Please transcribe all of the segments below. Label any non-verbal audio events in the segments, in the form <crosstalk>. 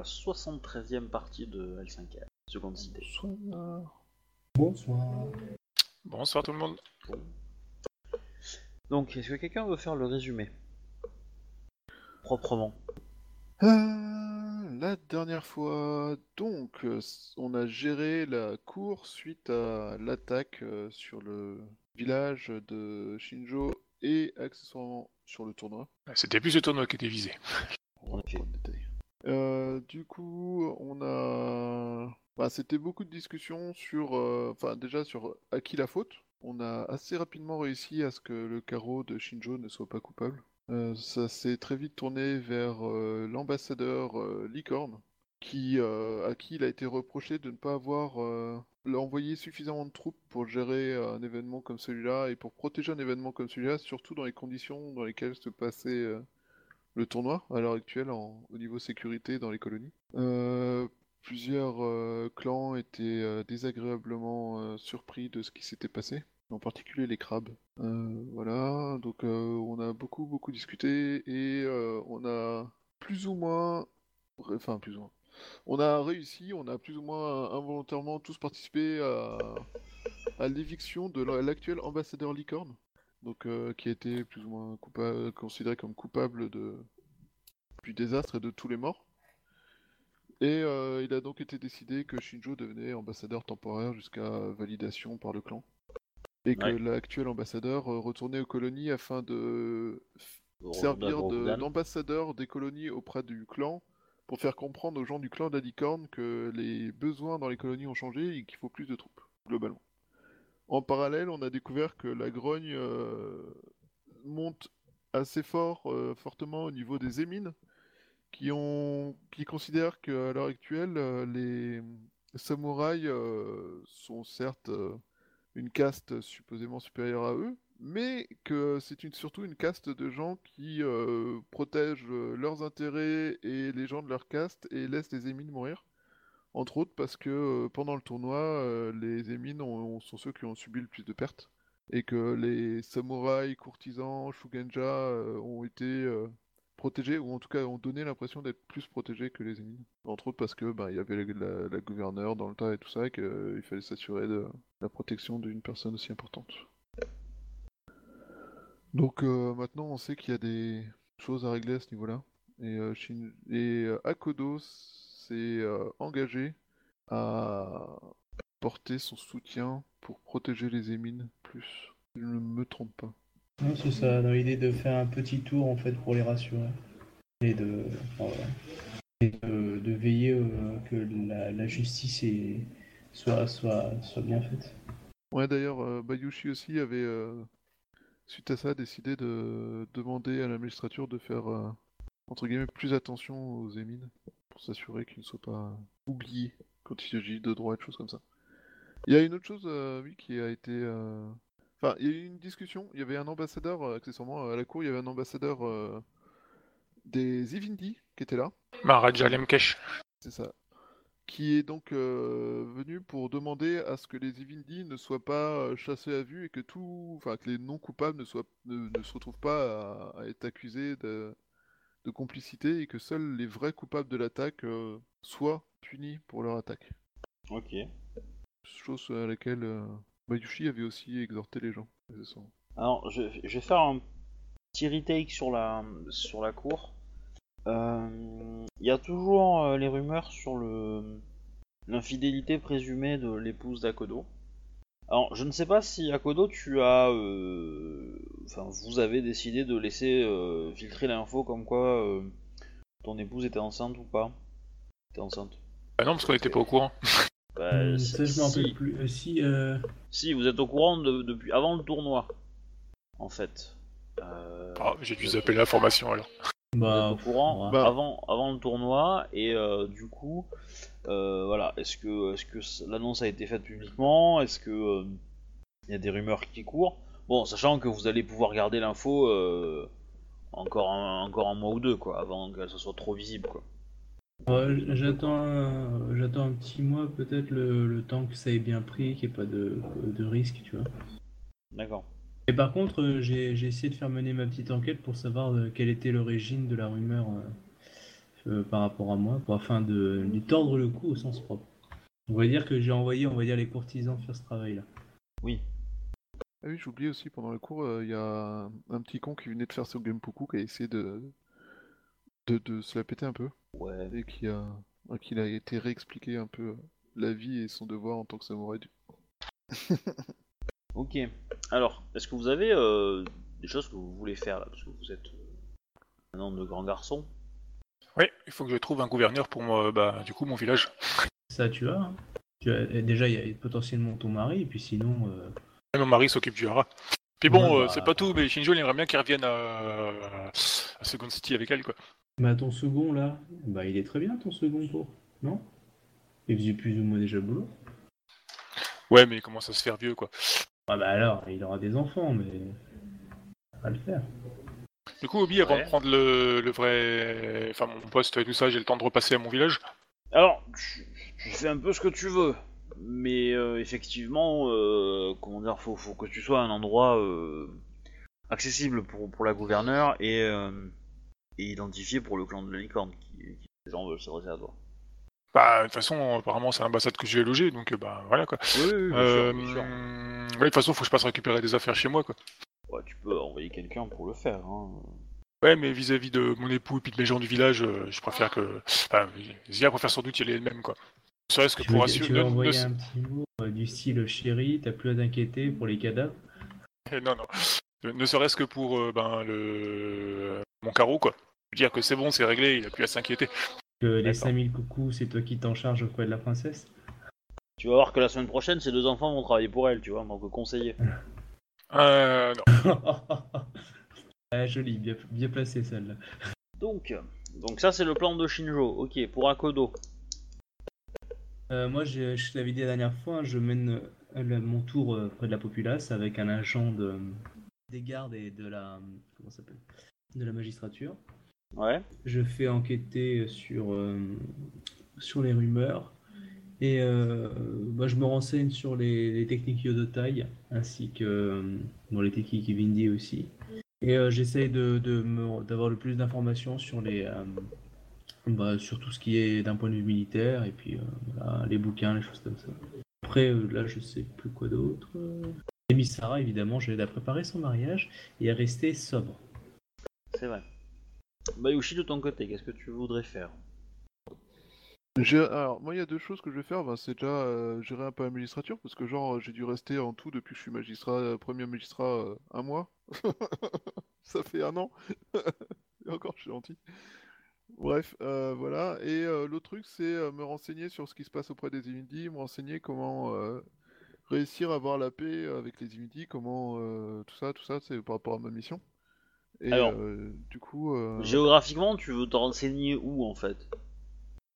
la 73e partie de L5R, seconde cité. Bonsoir. Bonsoir tout le monde. Donc, est-ce que quelqu'un veut faire le résumé Proprement? Euh, la dernière fois, donc, euh, on a géré la cour suite à l'attaque euh, sur le village de Shinjo et accessoirement sur le tournoi. C'était plus le tournoi qui était visé. On va pas détailler. Euh, du coup, on a. Bah, C'était beaucoup de discussions sur. euh, Enfin, déjà sur à qui la faute. On a assez rapidement réussi à ce que le carreau de Shinjo ne soit pas coupable. Euh, ça s'est très vite tourné vers l'ambassadeur Licorne, qui, à qui il a été reproché de ne pas avoir euh, envoyé suffisamment de troupes pour gérer un événement comme celui-là et pour protéger un événement comme celui-là, surtout dans les conditions dans lesquelles se passait le tournoi à l'heure actuelle en- au niveau sécurité dans les colonies. Euh, plusieurs euh, clans étaient euh, désagréablement surpris de ce qui s'était passé, en particulier les crabes. Voilà, donc on a beaucoup beaucoup discuté et on a plus ou moins, enfin plus ou moins, on a réussi, on a plus ou moins involontairement tous participé à, à l'éviction de la- l'actuel ambassadeur Licorne donc euh, qui a été plus ou moins coupa- considéré comme coupable de... du désastre et de tous les morts. Et euh, il a donc été décidé que Shinjo devenait ambassadeur temporaire jusqu'à validation par le clan. Et que Ouais. l'actuel ambassadeur euh, retournait aux colonies afin de servir de- d'ambassadeur des colonies auprès du clan pour faire comprendre aux gens du clan de la licorne que les besoins dans les colonies ont changé et qu'il faut plus de troupes, globalement. En parallèle, on a découvert que la grogne euh, monte assez fort, euh, fortement au niveau des émines, qui, considèrent qu'à l'heure actuelle, euh, les samouraïs sont certes une caste supposément supérieure à eux, mais que c'est surtout une caste de gens qui protègent leurs intérêts et les gens de leur caste et laissent les émines mourir. Entre autres parce que euh, pendant le tournoi, euh, les émines ont- sont ceux qui ont subi le plus de pertes. Et que les samouraïs, courtisans, shugenja euh, ont été protégés, ou en tout cas ont donné l'impression d'être plus protégés que les émines. Entre autres parce que bah, y avait la, gouverneure dans le tas et tout ça, et qu'il fallait s'assurer de la protection d'une personne aussi importante. Donc maintenant on sait qu'il y a des choses à régler à ce niveau-là. Et, euh, Shin- et euh, Akodo s'est euh, engagé à porter son soutien pour protéger les émines plus. Je ne me trompe pas. Non, c'est ça, dans l'idée de faire un petit tour en fait pour les rassurer. Et de, enfin, voilà. Et de, de veiller euh, que la, la justice est- soit, soit, soit bien faite. Ouais, d'ailleurs, euh, Bayushi aussi avait, euh, suite à ça, décidé de demander à la magistrature de faire, entre guillemets, plus attention aux émines, pour s'assurer qu'ils ne soient pas oubliés quand il s'agit de droits et de choses comme ça. Il y a une autre chose, euh, oui, qui a été... euh, Enfin, il y a eu une discussion, il y avait un ambassadeur, euh, accessoirement, à la cour, il y avait un ambassadeur des Ivindi qui était là. Maharaja Lemkesh. C'est ça. Qui est donc venu pour demander à ce que les Ivindi ne soient pas chassés à vue et que tout, enfin que les non coupables ne soient, ne, ne se retrouvent pas à, à être accusés de, de complicité et que seuls les vrais coupables de l'attaque euh, soient punis pour leur attaque. Ok. Chose à laquelle euh, Bayushi avait aussi exhorté les gens. Alors, je, je vais faire un petit retake sur la, sur la cour. Euh, Il y a toujours euh, les rumeurs sur le l'infidélité présumée de l'épouse d'Akodo. Alors, je ne sais pas si Akodo, tu as, euh, enfin, vous avez décidé de laisser euh, filtrer l'info comme quoi euh, ton épouse était enceinte ou pas? Était enceinte. Ah non, parce qu'on n'était pas au courant. <laughs> Bah, Hum, si- ça, je m'en rappelle si. plus. Euh, si, euh, Si, vous êtes au courant de- depuis avant le tournoi, en fait. Euh, Ah, j'ai dû zapper l'information alors. vous bah, êtes au courant. Bah. avant, avant le tournoi et euh, du coup, euh, voilà, est-ce que, est-ce que l'annonce a été faite publiquement? Est-ce que euh, il y a des rumeurs qui courent? Bon, sachant que vous allez pouvoir garder l'info euh, encore un, encore un mois ou deux, quoi, avant qu'elle soit trop visible, quoi. j'attends un, j'attends un petit mois peut-être le, le temps que ça ait bien pris, qu'il n'y ait pas de, de risque, tu vois. D'accord. Et par contre, euh, j'ai j'ai essayé de faire mener ma petite enquête pour savoir euh, quelle était l'origine de la rumeur euh, euh, par rapport à moi, pour afin de lui tordre le cou au sens propre. On va dire que j'ai envoyé, on va dire, les courtisans faire ce travail-là. Oui. Ah oui, j'ai oublié aussi, pendant le cours, euh, il y a un, petit con qui venait de faire son Genpuku qui a essayé de, de, de se la péter un peu. Ouais. Et qui a, qu'il a été réexpliqué un peu la vie et son devoir en tant que samouraï. du- <laughs> Ok. Alors, est-ce que vous avez euh, des choses que vous voulez faire là? Parce que vous êtes un homme de grand garçon. Oui, il faut que je trouve un gouverneur pour moi, bah, du coup, mon village. Ça, tu as. hein. Tu as- déjà, il y a potentiellement ton mari, et puis sinon, euh, Et mon mari s'occupe du hara. Puis bon, Ouais, euh, bah. c'est pas tout, mais Shinjo, il aimerait bien qu'il revienne à... à Second City avec elle, quoi. bah, ton second là, bah, il est très bien ton second pour, non? Il faisait plus ou moins déjà le boulot. Ouais, mais il commence à se faire vieux, quoi. Ah bah alors, il aura des enfants, mais ça va le faire. Du coup, Obi, avant Ouais. de prendre le, le vrai... Enfin, mon poste et tout ça, j'ai le temps de repasser à mon village. Alors, tu, tu fais un peu ce que tu veux. Mais euh, effectivement, euh, comment dire, faut, faut que tu sois à un endroit euh, accessible pour, pour la gouverneure et, euh, et identifié pour le clan de la licorne qui, qui les gens veulent s'adresser à toi. Bah, de toute façon, apparemment, c'est l'ambassade que je vais loger, donc bah voilà, quoi. Oui, oui, bien sûr, bien sûr. ouais, de toute façon, faut que je passe récupérer des affaires chez moi, quoi. Ouais, tu peux envoyer quelqu'un pour le faire. Hein. Ouais, mais vis-à-vis de mon époux et puis de mes gens du village, euh, je préfère que... Enfin, Zia préfère sans doute y aller elle-même, quoi. Ne serait-ce que Tu veux, pour tu assurer... veux ne- envoyer un petit mot euh, du style chéri, t'as plus à t'inquiéter pour les cadavres Eh, Non, non. Ne- serait-ce que pour euh, ben, le... mon carreau, quoi. Dire que c'est bon, c'est réglé, il a plus à s'inquiéter. Que les D'accord. 5000 coucous, c'est toi qui t'en charges auprès de la princesse Tu vas voir que la semaine prochaine, ces deux enfants vont travailler pour elle, tu vois, en tant que conseiller. <laughs> Euh, non. <laughs> Ah, joli, bien, bien placé celle-là. Donc, donc ça c'est le plan de Shinjo. Ok, pour Akodo. Euh, moi, je, je t'avais dit la dernière fois, je mène euh, le- mon tour euh, près de la populace avec un agent de, des gardes et de la, comment ça s'appelle? De la magistrature. Ouais. Je fais enquêter sur, euh, sur les rumeurs et euh, bah, je me renseigne sur les, techniques Yodotai ainsi que euh, bon, les techniques Vindi aussi. Et euh, j'essaye de, d'avoir le plus d'informations sur les bah, sur tout ce qui est d'un point de vue militaire et puis voilà, les bouquins, les choses comme ça. Après, là, je sais plus quoi d'autre. Et Misara, évidemment, je l'aide à préparer son mariage et à rester sobre. C'est vrai. Bayushi de ton côté, qu'est-ce que tu voudrais faire? Alors, moi, il y a deux choses que je vais faire. Ben, c'est déjà euh, gérer un peu la magistrature, parce que, genre, j'ai dû rester en tout depuis que je suis magistrat, euh, premier magistrat, euh, un mois. <laughs> Ça fait un an. <laughs> Et encore, je suis gentil. Bref, voilà. Et l'autre truc, c'est me renseigner sur ce qui se passe auprès des Imidi, me renseigner comment réussir à avoir la paix avec les Imidi, comment tout ça, tout ça, c'est par rapport à ma mission. Et Alors, du coup, Géographiquement, tu veux te renseigner où en fait?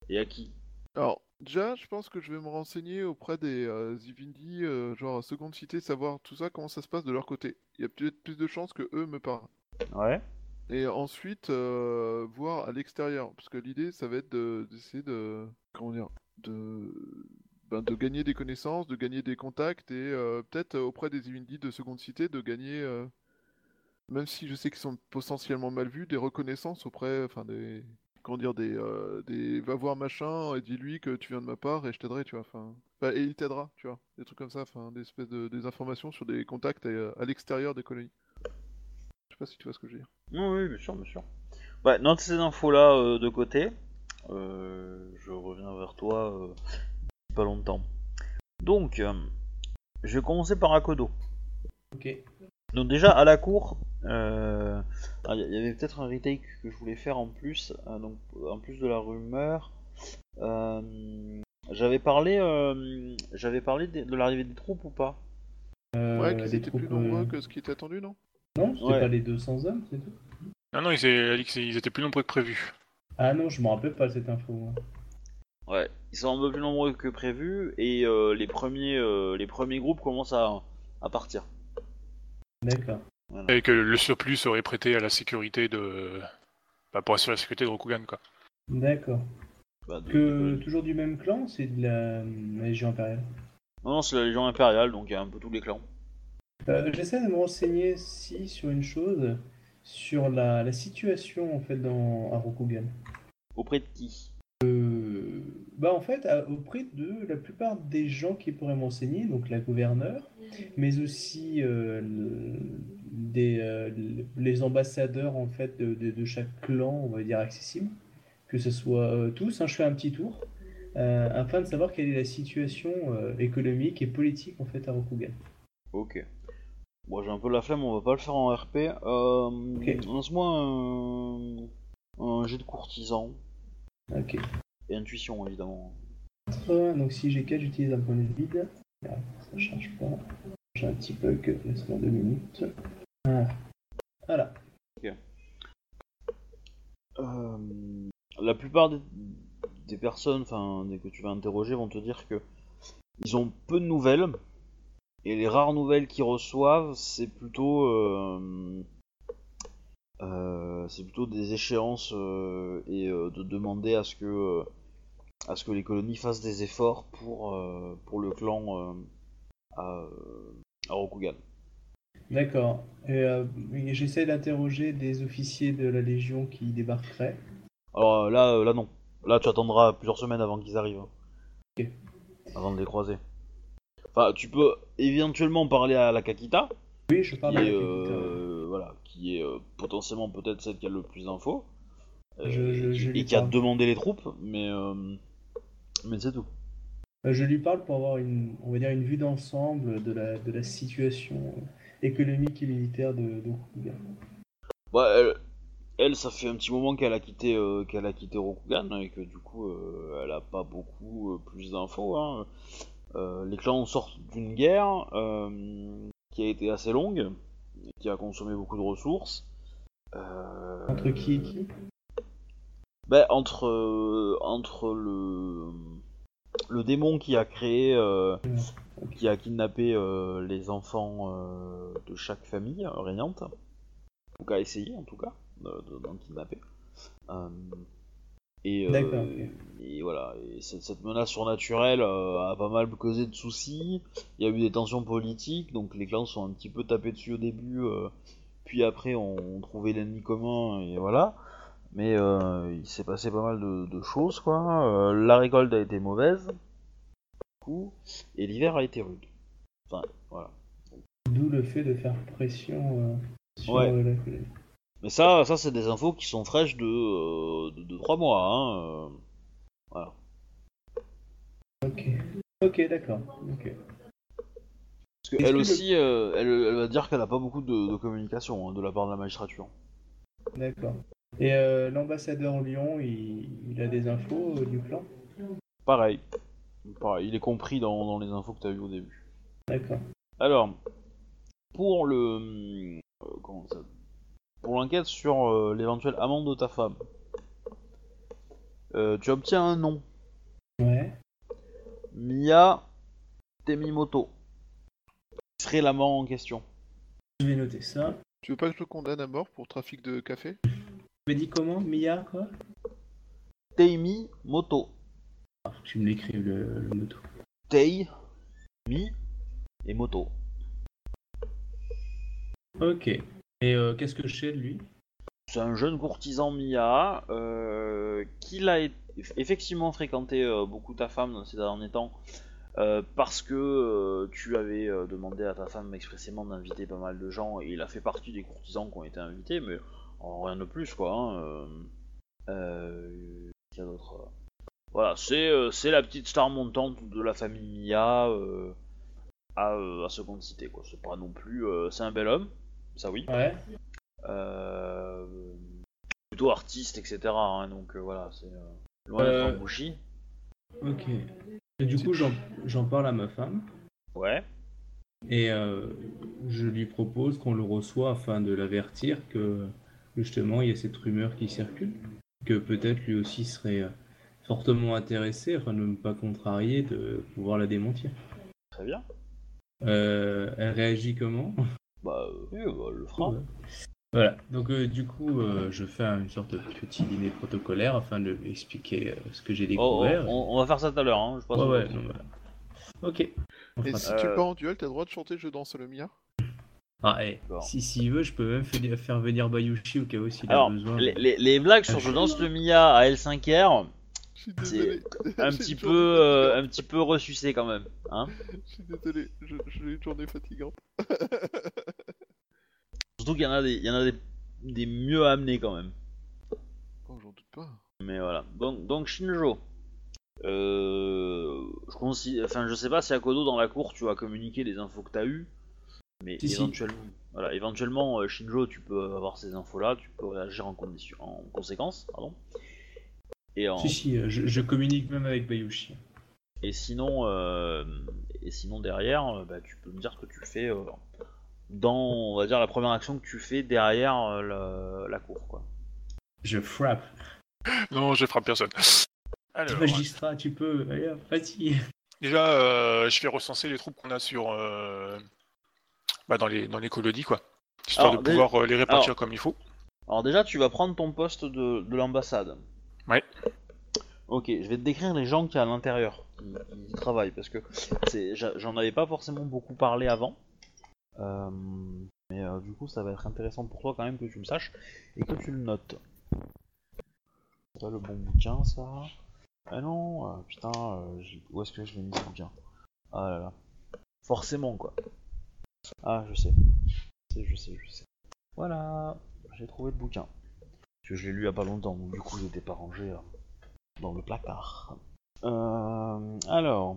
Et à qui Alors, déjà, je pense que je vais me renseigner auprès des euh, Zivindi, euh, genre seconde cité, savoir tout ça, comment ça se passe de leur côté. Il y a peut-être plus de chances que eux me parlent. Ouais. Et ensuite, euh, voir à l'extérieur, parce que l'idée, ça va être de- d'essayer de, comment dire, de, ben, de gagner des connaissances, de gagner des contacts, et euh, peut-être auprès des Zivindi de seconde cité, de gagner, euh, même si je sais qu'ils sont potentiellement mal vus, des reconnaissances auprès, enfin des, comment dire, des, euh, des va voir machin et dis-lui que tu viens de ma part et je t'aiderai, tu vois, enfin, et il t'aidera, tu vois, des trucs comme ça, enfin, des espèces de des informations sur des contacts euh, à l'extérieur des colonies. Je sais pas si tu vois ce que je veux dire. Oui, oui, bien sûr, bien sûr. Ouais, note ces infos-là euh, de côté. Euh, je reviens vers toi euh, pas longtemps. Donc, euh, je vais commencer par Akodo. Ok. Donc déjà, à la cour, euh, ah, il y avait peut-être un retake que je voulais faire en plus, euh, donc en plus de la rumeur. Euh, j'avais parlé, euh, j'avais parlé de, de l'arrivée des troupes ou pas? Euh, ouais, qu'ils étaient plus nombreux euh, que ce qui était attendu, non? Non, c'était Ouais. pas les 200 hommes, c'est tout Non, non, ils, étaient plus nombreux que prévu. Ah non, je me rappelle pas cette info. moi. Ouais, ils sont un peu plus nombreux que prévu et euh, les premiers, euh, les premiers groupes commencent à, à partir. D'accord. Et que le surplus serait prêté à la sécurité de... Bah, pour assurer la sécurité de Rokugan, quoi. D'accord. Bah, de- Que toujours du même clan, c'est de la, la Légion impériale? Non, non, c'est la Légion impériale, donc il y a un peu tous les clans. Euh, J'essaie de me renseigner si sur une chose, sur la, la situation en fait dans à Rokugan. Auprès de qui? Euh, bah en fait, à- auprès de la plupart des gens qui pourraient m'enseigner, donc la gouverneure, mais aussi euh, le- des, euh, le- les ambassadeurs en fait de, de- de chaque clan, on va dire accessible, que ce soit euh, tous. hein, je fais un petit tour euh, afin de savoir quelle est la situation euh, économique et politique en fait à Rokugan. Ok. Bon, j'ai un peu la flemme, on va pas le faire en RP. Euh, Ok. Lance-moi un... un jet de courtisan. Ok. Et intuition, évidemment. Donc si j'ai 4, j'utilise un point de vide. Ah, ça charge pas. J'ai un petit bug, laisse-moi deux minutes. Voilà. Euh, la plupart des, des personnes enfin, des- que tu vas interroger vont te dire que ils ont peu de nouvelles. Et les rares nouvelles qu'ils reçoivent, c'est plutôt... euh, euh, c'est plutôt des échéances euh, et euh, de demander à ce que à ce que les colonies fassent des efforts pour pour le clan à, à Rokugan. D'accord. Et, j'essaie d'interroger des officiers de la Légion qui débarqueraient. Alors là, là non. Là, tu attendras plusieurs semaines avant qu'ils arrivent. hein. Ok. Avant de les croiser. Enfin, tu peux éventuellement parler à la Kakita, Oui, je parle qui à la voilà, qui est euh, potentiellement peut-être celle qui a le plus d'infos. euh, et qui a demandé les troupes, mais, euh, mais c'est tout. Je lui parle pour avoir une, on va dire, une vue d'ensemble de la, de la situation économique et militaire de, de Rokugan. Ouais, elle, elle, ça fait un petit moment qu'elle a quitté, euh, qu'elle a quitté Rokugan et que du coup, euh, elle a pas beaucoup euh, plus d'infos. Hein. Les clans sortent d'une guerre qui a été assez longue, qui a consommé beaucoup de ressources. Euh, Entre qui et qui? Ben, entre euh, entre le le démon qui a créé, euh, qui a kidnappé euh, les enfants euh, de chaque famille régnante, ou qui a essayé en tout cas de- de- d'en kidnapper. Euh, et, euh, voilà, et cette, cette menace surnaturelle euh, a pas mal causé de soucis. Il y a eu des tensions politiques, donc les clans sont un petit peu tapés dessus au début, euh, puis après on, on trouvait l'ennemi commun et voilà. Mais il s'est passé pas mal de, de choses quoi. La récolte a été mauvaise, coup, et l'hiver a été rude. Enfin, voilà. D'où le fait de faire pression sur Ouais. la. Mais ça, ça c'est des infos qui sont fraîches de, euh, de, de 3 mois. Hein, euh. Voilà. Ok. Ok, d'accord. Ok. Parce que aussi, euh, elle, elle va dire qu'elle a pas beaucoup de, de communication hein, de la part de la magistrature. D'accord. Et euh, l'ambassadeur Lyon, il, il a des infos euh, du clan Pareil. Pareil, il est compris dans, dans les infos que tu as vues au début. D'accord. Alors, pour le. comment ça Pour l'enquête sur euh, l'éventuelle amende de ta femme, euh, tu obtiens un nom Ouais. Mia Temimoto. Qui serait l'amant en question Je vais noter ça. Tu veux pas que je le condamne à mort pour trafic de café? Tu m'as dit comment? Mia, quoi? Teimi Moto. Ah, faut que tu me l'écrives le, le moto. Tei, Mi et Moto. Ok. Et euh, qu'est-ce que je sais de lui? C'est un jeune courtisan Mia euh, qui l'a e- effectivement fréquenté euh, beaucoup ta femme dans ces derniers temps euh, parce que euh, tu avais euh, demandé à ta femme expressément d'inviter pas mal de gens et il a fait partie des courtisans qui ont été invités, mais en rien de plus quoi. Hein, euh, euh, y a d'autre euh. Voilà, c'est euh, la petite star montante de la famille Mia euh, à, euh, à seconde cité quoi. C'est pas non plus, euh, c'est un bel homme, ça oui Ouais. euh, plutôt artiste, etc. hein, donc euh, voilà, c'est euh, loin d'être Euh. un bushi. Ok. Et du coup, j'en parle à ma femme. Ouais. Et euh, je lui propose qu'on le reçoit afin de l'avertir que justement il y a cette rumeur qui circule, que peut-être lui aussi serait fortement intéressé, afin de ne pas contrarier, de pouvoir la démentir. Très bien. Euh, elle réagit comment? Bah euh, oui, bah, le fera. Ouais. Voilà, donc euh, du coup euh, je fais une sorte de petit dîner protocolaire afin de lui expliquer euh, ce que j'ai Oh, oh, découvert. on, on va faire ça tout à l'heure, hein, je pense. Ouais, ouais, non, voilà. Ok. Et si ça. tu pars en duel, t'as le droit de chanter Je danse le Mia Ah, eh, D'accord. si s'il veut, je peux même faire, venir Bayushi au cas où s'il a besoin. les, les- les blagues sur je danse le Mia à L5R, Je suis C'est désolé. <laughs> un petit peu, euh, un petit peu ressucé quand même, hein. Je suis désolé, je- j'ai une journée fatigante. <laughs> Surtout qu'il y en a des, il y en a des, des mieux amenés quand même. Oh, j'en doute pas. Mais voilà. Donc, donc Shinjo. Euh, je considère, enfin, je sais pas si à Kodo dans la cour tu vas communiquer les infos que t'as eues, mais Si, si. éventuellement, voilà, éventuellement euh, Shinjo, tu peux avoir ces infos-là, tu peux réagir en condition, en conséquence, pardon. Et en, Si, si, euh, je, je communique même avec Bayushi. et sinon, euh, et sinon derrière, euh, bah, tu peux me dire ce que tu fais euh, dans, on va dire la première action que tu fais derrière euh, la, la cour, quoi. Je frappe. Non, je frappe personne. Alors, magistrat, tu peux. Allez, vas-y. déjà, euh, je fais recenser les troupes qu'on a sur, euh, bah, dans les dans les colonies, quoi, histoire Alors, de pouvoir euh, les répartir alors- comme il faut. Alors déjà, tu vas prendre ton poste de, de l'ambassade. Ouais. Ok, je vais te décrire les gens qui à l'intérieur, qui, qui travaillent, parce que j'en avais pas forcément beaucoup parlé avant. Euh, mais euh, du coup, ça va être intéressant pour toi quand même que tu le saches et que tu le notes. C'est pas le bon bouquin, ça Ah non, euh, putain, où est-ce que je l'ai mis ce bouquin? Ah là là. Forcément, quoi. Ah, je sais. Je sais, je sais, je sais. Voilà, j'ai trouvé le bouquin. Que je l'ai lu il pas longtemps, donc du coup il pas rangé euh, dans le placard. Euh, alors,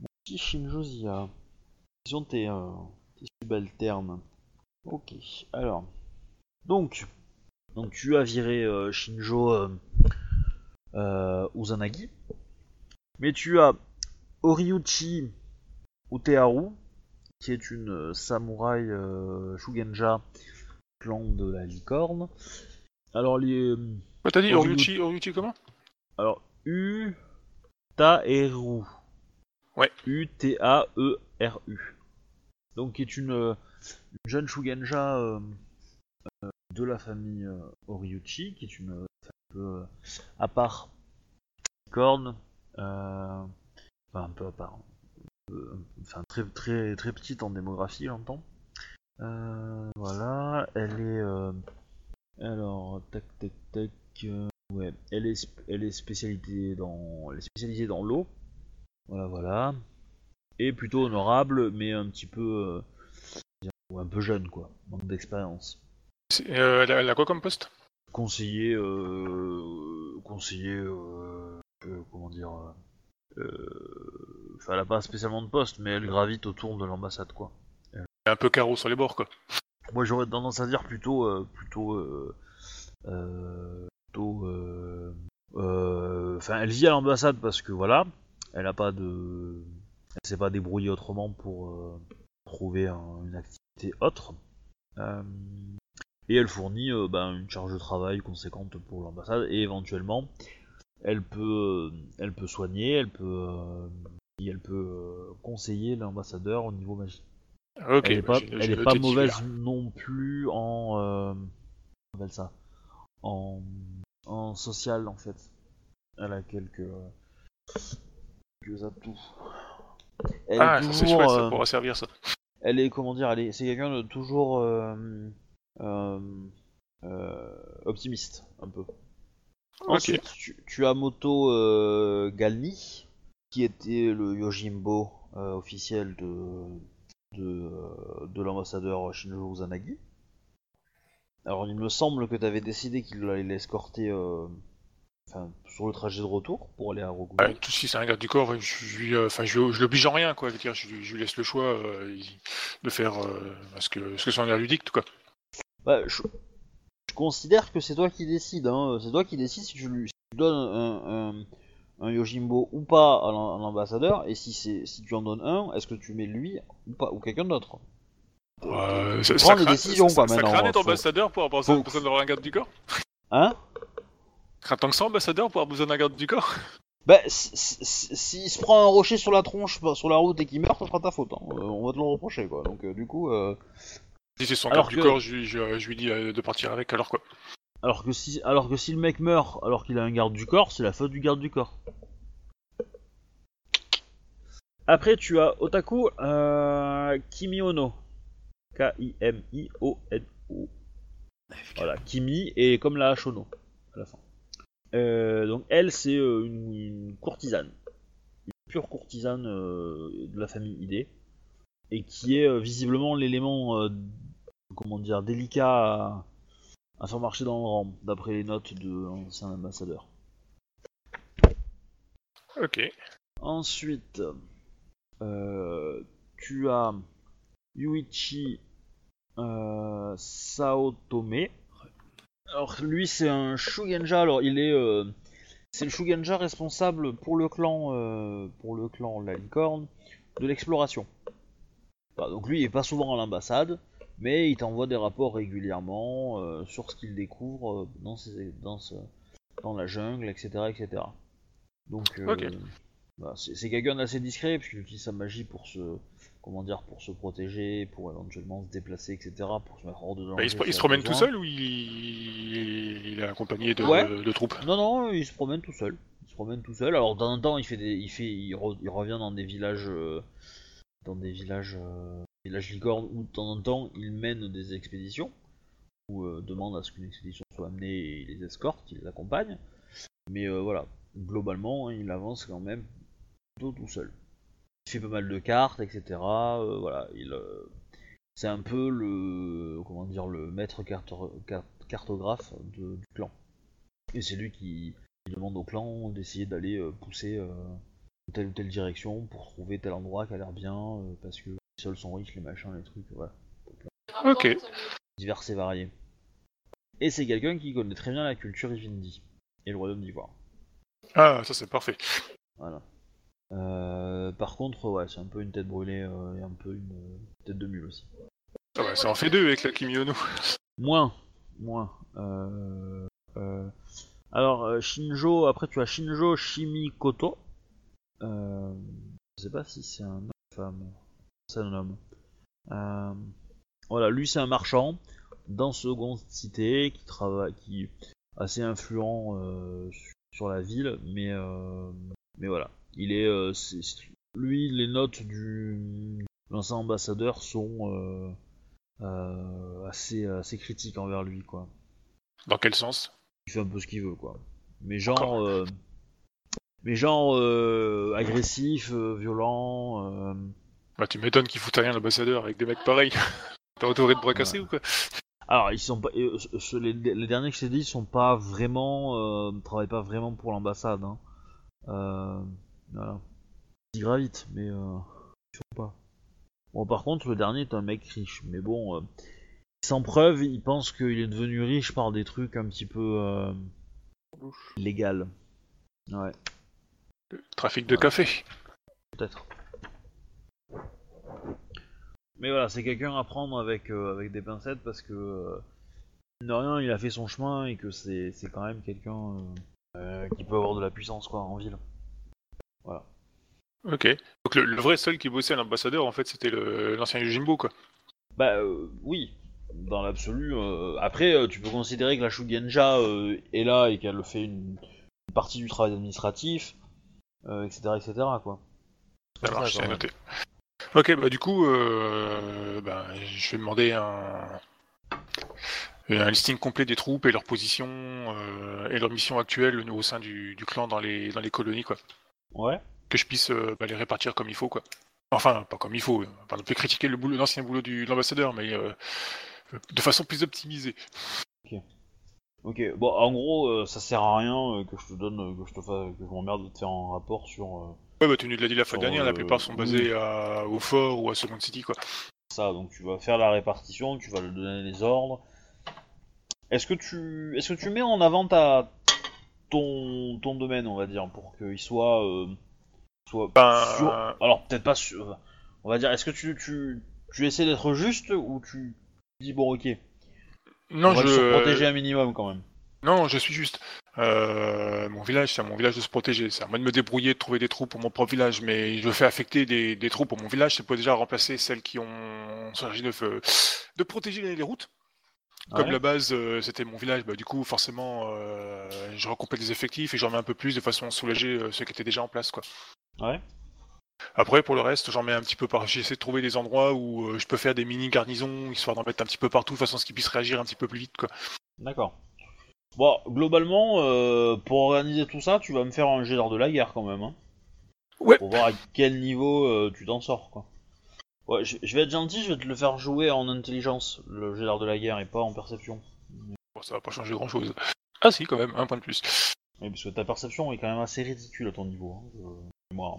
mon petit Shinjozia. Question tes, euh, tes subalternes. Ok, alors. Donc, donc tu as viré euh, Shinjo euh, Uzanagi. Mais tu as Oriuchi Uteharu, qui est une samouraï Shugenja clan de la licorne. Alors les Quoi t'as dit Oriuchi- Oriuchi, comment? Alors U Taeru. Ouais. U T A E R U. Donc qui est une, euh, une jeune Shugenja euh, euh, de la famille euh, Oriuchi, qui est une euh, un peu euh, à part licorne, euh, enfin un peu à part, enfin très très très petite en démographie, j'entends. Euh, voilà, elle est euh, alors tac tac tac. euh, ouais, elle est elle est spécialisée dans elle est spécialisée dans l'eau. Voilà voilà. Et plutôt honorable, mais un petit peu euh, ou un peu jeune quoi, manque d'expérience. Euh, elle, a, elle a quoi comme poste? Conseiller euh, conseiller euh, euh, comment dire euh, euh, enfin elle a pas spécialement de poste, mais elle gravite autour de l'ambassade quoi. Elle est un peu carreau sur les bords, quoi. Moi j'aurais tendance à dire plutôt euh, plutôt euh, euh, plutôt euh, euh, enfin elle vit à l'ambassade parce que voilà elle a pas de elle s'est pas débrouillée autrement pour euh, trouver un- une activité autre. Et elle fournit ben, une charge de travail conséquente pour l'ambassade et éventuellement elle peut elle peut soigner elle peut elle peut conseiller l'ambassadeur au niveau magie Ok, elle est pas, elle est pas mauvaise non plus en. Euh, comment on appelle ça? En, en social en fait. Elle a quelques. quelques atouts. Elle Ah, est ça c'est chouette, ça euh, pourra servir ça. elle est comment dire, elle est, c'est quelqu'un de toujours euh, euh, euh, optimiste un peu. Ensuite, tu, tu as Moto euh, Galni, qui était le Yojimbo euh, officiel de de, euh, de l'ambassadeur Shinjo Uzanagi. Alors, il me semble que tu avais décidé qu'il allait l'escorter euh, enfin, sur le trajet de retour pour aller à Rokugou. Ouais, tout si c'est un garde du corps, je, euh, enfin, je, je l'oblige en rien, quoi. Je, veux dire, je, lui- laisse le choix euh, de faire euh, ce, que, ce que son air lui dicte, quoi. Bah, je, je considère que c'est toi qui décides. Hein. C'est toi qui décides si tu lui si tu donnes un, un, un Yojimbo ou pas à l'am- à l'ambassadeur. Et si, c'est si tu en donnes un, est-ce que tu mets lui ou pas ou quelqu'un d'autre? Euh, ça, prends ça décisions, ça- quoi, ça faut- ambassadeur pour avoir faut- besoin d'avoir un garde du corps? Hein? Tant que ça, ambassadeur, pour avoir besoin d'un garde du corps? Bah, si- si- s'il se prend un rocher sur la tronche bah, sur la route et qu'il meurt, ça sera ta faute. Hein. Euh, on va te le reprocher, quoi. Donc, euh, du coup, euh, Si c'est son Alors garde que- du corps, je, lui- je, je lui dis de partir avec, alors quoi? Alors que si, alors que si le mec meurt alors qu'il a un garde du corps, c'est la faute du garde du corps. Après, tu as Otaku euh, Kimiono, K-I-M-I-O-N-O. Voilà, Kimi et comme la Shono à la fin. Euh, donc elle, c'est euh, une, courtisane, une pure courtisane euh, de la famille ID, et qui est visiblement l'élément, comment dire, délicat à faire marcher dans le rang, d'après les notes de l'ancien ambassadeur. Ok. Ensuite, euh, tu as Yuichi euh, Saotome. Alors lui c'est un Shugenja, alors il est euh, c'est le Shugenja responsable pour le clan pour le clan la licorne de l'exploration. Voilà, donc lui il est pas souvent à l'ambassade, mais il t'envoie des rapports régulièrement euh, sur ce qu'il découvre euh, dans, ses- dans, ce- dans la jungle, etc. etc. Donc euh, voilà, c'est quelqu'un d'assez discret puisqu'il utilise sa magie pour se comment dire pour se protéger, pour éventuellement se déplacer, etc. pour se mettre hors de danger. Bah, il, se, il promène tout seul ou il, il est accompagné de, Ouais. de troupes? Non, non, il se promène tout seul. Il se promène tout seul. Alors, de temps il fait des, il fait, il, re- il revient dans des villages, dans des villages, euh, villages licornes où de temps en temps, il mène des expéditions ou euh, demande à ce qu'une expédition soit amenée et il les escorte, il les accompagne. Mais euh, voilà, globalement, hein, il avance quand même plutôt tout seul. Il fait pas mal de cartes, etc. euh, voilà, il, c'est un peu le, comment dire, le maître carto- car- cartographe de- du clan. Et c'est lui qui, demande au clan d'essayer d'aller pousser telle ou telle direction pour trouver tel endroit qui a l'air bien, parce que les sols sont riches, les machins, les trucs, voilà. Ok. Divers et variés. Et c'est quelqu'un qui connaît très bien la culture Ivindi et le royaume d'Ivoire. Ah, ça c'est parfait. Voilà. Euh, par contre, ouais, c'est un peu une tête brûlée euh, et un peu une euh, tête de mule aussi. Ah bah, ça en fait deux avec la Kimiono. Moins, moins. Alors Shinjo, après tu as Shinjo Shimikoto. Je sais pas si c'est un homme ou une femme. C'est un homme. Euh, voilà, lui c'est un marchand dans seconde cité qui travaille, qui est assez influent euh, sur- la ville, mais euh, mais voilà, il est, c'est- lui les notes du l'ancien ambassadeur sont assez, assez critique envers lui, quoi. Dans quel sens? Il fait un peu ce qu'il veut, quoi. Mais genre, mais genre agressif, violent. Bah tu m'étonnes qu'il foute rien l'ambassadeur avec des mecs pareils. <laughs> T'as entouré de bras cassés ou quoi? Alors, ils sont pas, euh, ce- les, les derniers que je t'ai dit sont pas vraiment, euh, travaillent pas vraiment pour l'ambassade. Hein. Euh, voilà. Ils gravitent, mais euh, ils font pas. Bon, par contre, le dernier est un mec riche, mais bon, euh, sans preuve, il pense qu'il est devenu riche par des trucs un petit peu euh, légal. Ouais, Trafic de Voilà. café. peut-être. Mais voilà, c'est quelqu'un à prendre avec, euh, avec des pincettes parce que, euh, mine de rien, il a fait son chemin et que c'est c'est quand même quelqu'un euh, euh, qui peut avoir de la puissance quoi en ville. Voilà. Ok. Donc le, le vrai seul qui bossait à l'ambassadeur en fait c'était l'ancien Yojimbo quoi. Bah euh, oui, dans l'absolu. euh, après, euh, tu peux considérer que la Shugenja euh, est là et qu'elle fait une, une partie du travail administratif, euh, etc., etc. quoi. Ça marche, c'est même. noté. Ok, bah du coup, euh, bah, je vais demander un, un listing complet des troupes et leurs positions euh, et leurs missions actuelles au sein du, du clan dans les, dans les colonies, quoi. Ouais. Que je puisse euh, bah, les répartir comme il faut, quoi. Enfin, pas comme il faut, pas non plus critiquer le boulot, l'ancien boulot du, de l'ambassadeur, mais euh, de façon plus optimisée. Ok. Bon, en gros, ça sert à rien que je te donne, que je te fasse, que je m'emmerde de te faire un rapport sur Ouais, bah tu nous l'as dit la fois dernière, la euh, plupart sont basés à- au fort ou à Second City, quoi. ça. Donc tu vas faire la répartition, tu vas lui donner les ordres. Est-ce que tu, est-ce que tu mets en avant ta ton ton domaine, on va dire, pour qu'il soit euh, soit Ben, sur- Alors peut-être pas sur. On va dire, est-ce que tu tu tu essaies d'être juste ou tu dis bon ok, Non, on va je... protéger un minimum quand même. Non, je suis juste. Euh, mon village, c'est à mon village de se protéger. C'est à moi de me débrouiller, de trouver des troupes pour mon propre village. Mais je fais affecter des, des troupes pour mon village, c'est pour déjà remplacer celles qui ont chargé de, de protéger les, les routes. Comme Ouais. la base, euh, c'était mon village, bah, du coup, forcément, euh, je recomplète des effectifs et j'en mets un peu plus de façon à soulager ceux qui étaient déjà en place. Quoi. Ouais. Après, pour le reste, j'en mets un petit peu par. J'essaie de trouver des endroits où je peux faire des mini garnisons, histoire d'en mettre un petit peu partout, de façon à ce qu'ils puissent réagir un petit peu plus vite, quoi. D'accord. Bon, globalement, euh, pour organiser tout ça, tu vas me faire un jet d'art de la guerre quand même. Hein, Ouais. pour voir à quel niveau euh, tu t'en sors, quoi. Ouais, je, je vais être gentil, je vais te le faire jouer en intelligence, le jet d'art de la guerre, et pas en perception. Bon, ça va pas changer grand chose. Ah si, quand même, un point de plus. Oui, parce que ta perception est quand même assez ridicule à ton niveau. Hein. Je- Moi,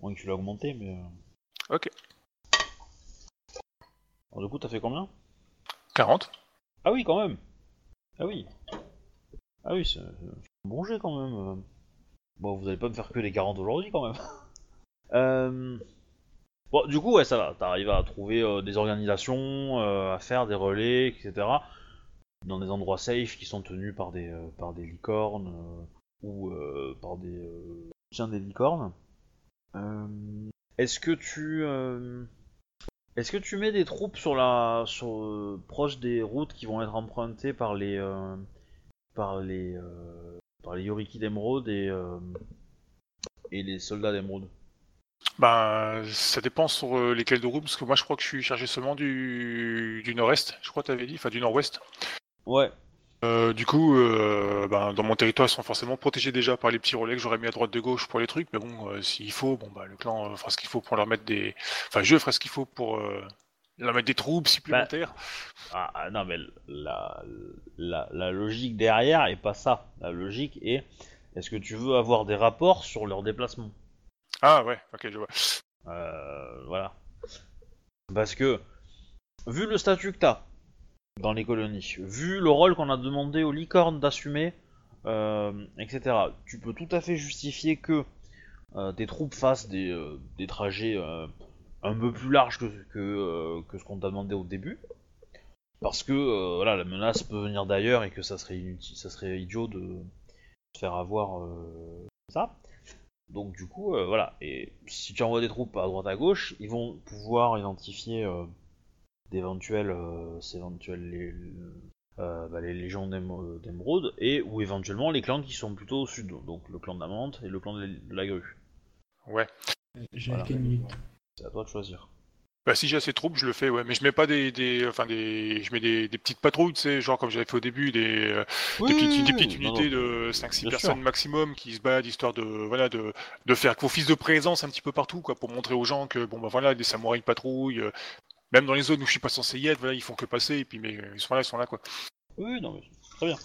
moins que tu l'as augmenté, mais... euh. Ok. Alors, du coup, t'as fait combien? 40. Ah oui, quand même Ah oui Ah oui, c'est un bon jet quand même. Bon, vous allez pas me faire que les 40 aujourd'hui quand même. <laughs> Euh, Bon, du coup, ouais, ça va. T'arrives à trouver euh, des organisations, euh, à faire des relais, etc. Dans des endroits safe qui sont tenus par des, euh, par des licornes ou par des chiens des licornes. Est-ce que tu... est-ce que tu mets des troupes sur la, sur, euh, proche des routes qui vont être empruntées par les, euh, par les, euh, par les Yoriki d'Emeraude et, et les soldats d'Emeraude? Ben, ça dépend sur lesquels de route, parce que moi je crois que je suis chargé seulement du, du nord-est, je crois que t'avais dit, enfin du nord-ouest. Ouais. Euh, du coup, euh, ben, dans mon territoire, ils sont forcément protégés déjà par les petits relais que j'aurais mis à droite de gauche pour les trucs, mais bon, euh, s'il faut, bon bah le clan fera ce qu'il faut pour leur mettre des, enfin je ferai ce qu'il faut pour leur mettre des troupes supplémentaires. Ah, ah, non, mais la, la, la logique derrière est pas ça. La logique est est-ce que tu veux avoir des rapports sur leur déplacement Ah ouais, ok, je vois. Euh, voilà. Parce que, vu le statut que t'as dans les colonies, vu le rôle qu'on a demandé aux licornes d'assumer, euh, etc., tu peux tout à fait justifier que euh, tes troupes fassent des, euh, trajets un peu plus larges que, ce qu'on t'a demandé au début. Parce que la menace peut venir d'ailleurs et que ça serait, ça serait idiot de se faire avoir ça. Donc du coup, voilà. Et si tu envoies des troupes à droite à gauche, ils vont pouvoir identifier euh, d'éventuels, euh, les, euh, bah, les légions d'Ém- d'émeraude et ou éventuellement les clans qui sont plutôt au sud, donc le clan d'Amante et le clan de la- de la grue. Ouais. J'ai Voilà. C'est à toi de choisir. Bah si j'ai assez de troupes, je le fais, ouais, mais je mets pas des, des enfin des, je mets des, des petites patrouilles, tu sais, genre comme j'avais fait au début, des, euh, des petites, des petites unités non. de 5-6 Bien personnes sûr. maximum qui se baladent histoire de, voilà, de, de faire office de présence un petit peu partout, quoi, pour montrer aux gens que, bon bah voilà, des samouraïs patrouillent, euh, même dans les zones où je suis pas censé y être, voilà, ils font que passer, et puis mais euh, ils sont là, ils sont là, quoi. Oui, non, mais très bien.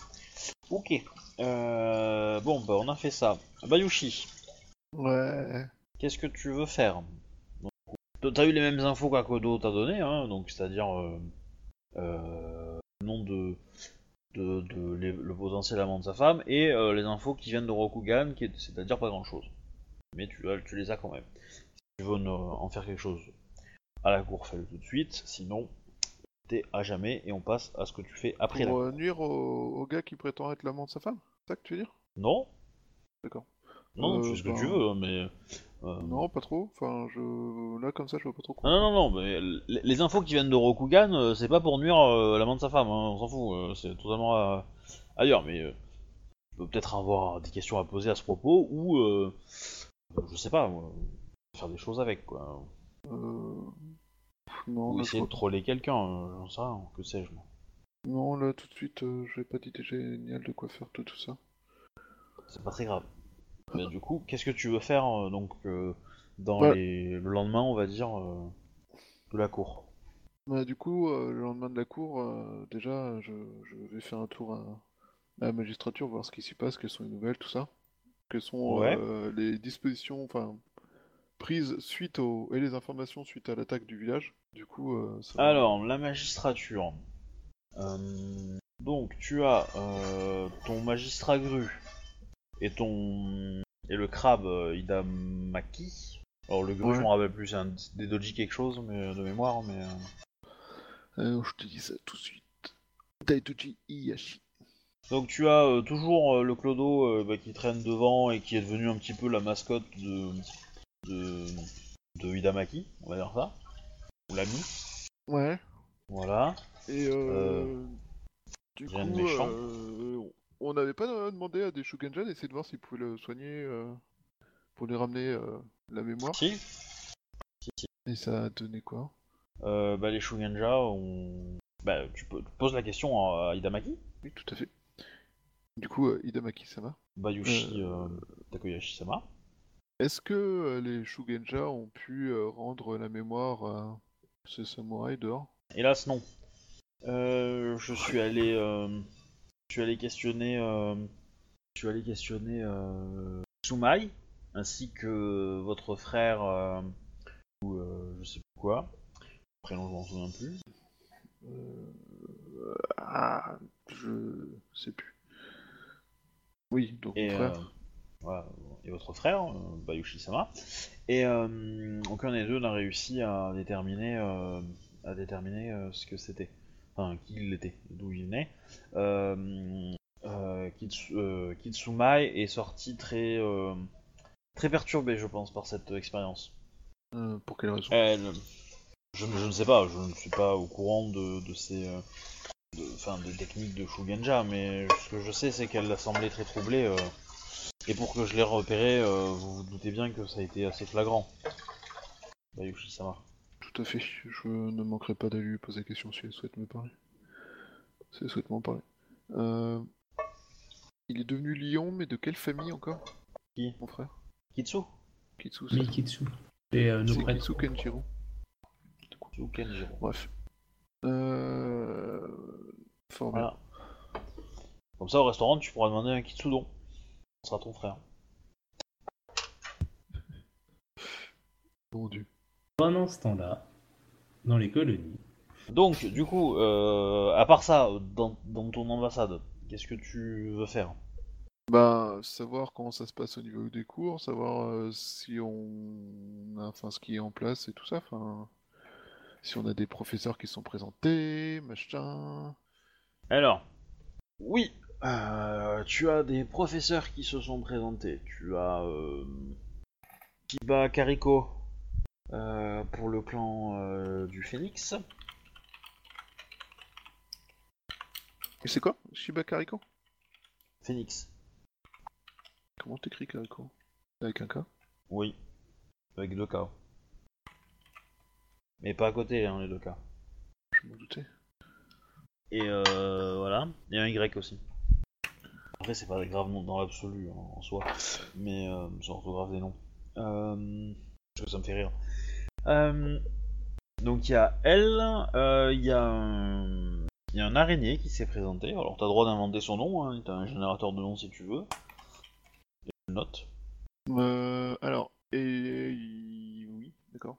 Ok. Euh, bon, bah on a fait ça. Bayushi, Ouais. qu'est-ce que tu veux faire? Donc, T'as eu les mêmes infos qu'Akodo t'a donné, hein, donc c'est-à-dire euh, euh, le nom de, de, de les- le potentiel amant de sa femme et euh, les infos qui viennent de Rokugan, qui est- c'est-à-dire pas grand-chose. Mais tu, as- tu les as quand même. Si tu veux ne- en faire quelque chose à la cour, fais-le tout de suite, sinon t'es à jamais et on passe à ce que tu fais après la Pour euh, nuire au, au gars qui prétend être l'amant de sa femme C'est ça que tu veux dire? Non D'accord. Non, Euh, tu fais ce que ben- tu veux, mais. euh, Non, pas trop. Enfin, je... là, comme ça, je vois pas trop quoi. Non, non, non, mais les infos qui viennent de Rokugan, euh, c'est pas pour nuire euh, l'amant de sa femme, hein, on s'en fout, c'est totalement ailleurs, mais tu peux peut-être avoir des questions à poser à ce propos, ou, euh, je sais pas, moi, faire des choses avec, quoi. Euh... Non, ou là, je essayer de troller quelqu'un, euh, j'en sais rien, que sais-je, moi. Non, là, tout de suite, euh, j'ai pas d'idée géniale de quoi faire tout, tout ça. C'est pas très grave. Mais du coup, qu'est-ce que tu veux faire, donc, dans les... le lendemain, on va dire, de la cour? Bah, du coup, euh, le lendemain de la cour, euh, déjà, je, je vais faire un tour à, à la magistrature, voir ce qui s'y passe, quelles sont les nouvelles, tout ça. Quelles sont Ouais. euh, les dispositions, enfin, prises suite au... et les informations suite à l'attaque du village. Du coup, euh, ça Alors, la magistrature. Euh, donc, tu as euh, ton magistrat gru et ton et le crabe euh, Idamaki. Alors, le gru, Ouais. je m'en rappelle plus, c'est un des doji quelque chose mais, de mémoire, mais. je te dis ça tout de suite. Daituji Iyashi. Donc, tu as euh, toujours euh, le clodo euh, bah, qui traîne devant et qui est devenu un petit peu la mascotte de de, de Idamaki, on va dire ça, ou l'ami. Ouais. Voilà. Et euh, Euh, du coup, rien de méchant. euh, on n'avait pas demandé à des Shugenja d'essayer de voir s'ils pouvaient le soigner. euh, pour lui ramener la mémoire. Si Et ça a donné quoi? Euh, bah, les Shugenja ont. Bah, tu, peux, tu poses la question à Idamaki Oui, tout à fait. Du coup, euh, Hidamaki Sama. Bayushi euh, Takoyashi-sama. Est-ce que euh, les Shugenja ont pu euh, rendre la mémoire à ce samouraï dehors? Hélas, non. Euh, je suis allé. euh, je suis allé questionner. euh, je suis allé questionner. Euh, Sumai, ainsi que votre frère. ou je sais plus quoi. Prénom, je m'en souviens plus. Ah, je sais plus. Oui, donc Et, mon frère. Voilà, et votre frère, euh, Bayushi-sama. Et euh, aucun des deux n'a réussi à déterminer, euh, à déterminer ce que c'était. Enfin, qui il était, d'où il venait. Euh, Kitsu- Kitsumai est sorti très, euh, très perturbé, je pense, par cette expérience. Pour quelle raison? Elle, je, je ne sais pas, je ne suis pas au courant de, de ces, de- des techniques de Shugenja, mais ce que je sais, c'est qu'elle a semblé très troublée. Et pour que je l'ai repéré, euh, vous vous doutez bien que ça a été assez flagrant. Bayushi-sama. Tout à fait. Je ne manquerai pas d'aller lui poser la question si elle souhaite me parler. Si elle souhaite m'en parler. Euh, Il est devenu lion, mais de quelle famille encore? Qui? Mon frère Kitsu? Kitsu. c'est- Mikitsu. Et euh, nos prêtres. Kitsu Kenjiro. Kitsu Kenjiro. Bref. Euh... Fort bien. Voilà. Comme ça, au restaurant, tu pourras demander un Kitsudon. Sera ton frère. <laughs> Mon dieu. Pendant ce temps-là, dans les colonies, Donc, du coup, euh, à part ça, dans, dans ton ambassade, qu'est-ce que tu veux faire? Bah, savoir comment ça se passe au niveau des cours, savoir euh, si on a, enfin, ce qui est en place et tout ça, enfin, si on a des professeurs qui sont présentés, machin. Alors, oui, euh, tu as des professeurs qui se sont présentés. Tu as euh, Shiba Kariko euh, pour le clan euh, du Phénix. Et c'est quoi Shiba Kariko? Phénix, Comment t'écris Kariko? Avec un K? Oui, avec deux K. Mais pas à côté, hein, les deux K. Je m'en doutais. Et euh, voilà, et un Y aussi. Après, c'est pas grave non- dans l'absolu hein, en soi, mais euh, c'est orthographe des noms. Euh, parce que ça me fait rire. Euh, donc il y a elle, euh, il y a un, il y a un araignée qui s'est présenté. Alors t'as le droit d'inventer son nom, hein, t'as un générateur de nom si tu veux. Et une note. Euh, alors, et oui, d'accord.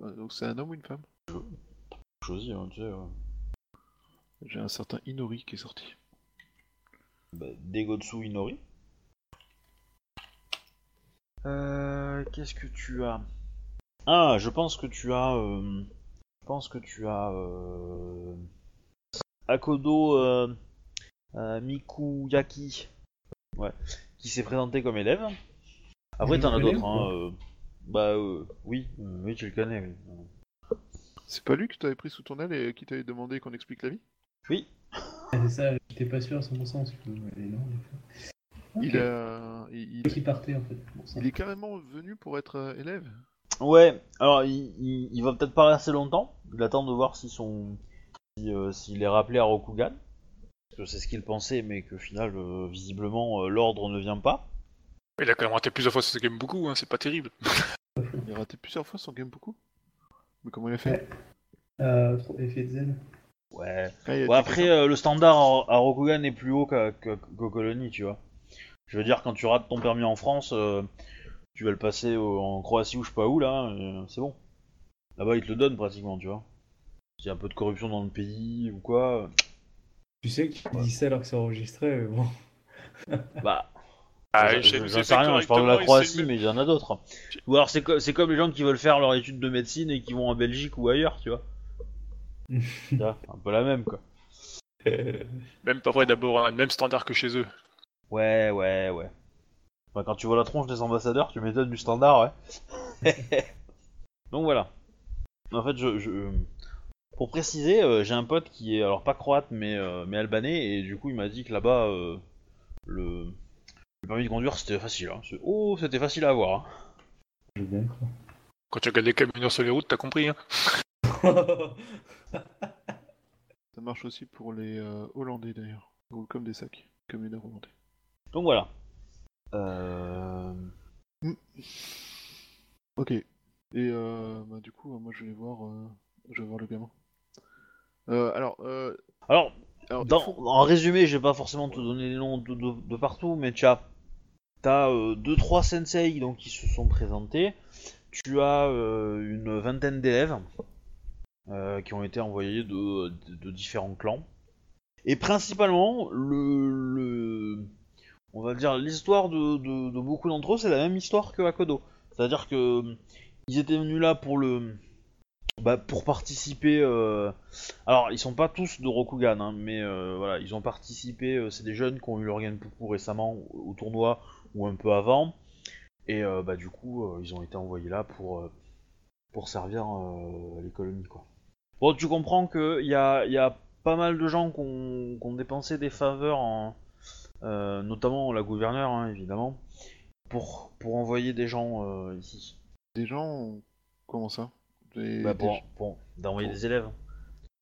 Donc c'est un homme ou une femme? Choisis, hein, tu sais. J'ai un certain Inori qui est sorti. Bah, Degotsu Inori. Euh, qu'est-ce que tu as? Ah, je pense que tu as. euh, je pense que tu as. Euh, Akodo euh, euh, Mikuyaki. Ouais. Qui s'est présenté comme élève. Après, t'en as d'autres, hein. euh, bah, euh, oui, oui, tu le connais, oui. C'est pas lui que t'avais pris sous ton aile et qui t'avait demandé qu'on explique la vie? Oui, c'est ça, j'étais pas sûr à 100% parce que elle est non, en effet. Il, Ok. a... il, il- Qui partait en fait. il est carrément venu pour être euh, élève Ouais, alors il, il, il va peut-être pas rester longtemps. Il attend de voir si son, si, euh, s'il est rappelé à Rokugan. Parce que c'est ce qu'il pensait, mais que final, euh, visiblement, euh, l'ordre ne vient pas. Il a quand même raté plusieurs fois ce game beaucoup, hein, c'est pas terrible. Il a raté plusieurs fois son game beaucoup Mais comment il a fait? Euh, effet de zen. Ouais. Ah, après, euh, le standard à, Rokugan est plus haut qu'à, qu'aux colonies, tu vois. Je veux dire, quand tu rates ton permis en France, euh, tu vas le passer au- en Croatie ou je sais pas où, là, euh, c'est bon. Là-bas, ils te le donnent pratiquement, tu vois. S'il y a un peu de corruption dans le pays ou quoi, Tu sais que tu dis ça alors que c'est enregistré, mais bon. <laughs> bah, Ah, Je- chez je- sais rien, je parle de la Croatie, mais il y en a d'autres. Ou alors c'est co- c'est comme les gens qui veulent faire leur étude de médecine et qui vont en Belgique ou ailleurs, tu vois. <laughs> Un peu la même, quoi. Même pas vrai d'abord, le même standard que chez eux. Ouais, ouais, ouais. Enfin, quand tu vois la tronche des ambassadeurs, tu m'étonnes du standard, ouais. <laughs> Donc voilà. En fait, je, je- pour préciser, euh, j'ai un pote qui est alors pas croate mais euh, mais albanais et du coup il m'a dit que là-bas euh, le Le permis de conduire, c'était facile. Hein. Oh, c'était facile à avoir. hein. Quand tu regardes les camionneurs sur les routes, t'as compris. Hein <laughs> <laughs> Ça marche aussi pour les euh, Hollandais d'ailleurs. Ils roulent comme des sacs, comme une hollandais. Donc voilà. Euh... Ok. Et euh, bah, du coup, moi je vais voir, je vais voir le gamin. Alors, euh, Alors, alors il Dans- faut- En résumé, je vais pas forcément te donner les noms de, de- de partout, mais tu as, t'as euh, deux trois sensei donc qui se sont présentés. Tu as une vingtaine d'élèves qui ont été envoyés de, différents clans. Et principalement, le, le- on va dire l'histoire de, beaucoup d'entre eux, c'est la même histoire que Akodo. C'est-à-dire que euh, ils étaient venus là pour le, bah, pour participer. euh, alors, ils sont pas tous de Rokugan, hein, mais euh, voilà, ils ont participé. euh, c'est des jeunes qui ont eu leur Genpuku récemment au, tournoi ou un peu avant, et euh, bah du coup, euh, ils ont été envoyés là pour euh, pour servir euh, les colonies, quoi. Bon, tu comprends que il y a, y a pas mal de gens qui ont, qui ont dépensé des faveurs, en, euh, notamment la gouverneure, hein, évidemment, pour pour envoyer des gens euh, ici. des gens, comment ça? Des- Bah, des- pour, pour- d'envoyer des élèves.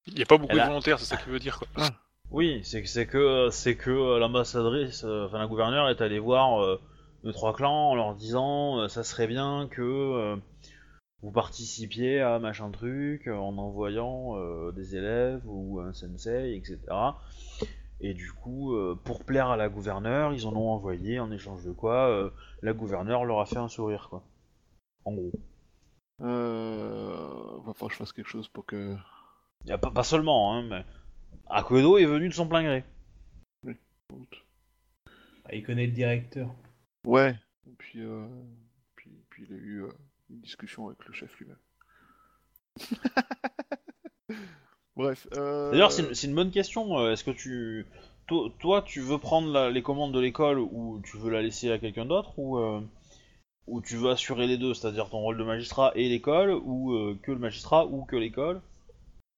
Il n'y a pas beaucoup Elle de a- volontaires, c'est ça qu'il veut dire. Quoi. Oui, c'est que c'est que c'est que euh, l'ambassadrice, euh, enfin la gouverneure est allée voir euh, deux trois clans en leur disant euh, ça serait bien que euh, vous participiez à machin truc euh, en envoyant euh, des élèves ou un sensei, etc. Et du coup, euh, pour plaire à la gouverneure, ils en ont envoyé en échange de quoi euh, la gouverneure leur a fait un sourire quoi. En gros. Euh, va falloir que je fasse quelque chose pour que. Y a pas, pas seulement, hein, mais Akodo est venu de son plein gré. Ah, il connaît le directeur. Ouais. Et puis, euh, puis, puis il a eu euh, une discussion avec le chef lui-même. <laughs> Bref. euh, D'ailleurs, c'est une, bonne question. euh, Est-ce que tu. Toi, toi, tu veux prendre la- les commandes de l'école ou tu veux la laisser à quelqu'un d'autre ou, euh, ou tu veux assurer les deux, c'est-à-dire ton rôle de magistrat et l'école ou euh, que le magistrat ou que l'école?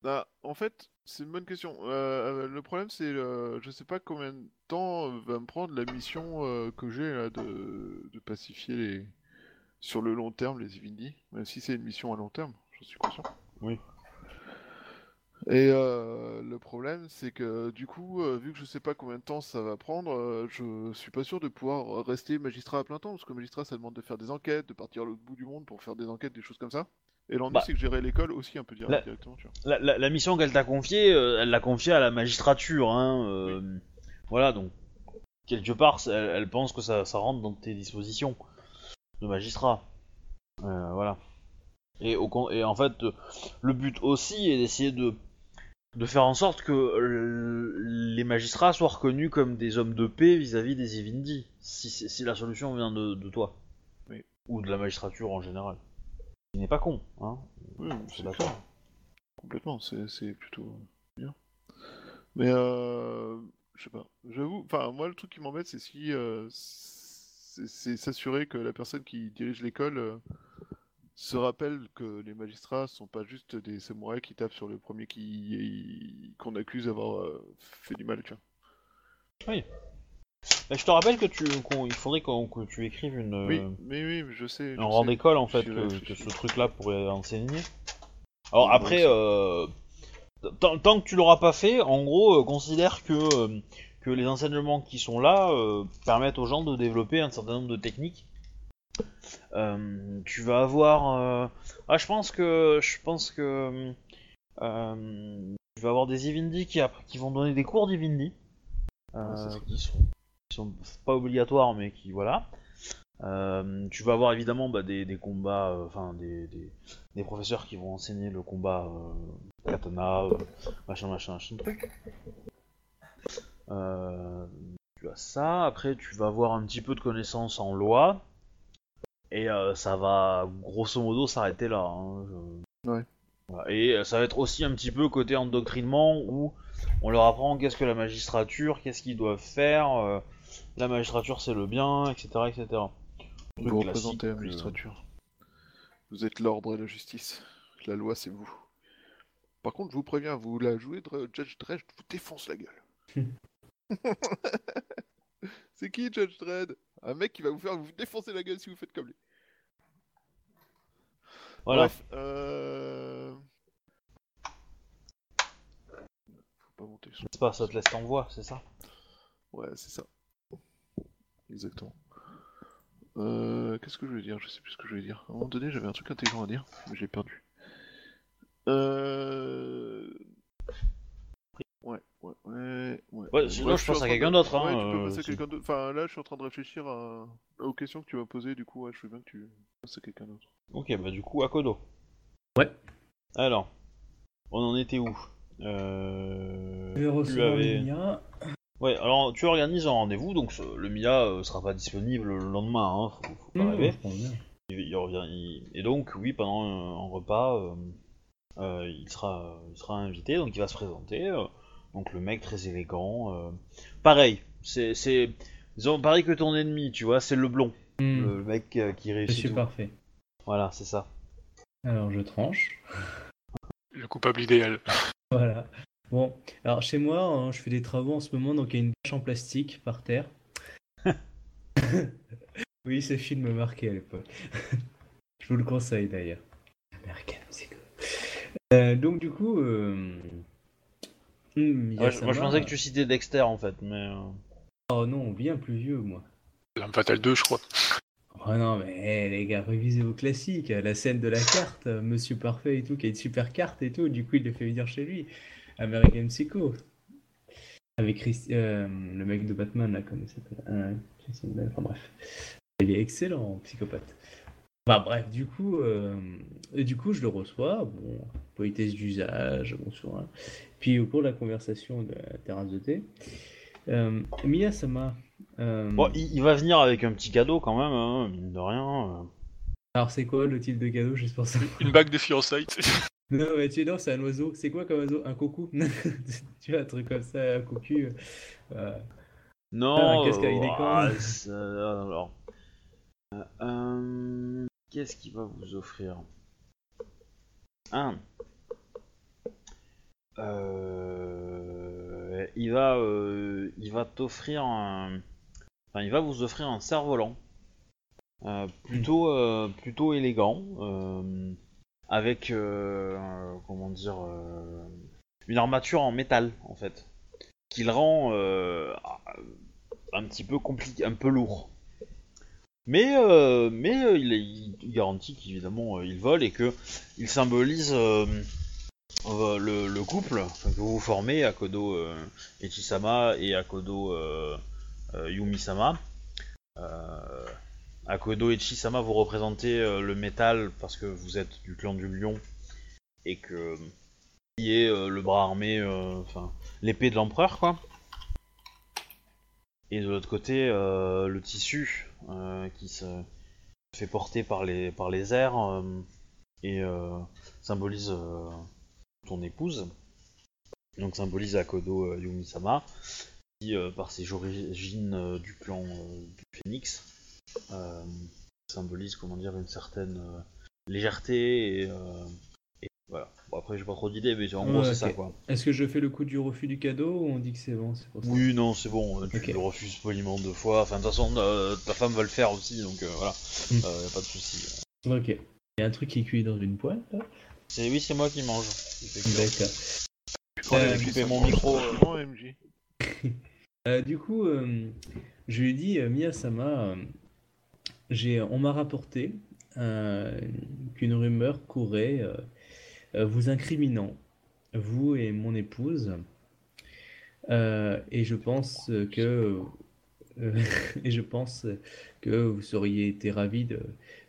Bah, en fait, c'est une bonne question. Le problème, c'est, je sais pas combien de temps va me prendre la mission que j'ai de, de pacifier les, sur le long terme les Ivindi, même si c'est une mission à long terme, j'en suis conscient. Oui. Et euh, le problème, c'est que du coup, euh, vu que je sais pas combien de temps ça va prendre, euh, je suis pas sûr de pouvoir rester magistrat à plein temps, parce que magistrat, ça demande de faire des enquêtes, de partir à l'autre bout du monde pour faire des enquêtes, des choses comme ça. Et l'ennui, Bah. c'est que gérer l'école aussi un peu dire- La- directement, tu vois. la, la- la mission qu'elle t'a confiée, euh, elle l'a confiée à la magistrature. Hein, Voilà, donc quelque part, elle, elle pense que ça, ça rentre dans tes dispositions de magistrat. Euh, voilà. Et, au, et en fait, euh, le but aussi est d'essayer de, de faire en sorte que euh, les magistrats soient reconnus comme des hommes de paix vis-à-vis des Evindi, si, la solution vient de, de toi. Oui. Ou de la magistrature en général. Il n'est pas con, hein. Oui, C'est d'accord. Complètement, c'est plutôt bien. Mais euh, je sais pas. J'avoue, enfin moi le truc qui m'embête c'est si euh, c'est s'assurer que la personne qui dirige l'école euh, se rappelle que les magistrats sont pas juste des samouraïs qui tapent sur le premier qui qu'on accuse d'avoir euh, fait du mal, tu vois. Mais je te rappelle que tu, qu'on- il faudrait qu'on- que tu écrives une, Oui, euh, mais oui, je sais. je un rang sais. d'école en fait J'y que, réfléchis. que ce truc-là pourrait enseigner. Alors Oui, après, euh, tant, tant que tu l'auras pas fait, en gros, euh, considère que euh, que les enseignements qui sont là euh, permettent aux gens de développer un certain nombre de techniques. Euh, tu vas avoir, euh, ah, je pense que, je pense que tu vas avoir des Ivindi qui, vont donner des cours d'Ivindi, Ah, qui sont, qui sont pas obligatoires mais qui voilà. Euh, tu vas avoir évidemment bah, des, des combats, euh, enfin des, des, des professeurs qui vont enseigner le combat euh, katana, machin machin machin. Euh, tu as ça, après tu vas avoir un petit peu de connaissances en loi, et euh, ça va grosso modo s'arrêter là. hein, je- Ouais. Et euh, ça va être aussi un petit peu côté endoctrinement où on leur apprend qu'est-ce que la magistrature, qu'est-ce qu'ils doivent faire, euh, la magistrature c'est le bien, etc. etc. Vous représentez la magistrature. Vous êtes l'ordre et la justice. La loi, c'est vous. Par contre, je vous préviens, vous la jouez, Judge Dredd, je vous défonce la gueule. <laughs> <laughs> C'est qui Judge Dredd? Un mec qui va vous faire vous défoncer la gueule si vous faites comme lui. Voilà. Bref, euh... Faut pas monter. sur- C'est pas, ça te laisse en voix, c'est ça? Ouais, c'est ça. Exactement. Euh, Qu'est-ce que je voulais dire? Je sais plus ce que je voulais dire. À un moment donné, j'avais un truc intelligent à dire, mais j'ai perdu. Euh... Ouais, ouais, ouais, ouais. Ouais, sinon, je suis pense en à quelqu'un d'autre, hein, Ouais, tu peux euh, passer à quelqu'un d'autre. Enfin, là, je suis en train de réfléchir à... aux questions que tu m'as posées, du coup, ouais, je veux bien que tu passes à quelqu'un d'autre. Ok, bah du coup, Akodo. Ouais. Alors, on en était où? Euh... Je vais tu recevoir avais- les miens. Ouais, alors tu organises un rendez-vous, donc ce- le Mia euh, sera pas disponible le lendemain, hein, faut, faut pas Mmh, rêver. je. Il, il revient, il- Et donc, oui, pendant un, un repas, euh, euh, il, sera, il sera invité, donc il va se présenter. Donc le mec très élégant. euh, Pareil, c'est. c'est- Disons, pareil que ton ennemi, tu vois, c'est le blond. Hmm, Le mec euh, qui Je réussit suis tout. parfait. Voilà, c'est ça. Alors je tranche. Le coupable idéal. <laughs> Voilà. Bon, alors chez moi, hein, je fais des travaux en ce moment, donc il y a une bâche en plastique par terre. <laughs> oui, ce film me marquait à l'époque. <laughs> je vous le conseille d'ailleurs. American Psycho. Euh, donc du coup, euh... hmm, Ouais, je- moi, je pensais que tu citais Dexter en fait, mais. euh, Oh non, bien plus vieux moi. L'âme fatale 2, je crois. Oh non, mais eh, les gars, révisez vos classiques. La scène de la carte, euh, Monsieur Parfait et tout, qui a une super carte et tout, du coup il le fait venir chez lui. American Psycho. Avec Christ- euh, le mec de Batman, là, comment il s'appelle Euh, Enfin bref. Il est excellent, psychopathe. Enfin bref, du coup, euh, et du coup je le reçois, bon, politesse d'usage, bonsoir. Puis au cours de la conversation de la terrasse de thé, euh, Miyasama. euh, Bon, il, il va venir avec un petit cadeau quand même, hein, mine de rien. euh. Alors c'est quoi le type de cadeau juste pour ça Une bague de fiançailles. <laughs> Non, mais tu non, c'est un oiseau. C'est quoi comme oiseau? Un coucou? <laughs> Tu vois, un truc comme ça, un cocu. euh, euh, Non, Ah, qu'est-ce qu'il ah, con. c'est- alors. Euh, euh, Qu'est-ce qu'il va vous offrir? Un. Euh, il va, euh, il va t'offrir un. Enfin, il va vous offrir un cerf-volant. Euh, plutôt, euh, plutôt élégant. avec. comment dire. une armature en métal, en fait. Qui le rend. un petit peu compliqué, un peu lourd. Mais, mais il, est- il garantit qu'évidemment il vole et que il symbolise le, le couple que vous formez, Akodo euh, Echisama et Akodo euh, euh, Yumi-sama. Euh, Akodo Echisama, vous représentez euh, le métal parce que vous êtes du clan du lion et que qui est euh, le bras armé, euh, enfin l'épée de l'empereur quoi. Et de l'autre côté, euh, le tissu euh, qui se fait porter par les, par les airs euh, et euh, symbolise euh, ton épouse. Donc symbolise Akodo euh, Yumi-sama, qui euh, par ses origines euh, du clan du Phénix euh, symbolise comment dire une certaine légèreté et, et voilà. Bon, après j'ai pas trop d'idées, mais en gros c'est ça quoi. Est-ce que je fais le coup du refus du cadeau ou on dit que c'est bon c'est pour ça Oui, non, c'est bon, tu Ok. le refuses poliment deux fois. Enfin, de toute façon, euh, ta femme va le faire aussi, donc euh, voilà, Mm. Euh, y a pas de souci. Ok. Il y a un truc qui est cuit dans une poêle là? C'est oui, c'est moi qui mange. D'accord. Euh, ça mon micro, tranquillement, MJ. <laughs> Euh, du coup, euh, je lui ai dit, euh, Miyasama, euh, j'ai, on m'a rapporté euh, qu'une rumeur courait euh, euh, vous incriminant, vous et mon épouse, Euh, et je pense que euh, <laughs> et je pense que vous auriez été ravi de,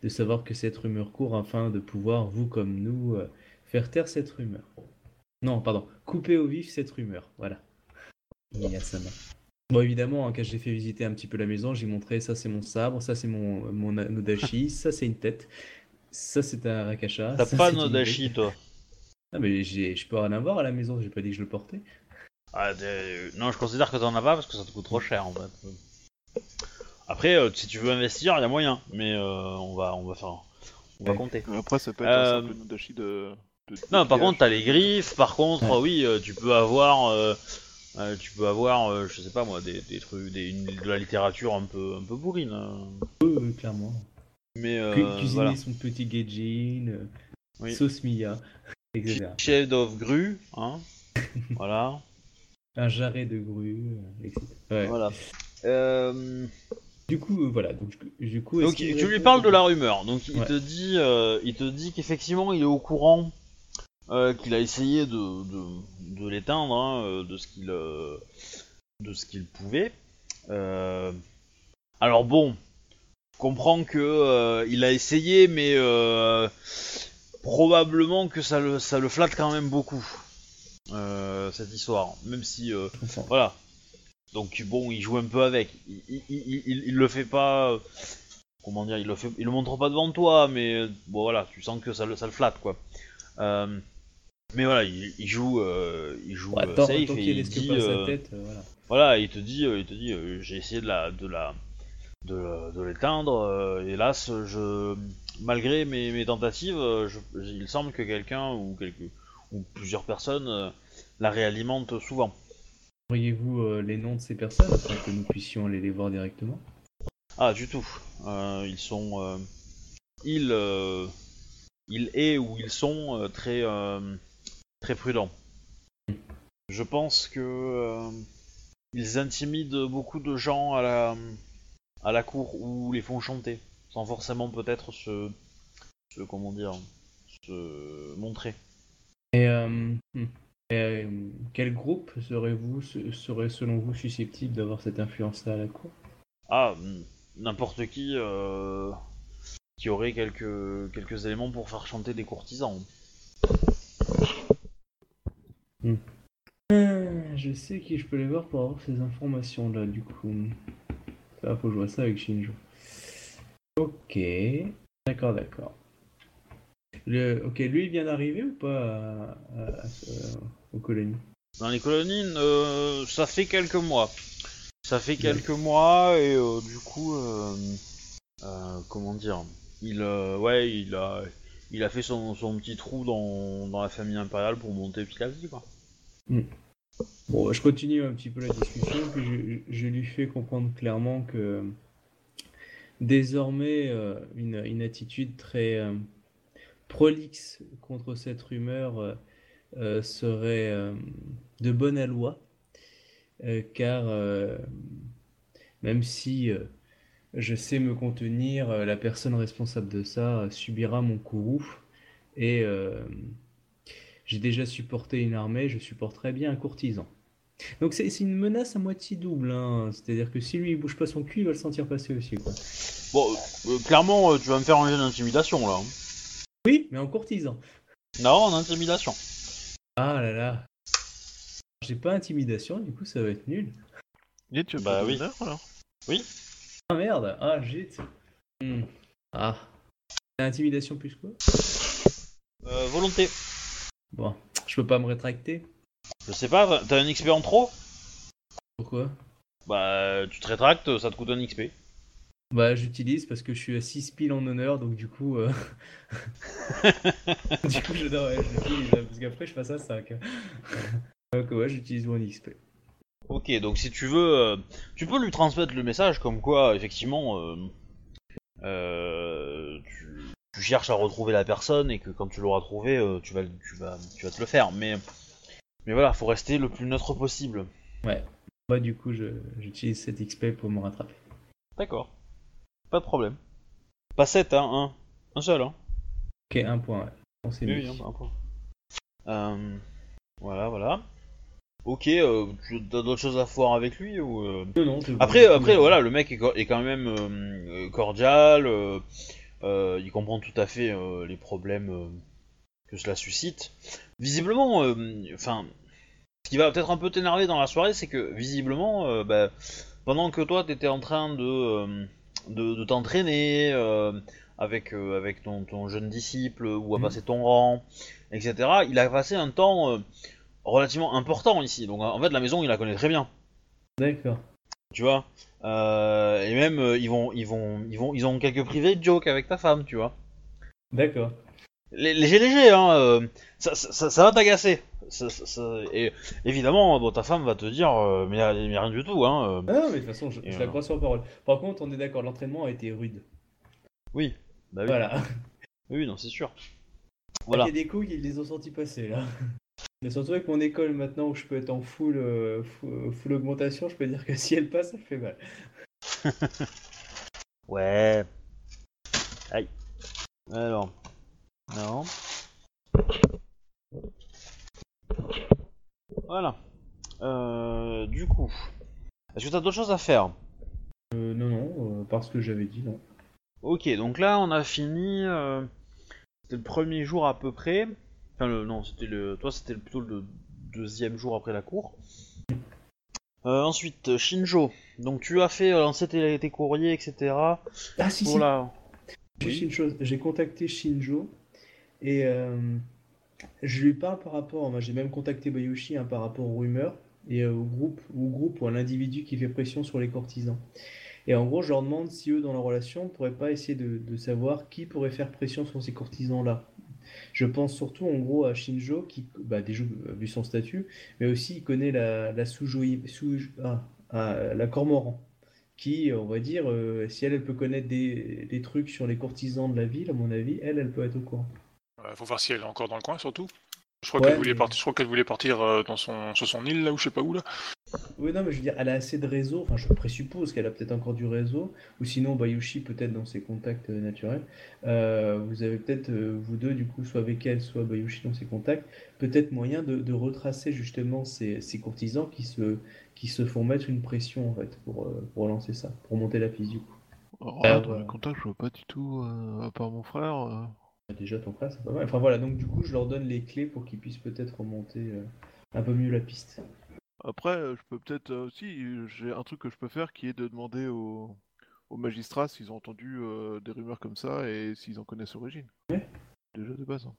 de savoir que cette rumeur court afin de pouvoir, vous comme nous, euh, faire taire cette rumeur. Non, pardon, couper au vif cette rumeur. Voilà. Miyasama. Bon, évidemment, hein, quand j'ai fait visiter un petit peu la maison, j'ai montré ça c'est mon sabre, ça c'est mon, mon Nodashi, <laughs> ça c'est une tête, ça c'est un Rakasha. T'as ça, pas une Nodashi, toi? Ah, mais j'ai- je peux en avoir à la maison, j'ai pas dit que je le portais. ah, Non, je considère que t'en as pas parce que ça te coûte trop cher en fait. Après, euh, si tu veux investir, il y a moyen, mais euh, on va, on va faire, on va compter. Après, ça peut être Euh, un simple Nodashi de. de- de Non, par contre, t'as les griffes. Par contre, Ouais. oui, euh, tu peux avoir euh, euh, tu peux avoir, euh, je sais pas moi, des, des trucs, des, une- de la littérature un peu, un peu bourrine. hein. Oui, clairement. Mais euh, Cu- cuisiner voilà. son petit gaijin, euh, Oui. sauce Mia, etc. Chef of grue, hein. <laughs> voilà. Un jarret de grue, euh, etc. Ouais. Voilà. Euh, Du coup, euh, voilà. Donc, du coup, donc tu lui parles de la rumeur. Donc il Ouais. te dit, euh, il te dit qu'effectivement il est au courant, euh, qu'il a essayé de, de, de l'éteindre, hein, de ce qu'il, de ce qu'il pouvait. Alors bon, je comprends que il a essayé, mais probablement que ça le, ça le flatte quand même beaucoup cette histoire, même si. Voilà. Donc bon, il joue un peu avec. Il, il, il, il- il le fait pas. euh, Comment dire Il le fait, il le montre pas devant toi, mais euh, bon voilà, tu sens que ça le, ça le flatte quoi. Euh, mais voilà, il, joue, euh, il joue Ouais, safe et il risque dit, pas sa tête, voilà. voilà, il te dit, il te dit, j'ai essayé de la, de la, de, de l'éteindre. hélas, je, malgré mes, mes tentatives, je- il semble que quelqu'un ou quelques, ou plusieurs personnes la réalimentent souvent. Auriez-vous euh, les noms de ces personnes afin que nous puissions aller les voir directement? Ah, du tout. Euh, ils sont. euh, ils. ils est ou ils sont très. très prudents. Je pense que. ils intimident beaucoup de gens à la. à la cour ou les font chanter. Sans forcément peut-être se. se. comment dire. se montrer. Et, euh, hmm. Et, euh, quel groupe serait selon vous susceptible d'avoir cette influence-là à la cour? Ah, n'importe qui. euh, qui aurait quelques, quelques éléments pour faire chanter des courtisans. Euh, Je sais qui je peux les voir pour avoir ces informations-là, du coup. Ça, faut vois ça avec Shinjo. Ok. D'accord, d'accord. Le... Ok, lui, il vient d'arriver ou pas à, à- à ce- aux colonies Dans les colonies, euh, ça fait quelques mois. Ça fait quelques mois et euh, du coup, euh, comment dire, il, ouais, il a, il a fait son, son petit trou dans, dans la famille impériale pour monter petit à petit, quoi. Bon, je continue un petit peu la discussion, puis je, je lui fais comprendre clairement que désormais, euh, une, une attitude très euh, prolixe contre cette rumeur serait euh, de bonne aloi, euh, car euh, même si euh, je sais me contenir, euh, la personne responsable de ça euh, subira mon courroux, et euh, j'ai déjà supporté une armée, je supporterai bien un courtisan. Donc c'est une menace à moitié double, hein. C'est-à-dire que si lui il bouge pas son cul, il va le sentir passer aussi, quoi. Bon, euh, clairement, euh, tu vas me faire un jeu d'intimidation là. hein. Oui, mais en courtisan. Non, en intimidation. Ah là là. J'ai pas intimidation, du coup ça va être nul. Et tu Bah oui. d'honneur, alors Ah merde, ah zut. Hmm. Ah. Intimidation plus quoi? Euh, volonté. Bon, je peux pas me rétracter? Je sais pas, t'as un XP en trop? Pourquoi? Bah, tu te rétractes, ça te coûte un XP. Bah j'utilise parce que je suis à 6 piles en honneur, donc du coup... euh, <laughs> <laughs> du coup je, non, ouais, j'utilise, parce qu'après je passe à 5. <laughs> donc ouais, j'utilise mon XP. Ok, donc si tu veux, euh, tu peux lui transmettre le message comme quoi, effectivement, euh, euh, tu, tu cherches à retrouver la personne et que quand tu l'auras trouvé, euh, tu, vas, tu, vas, tu vas te le faire. Mais, mais voilà, faut rester le plus neutre possible. Moi du coup je- j'utilise cet XP pour me rattraper. D'accord. Pas de problème. Pas 7, hein, un. Un seul, hein. Ok, un point, ouais. On s'est Oui, mis. oui, un, point. Euh, voilà, voilà. Ok, euh, tu as d'autres choses à voir avec lui ou euh, Non. Après, après, voilà, le mec est, quand même euh, euh, cordial. euh, euh, il comprend tout à fait euh, les problèmes euh, que cela suscite. Visiblement, euh, enfin, ce qui va peut-être un peu t'énerver dans la soirée, c'est que visiblement, euh, bah, pendant que toi t'étais en train de euh, de, de t'entraîner euh, avec euh, avec ton, ton jeune disciple ou à Mhm. passer ton rang, etc. Il a passé un temps euh, relativement important ici. Donc en fait, la maison, il la connaît très bien D'accord. tu vois. Et même ils vont, ils vont, ils vont, ils ont quelques privés jokes avec ta femme, tu vois. D'accord. Lé- léger, léger, hein. euh, ça, ça, ça- ça va t'agacer. Et évidemment, bon, ta femme va te dire, euh, mais, mais rien du tout, hein. euh. Ah non, mais de toute façon, je, la crois sur parole. Par contre, on est d'accord, l'entraînement a été rude. Oui. Bah oui. Voilà. Oui, non, c'est sûr. Voilà. Voilà. Il y a des coups, ils les ont sentis passer là. Mais surtout avec mon école maintenant où je peux être en full, euh, full, full augmentation, je peux dire que <laughs> si elle passe, ça fait mal. <laughs> Ouais. Aïe. Alors. Non. Voilà. Euh, du coup. Est-ce que t'as d'autres choses à faire? Euh, non, non, euh, parce que j'avais dit non. Ok, donc là on a fini. euh, c'était le premier jour à peu près. Enfin, le, non, c'était le. Toi, c'était plutôt le deuxième jour après la cour. Ensuite, Shinjo. Donc tu as fait lancer tes, tes courriers, etc. Ah si, Pour si, la. Oui. j'ai contacté Shinjo et euh, je lui parle par rapport, moi j'ai même contacté Bayushi hein, par rapport aux rumeurs et euh, au groupe, au groupe ou à l'individu qui fait pression sur les courtisans. Et en gros, je leur demande si eux, dans leur relation, ne pourraient pas essayer de, savoir qui pourrait faire pression sur ces courtisans-là. Je pense surtout en gros à Shinjo, qui, bah, déjà vu son statut, mais aussi il connaît la, la ah, ah, la Cormoran qui, on va dire, euh, si elle, elle peut connaître des, des trucs sur les courtisans de la ville, à mon avis, elle, elle peut être au courant. Euh, faut voir si elle est encore dans le coin, surtout. Je crois Ouais, qu'elle voulait mais- partir. Je crois qu'elle voulait partir euh, dans son sur son île là ou je sais pas où là. Oui, non, mais je veux dire, elle a assez de réseau, enfin, je présuppose qu'elle a peut-être encore du réseau, ou sinon Bayushi, peut-être dans ses contacts euh, naturels. Euh, vous avez peut-être, vous deux, du coup, soit avec elle, soit Bayushi dans ses contacts, peut-être moyen de, de retracer justement ces, ces courtisans qui se, qui se font mettre une pression, en fait, pour, pour lancer ça, pour monter la piste, du coup. Alors, dans les contacts, je vois pas du tout, euh, à part mon frère. Déjà, ton frère, c'est pas mal. Enfin, voilà, donc du coup, je leur donne les clés pour qu'ils puissent peut-être remonter euh, un peu mieux la piste. Après, euh, je peux peut-être euh, aussi, euh, j'ai un truc que je peux faire qui est de demander aux, aux magistrats s'ils ont entendu euh, des rumeurs comme ça et s'ils en connaissent l'origine. Ouais. Déjà de base. hein.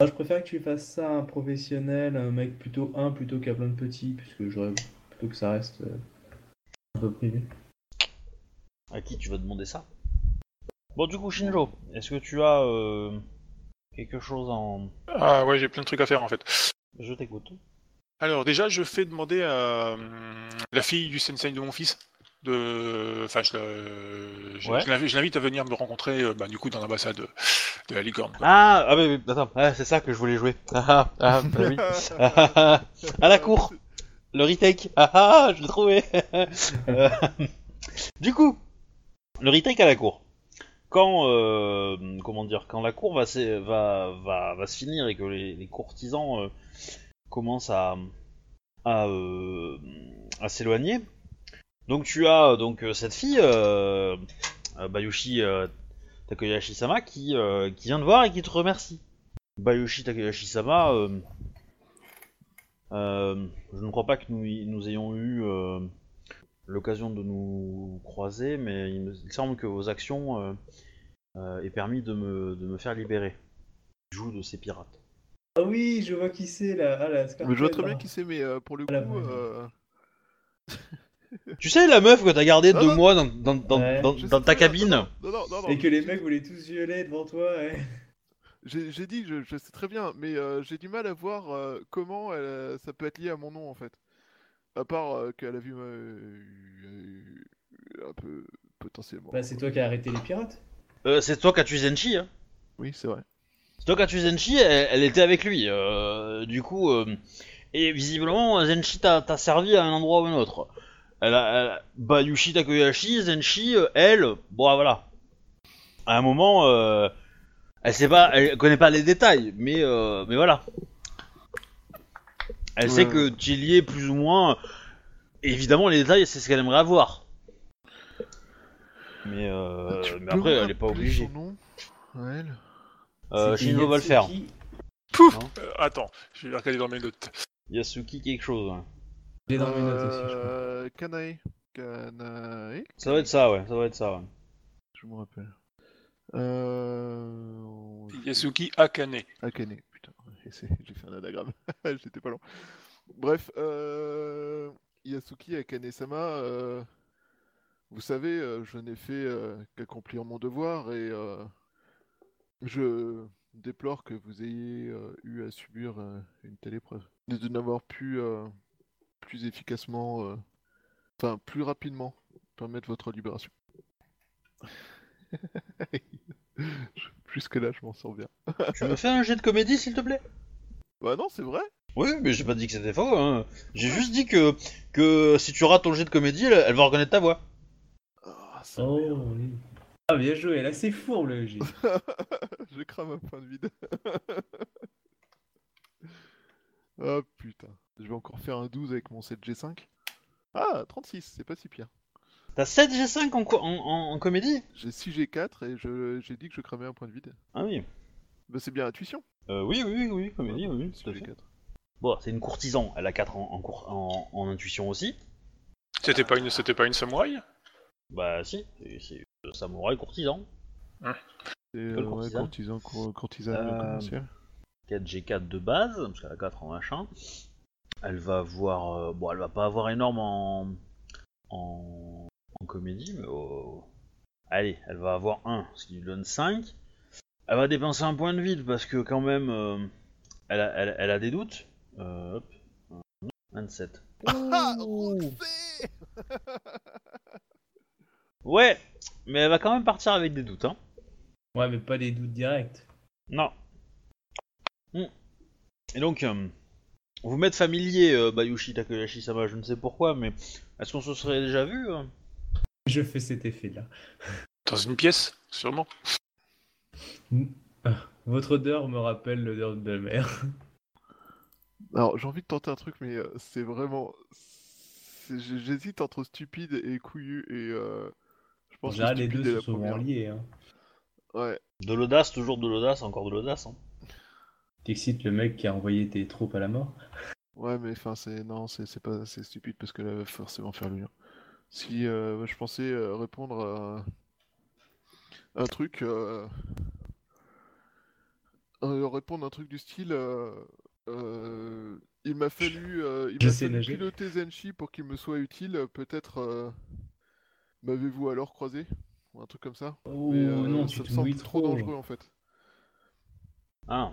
Moi, je préfère que tu fasses ça à un professionnel, un mec plutôt un plutôt qu'à plein de petits, puisque j'aurais plutôt que ça reste euh, un peu privé. À qui tu vas demander ça? Bon, du coup, Shinjo, est-ce que tu as euh, quelque chose en. Ah ouais, j'ai plein de trucs à faire en fait. Je t'écoute. Alors déjà, je fais demander à euh, la fille du sensei de mon fils. De... Enfin, je, la- je- Ouais. je l'invite- à venir me rencontrer euh, bah, du coup dans l'ambassade de, de la licorne. quoi. Ah, ah, mais, mais, attends, ah, c'est ça que je voulais jouer. Ah, <laughs> ah, ah, bah oui. Ah, ah, ah. à la cour, le retake. Ah, ah, je l'ai trouvé. <laughs> Euh, du coup, le retake à la cour. Quand, euh, comment dire, quand la cour va, s'é- va, va, va se finir et que les, courtisans euh, commencent à, à, euh, à s'éloigner, donc tu as donc cette fille, Bayushi Takoyashi-sama, qui, qui vient te voir et qui te remercie. Bayushi Takoyashi-sama, euh, je ne crois pas que nous, ayons eu l'occasion de nous croiser, mais il me il semble que vos actions euh, euh, aient permis de me, de me faire libérer du joug de ces pirates. Ah oui, je vois qui c'est là. Ah, la Mais je vois très bien qui c'est, mais euh, pour le coup, Ah, euh, <laughs> Tu sais, la meuf que t'as gardée Ah deux mois dans, dans, dans, Ouais. dans- je dans sais ta cabine. Non, non, non, non, Et que les mecs voulaient tous violer devant toi. ouais. J'ai dit, je, je sais très bien, mais euh, j'ai du mal à voir euh, comment elle, ça peut être lié à mon nom en fait. À part euh, qu'elle a vu ma- euh, un peu potentiellement. Bah, c'est toi qui as arrêté les pirates. Euh, c'est toi qui as tué Zenchi, hein Oui, c'est vrai. C'est toi qui as tué Zenchi, elle, elle était avec lui. euh, du coup, euh, et visiblement, Zenchi t'a t'a servi à un endroit ou un autre. Elle a, elle- Bayushi Takoyashi, Zenchi, euh, elle, bon voilà. À un moment, euh, elle sait pas, elle connaît pas les détails, mais euh, mais voilà. Elle sait que tu es lié plus ou moins. Évidemment, les détails, c'est ce qu'elle aimerait avoir. Mais, euh, Tu mais après, elle est pas obligée. son nom à elle Euh, Shinzo va le faire. Pouf Non. Euh, Attends, je vais regarder dans mes notes. Yasuki quelque chose. ouais. Il est dans mes notes aussi, je crois. Euh, Kanae. Kanae Ça doit être ça, ouais. Ça doit être ça, ouais. Je me rappelle. Euh... Yasuki Akane. Akane, <laughs> j'ai fait un anagramme, <laughs> j'étais pas loin. Bref, euh... Yasuki Akane-sama, euh, vous savez, euh, je n'ai fait qu'accomplir mon devoir et je, déplore que vous ayez eu à subir une telle épreuve. De, n'avoir pu plus efficacement, enfin plus rapidement, permettre votre libération. <laughs> Jusque là, je m'en sors bien. Tu me fais un jet de comédie, s'il te plaît? Bah non, c'est vrai. Oui, mais j'ai pas dit que c'était faux. Hein. J'ai juste dit que, que si tu rates ton jet de comédie, elle, elle va reconnaître ta voix. Ah, ça Oh, oui. Ah, bien joué, là c'est fourbe le G. <laughs> je crame un point de vide. <laughs> oh putain. Je vais encore faire un 12 avec mon 7G5. Ah, 36, c'est pas si pire. T'as 7 G5 en, co- en, en- en comédie? J'ai 6G4 et je- j'ai dit que je cramais un point de vide. Ah oui. Bah c'est bien intuition. Euh, oui, oui, oui, oui, comédie, oui, oui, tout à fait. 6G4. Bon, c'est une courtisan, elle a 4 en, en, cour- en, en intuition aussi. C'était pas une, c'était pas une samouraï? Bah si, c'est- c'est samouraï courtisan. C'est Quelle euh, ouais, courtisan, cour- courtisane Euh, commerciale. 4 G4 de base, parce qu'elle a 4 en machin. Elle va avoir... euh, bon, elle va pas avoir énorme en... En, en comédie, mais... oh, Allez, elle va avoir 1, ce qui lui donne 5. Elle va dépenser un point de vide, parce que quand même... euh, elle, a, elle, elle a des doutes. Euh, hop. 27. Ah, Ouh. Roxy <laughs> Ouais, mais elle va quand même partir avec des doutes, hein. Ouais, mais pas des doutes directs. Non. Hmm. Et donc, euh, vous m'êtes familier, euh, Bayushi Takayashi-sama, je ne sais pourquoi, mais est-ce qu'on se serait déjà vu euh Je fais cet effet-là. Dans une pièce, sûrement. Ah, Votre odeur me rappelle l'odeur de la mer. Alors j'ai envie de tenter un truc, mais euh, c'est vraiment. J'hésite entre stupide et couillu et. euh, Je que les deux sont souvent première. liés. Hein. Ouais. De l'audace, toujours de l'audace, encore de l'audace. Hein. T'excites le mec qui a envoyé tes troupes à la mort? Ouais, mais enfin, c'est. Non, c'est pas. C'est stupide parce que là, va forcément faire le lien. Si euh, je pensais euh, répondre à. Un truc. euh, euh, répondre à un truc du style. euh, euh, Il m'a fallu, euh, il m'a piloter Zenshi pour qu'il me soit utile. Peut-être euh, m'avez-vous alors croisé? Ou un truc comme ça. Oh Mais, euh, non, ça me semble trop trop. dangereux en fait. Ah,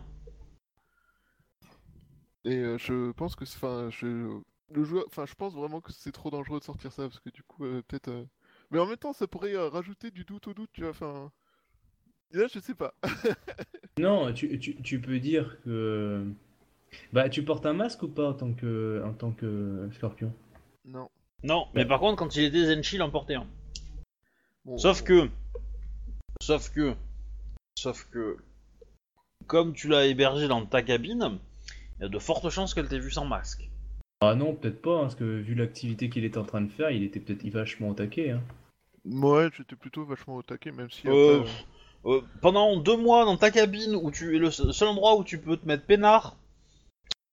Et euh, je pense que, c'est- enfin, je, le joueur, enfin, je pense vraiment que c'est trop dangereux de sortir ça parce que du coup, euh, peut-être. euh, Mais en même temps, ça pourrait euh, rajouter du doute au doute, tu vois. Enfin, là, je sais pas. <laughs> Non, tu, tu, tu peux dire que. Bah, tu portes un masque ou pas en tant que, en tant que scorpion? Non. non, mais par contre, quand il était Zenshi, il en portait un. Bon, Sauf bon. que... Sauf que... Sauf que... Comme tu l'as hébergé dans ta cabine, il y a de fortes chances qu'elle t'ait vu sans masque. Ah non, peut-être pas, hein, parce que vu l'activité qu'il était en train de faire, il était peut-être vachement au taquet. Hein. Ouais, j'étais plutôt vachement au taquet, même si. Euh, après, Euh, pendant deux mois dans ta cabine où tu es le se- seul endroit où tu peux te mettre peinard.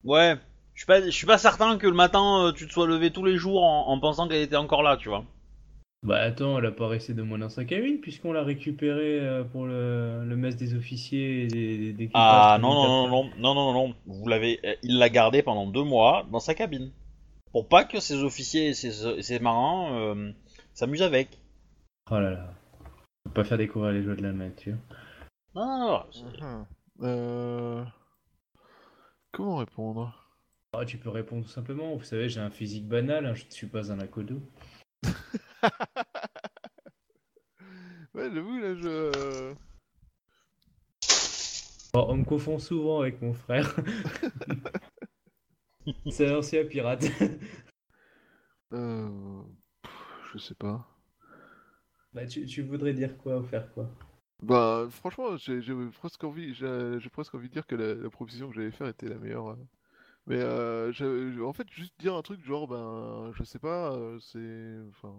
Ouais, je suis pas, je suis pas certain que le matin euh, tu te sois levé tous les jours en, en pensant qu'elle était encore là, tu vois. Bah attends, elle a pas resté de moins dans sa cabine, puisqu'on l'a récupérée euh, pour le, le mess des officiers et des, des Ah non non non non non non non, vous l'avez, euh, il l'a gardé pendant deux mois dans sa cabine pour pas que ses officiers et ses, et ses marins euh, s'amusent avec. Oh là là. Faut pas faire découvrir les joies de la nature. Non non non. mhm. Euh, Comment répondre? Ah, tu peux répondre tout simplement, vous savez, j'ai un physique banal, hein, je ne suis pas un Akodo. <laughs> <laughs> Ouais, j'avoue, là, je. Oh, on me confond souvent avec mon frère. <laughs> C'est un ancien pirate. Euh... Je sais pas. Bah, tu, tu voudrais dire quoi ou faire quoi? Bah, franchement, j'ai presque envie, presque envie de dire que la, la proposition que j'allais faire était la meilleure. euh. Mais euh, en fait, juste dire un truc genre, ben, je sais pas, euh, c'est, enfin,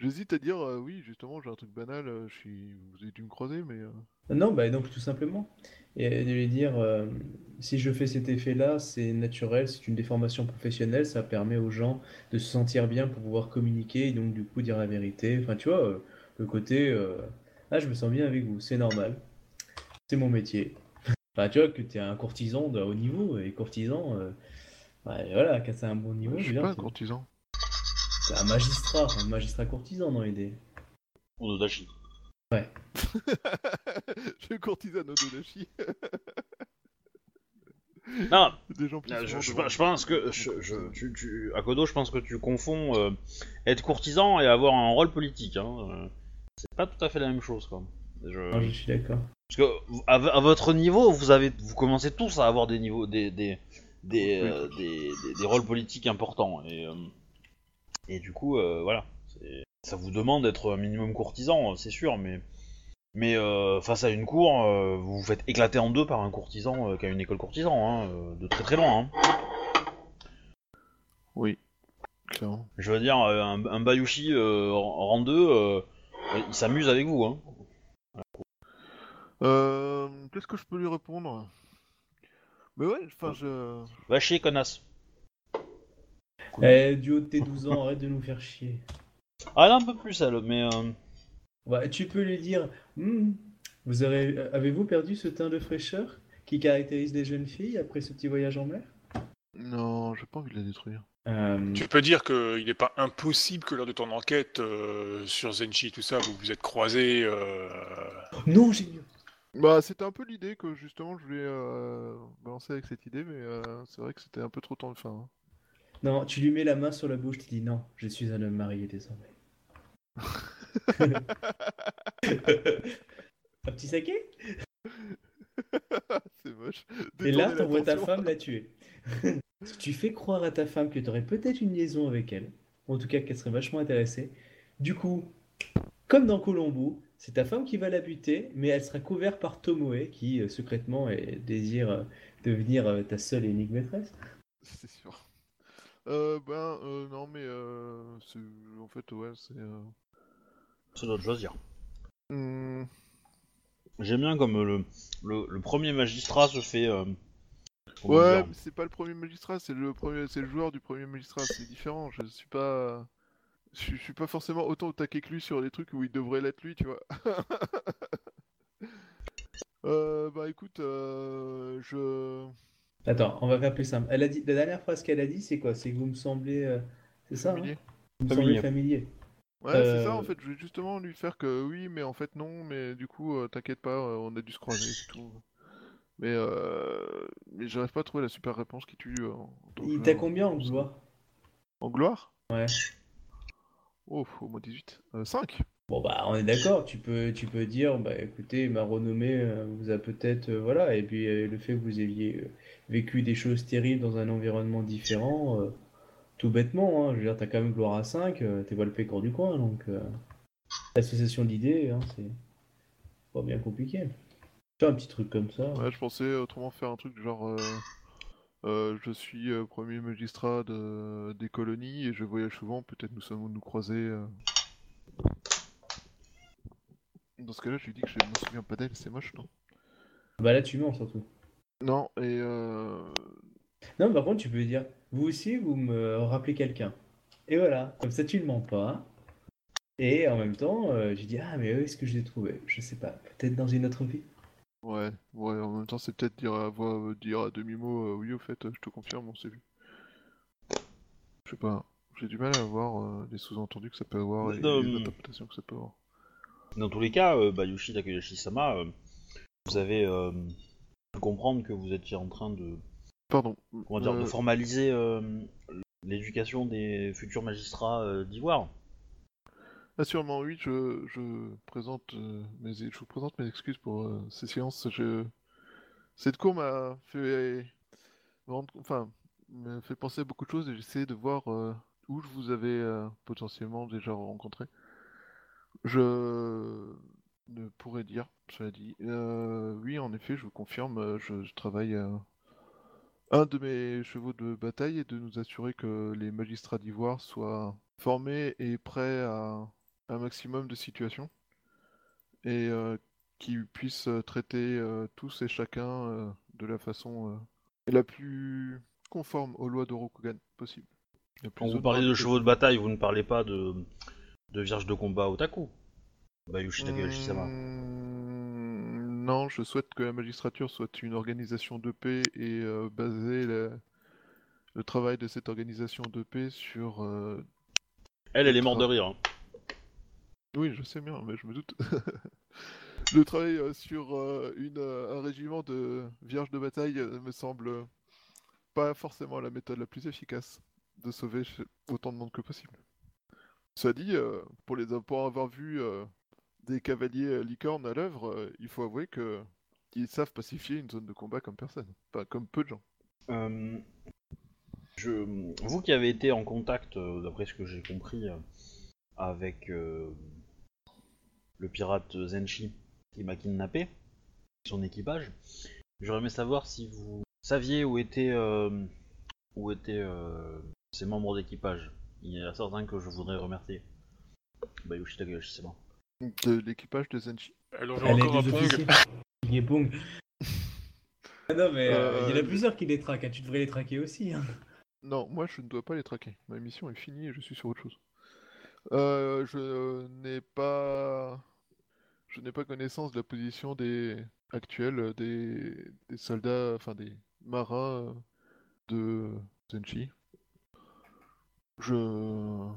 j'hésite à dire, euh, oui, justement, j'ai un truc banal, euh, je suis, vous avez dû me croiser, mais. euh, Non, bah donc tout simplement. Et de lui dire, euh, si je fais cet effet-là, c'est naturel, c'est une déformation professionnelle, ça permet aux gens de se sentir bien pour pouvoir communiquer et donc du coup dire la vérité. Enfin, tu vois, euh, le côté, euh, ah, je me sens bien avec vous, c'est normal, c'est mon métier. <laughs> Enfin, tu vois, que tu es un courtisan de haut niveau, et courtisan, euh, ouais, voilà, quand c'est un bon niveau, je je suis veux pas dire, un courtisan. C'est un magistrat, un magistrat courtisan dans l'idée. Ou Nodashi. Ouais. <laughs> je courtisane Odonashi. Non, Des gens plus Euh, je, pense que je, je- tu, tu- Akodo, je pense que tu confonds euh, être courtisan et avoir un rôle politique. Hein. euh, C'est pas tout à fait la même chose, quoi. Je- Non, je suis d'accord. Parce que vous- à, à votre niveau, vous avez, vous commencez tous à avoir des niveaux, des, des, des, euh, des, des- des rôles politiques importants et euh, et du coup, euh, voilà, ça vous demande d'être un minimum courtisan, c'est sûr, mais mais euh, face à une cour, euh, vous vous faites éclater en deux par un courtisan euh, qui a une école courtisan, hein, euh, de très très loin. Hein. Oui, clairement. Je veux dire, euh, un, un Bayushi euh, rang 2, euh, il s'amuse avec vous. Hein. Euh, Qu'est-ce que je peux lui répondre? Mais ouais, enfin, je. Va chier, connasse. Eh, du haut de tes 12 ans, arrête de nous faire chier. Ah, là, un peu plus, elle, mais. euh, Ouais, tu peux lui dire, Hmm, vous aurez, euh, avez-vous perdu ce teint de fraîcheur qui caractérise les jeunes filles après ce petit voyage en mer? Non, j'ai pas envie de la détruire. Euh, Tu peux dire qu'il n'est pas impossible que lors de ton enquête euh, sur Zenchi et tout ça, vous vous êtes croisés. euh, Non, j'ai mieux. Bah, c'était un peu l'idée que justement je voulais euh, balancer avec cette idée, mais euh, c'est vrai que c'était un peu trop temps. Enfin, Non, tu lui mets la main sur la bouche, tu dis non, je suis un homme marié désormais. <laughs> un petit saké? C'est moche. Et là, t'envoies ta femme la tuer. <laughs> Si tu fais croire à ta femme que tu aurais peut-être une liaison avec elle, ou en tout cas qu'elle serait vachement intéressée, du coup, comme dans Colombo, c'est ta femme qui va la buter, mais elle sera couverte par Tomoe, qui euh, secrètement est- désire euh, devenir euh, ta seule et unique maîtresse. C'est sûr. Euh, ben, euh, non, mais euh, c'est- en fait, ouais, c'est. euh, C'est d'autres choisir. hmm, J'aime bien comme le, le, le premier magistrat se fait. euh, comment Ouais, dire mais c'est pas le premier magistrat, c'est le premier, c'est le joueur du premier magistrat, c'est différent. Je suis pas, je, je suis pas forcément autant au taquet que lui sur les trucs où il devrait l'être lui, tu vois. <laughs> euh, bah écoute, euh, je, Attends, on va faire plus simple. Elle a dit, la dernière phrase qu'elle a dit, c'est quoi? C'est que vous me semblez. euh, C'est ça, hein? Familier. Vous me Familier. semblez familier. Ouais, c'est ça Euh, en fait. Je vais justement lui faire que oui, mais en fait non, mais du coup, euh, t'inquiète pas, euh, on a dû se croiser, c'est tout. Mais euh, mais j'arrive pas à trouver la super réponse qui tue. euh, Il t'a combien en gloire? En gloire? Ouais. Oh, au moins 18. Euh, 5. Bon bah on est d'accord, tu peux, tu dire, bah écoutez, ma renommée euh, vous a peut-être, euh, voilà, et puis euh, le fait que vous ayez euh, vécu des choses terribles dans un environnement différent, tout bêtement, hein, je veux dire, t'as quand même gloire à 5, euh, t'es pas le pécor du coin, donc euh, l'association d'idées, hein, c'est pas bien compliqué. Fais un petit truc comme ça. Ouais, je pensais autrement faire un truc genre. je suis premier magistrat de- des colonies et je voyage souvent, peut-être nous sommes nous croiser. Dans ce cas-là, je lui dis que je me souviens pas d'elle, c'est moche, non? Bah là tu mens surtout. Non, et euh... Non, par contre tu peux dire, vous aussi vous me rappelez quelqu'un. Et voilà, comme ça tu ne mens pas. Et en même temps, euh, je dis, ah mais où est-ce que je l'ai trouvé? Je sais pas, peut-être dans une autre vie. Ouais, ouais, en même temps, c'est peut-être dire à voix, dire à demi-mot, euh, oui, au fait, euh, je te confirme, on s'est vu. Je sais pas, j'ai du mal à voir euh, les sous-entendus que ça peut avoir et Non, les interprétations que ça peut avoir. Dans tous les cas, euh, Bayushi Takayoshi-sama, euh, vous avez euh, comprendre que vous étiez en train de, Pardon. comment dire, de euh, formaliser euh, l'éducation des futurs magistrats d'Ivoire. Assurément, oui, je, je présente mes, je vous présente mes excuses pour ces séances. Je... Cette cour m'a fait, enfin, fait penser à beaucoup de choses et j'essaie de voir où je vous avais potentiellement déjà rencontré. Je ne pourrais dire, cela dit. Euh, oui, en effet, je vous confirme, euh, je, je travaille. euh, Un de mes chevaux de bataille est de nous assurer que les magistrats d'Ivoire soient formés et prêts à un maximum de situations et euh, qui puissent euh, traiter tous et chacun de la façon la plus conforme aux lois de Rokugan possible. Quand vous parlez de chevaux de bataille, vous ne parlez pas de, de vierges de combat otaku. Bayushi Takayoshi-sama. Hmm, Non, je souhaite que la magistrature soit une organisation de paix et euh, baser la- le travail de cette organisation de paix sur... euh, Elle, elle est morte de rire. hein. Oui, je sais bien, mais je me doute. <laughs> Le travail euh, sur une, un régiment de vierges de bataille me semble pas forcément la méthode la plus efficace de sauver autant de monde que possible. Cela dit, euh, pour, les, avoir vu euh, des cavaliers euh, licornes à l'œuvre, il faut avouer que ils savent pacifier une zone de combat comme personne. Comme peu de gens. Je, vous qui avez été en contact, d'après ce que j'ai compris, avec le pirate Zenshi qui m'a kidnappé, son équipage, j'aurais aimé savoir si vous saviez où étaient, où étaient ces membres d'équipage. Il y a certains que je voudrais remercier. Bayushi Takahashi, c'est bon. De l'équipage de. Elle en joue Elle est encore des Pong. Il est Pong. <laughs> Ah non, mais euh, il y en a Euh, plusieurs qui les traquent. hein. Tu devrais les traquer aussi. hein. Non, moi je ne dois pas les traquer. Ma mission est finie et je suis sur autre chose. Euh, je n'ai pas, je n'ai pas connaissance de la position des actuelle des, des soldats, enfin des marins euh, de Zenchi. Je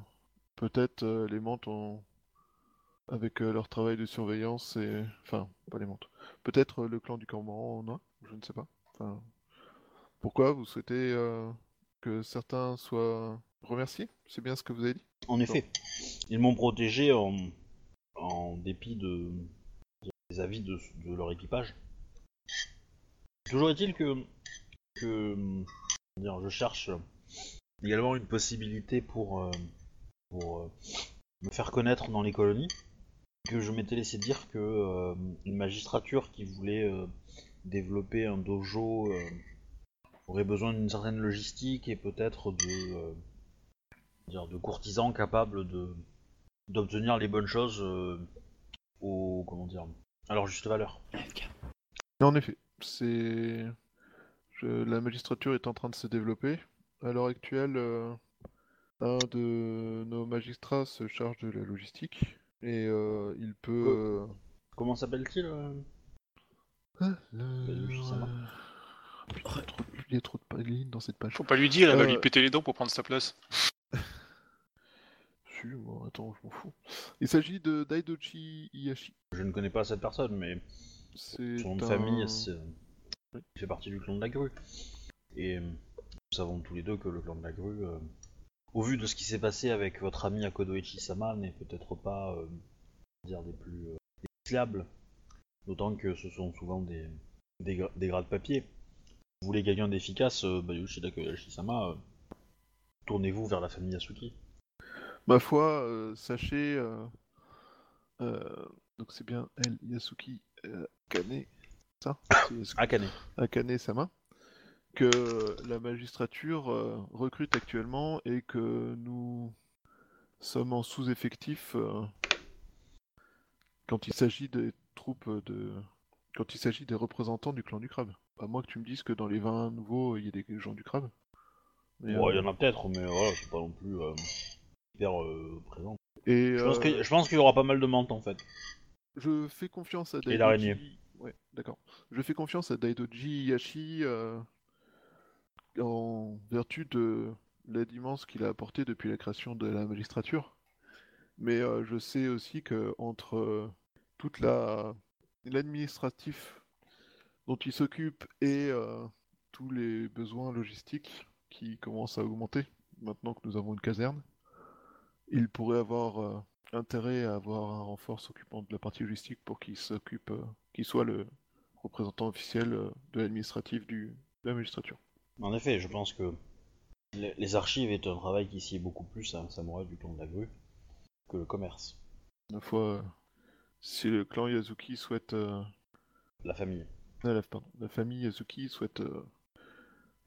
peut-être euh, les mantes ont avec euh, leur travail de surveillance et enfin pas les mantes. Peut-être euh, le clan du Cormoran en a, je ne sais pas. Pourquoi vous souhaitez que certains soient remerciés? C'est bien ce que vous avez dit? En effet, ils m'ont protégé en, en dépit de, des avis de, leur équipage. Toujours est-il que, je cherche également une possibilité pour, euh, pour euh, me faire connaître dans les colonies. Que je m'étais laissé dire que euh, une magistrature qui voulait euh, développer un dojo euh, aurait besoin d'une certaine logistique et peut-être de, euh, dire, de courtisans capables de d'obtenir les bonnes choses euh, au comment dire à leur juste valeur. En effet, c'est je- la magistrature est en train de se développer. À l'heure actuelle, euh, un de nos magistrats se charge de la logistique et euh, il peut. euh, Comment s'appelle-t-il Ah, le- Yoshi-sama. Putain, il y a trop- il y a trop de lignes dans cette page. Faut pas lui dire, elle va lui péter les dents pour prendre sa place. <laughs> Si, bon, attends, je m'en fous. Il s'agit de Daidochi Iyashi. Je ne connais pas cette personne, mais C'est son nom de un- famille, c'est- il fait partie du clan de la grue. Et savons tous les deux que le clan de la grue, euh, au vu de ce qui s'est passé avec votre ami Akodoichi-sama, n'est peut-être pas euh, dire des plus euh, fiables. D'autant que ce sont souvent des, des, gra- des grades papier. Vous voulez quelqu'un d'efficace, euh, Bayushi Takahashi-sama, euh, tournez-vous vers la famille Yasuki. Ma foi, sachez, donc c'est bien elle, Yasuki Akane, ça Akane. Akane Sama, que la magistrature euh, recrute actuellement et que nous sommes en sous-effectif euh, quand il s'agit des troupes de. quand il s'agit des représentants du clan du crabe. À moins que tu me dises que dans les 20 nouveaux, il y ait des gens du crabe. Mais, Bon, euh, il y en a peut-être, mais voilà, c'est pas non plus euh, hyper euh, présent. et, Je pense euh, qu'il y aura pas mal de mantes en fait. Je fais confiance à Et l'araignée. Daidoji. Ouais, d'accord. Je fais confiance à Daidoji Yashi euh, en vertu de l'aide immense qu'il a apportée depuis la création de la magistrature. Mais euh, je sais aussi que entre euh, toute la l'administratif dont il s'occupe et euh, tous les besoins logistiques qui commencent à augmenter maintenant que nous avons une caserne, il pourrait avoir intérêt à avoir un renfort s'occupant de la partie logistique pour qu'il s'occupe, qu'il soit le représentant officiel de l'administratif du, de la magistrature. En effet, je pense que les, archives est un travail qui sied beaucoup plus à un samouraï du clan de la grue que le commerce, Une fois, euh, si le clan Yazuki souhaite, euh, la famille. ah, la, pardon, la famille Yazuki souhaite euh,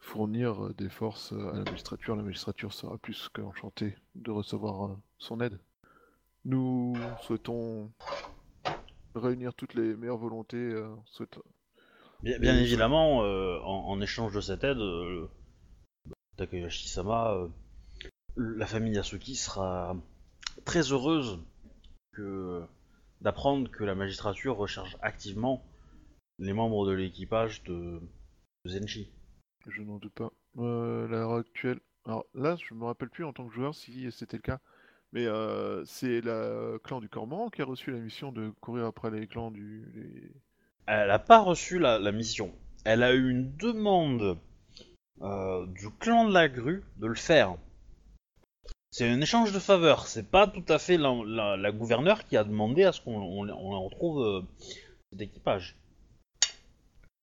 fournir des forces à la magistrature, la magistrature sera plus qu'enchantée de recevoir son aide. Nous souhaitons réunir toutes les meilleures volontés. souhaite- Bien, évidemment, euh, en, en échange de cette aide, euh, Takayoshi-sama, euh, la famille Yasuki sera très heureuse que d'apprendre que la magistrature recherche activement les membres de l'équipage de, de Zenshi. Je n'en doute pas. Euh, l'heure actuelle. Alors là, je me rappelle plus en tant que joueur si c'était le cas. Mais euh, c'est le clan du Cormoran qui a reçu la mission de courir après les clans du. les- Elle n'a pas reçu la, la mission. Elle a eu une demande euh, du clan de la grue de le faire. C'est un échange de faveurs. C'est pas tout à fait la, la- la gouverneure qui a demandé à ce qu'on on, on retrouve euh, cet équipage.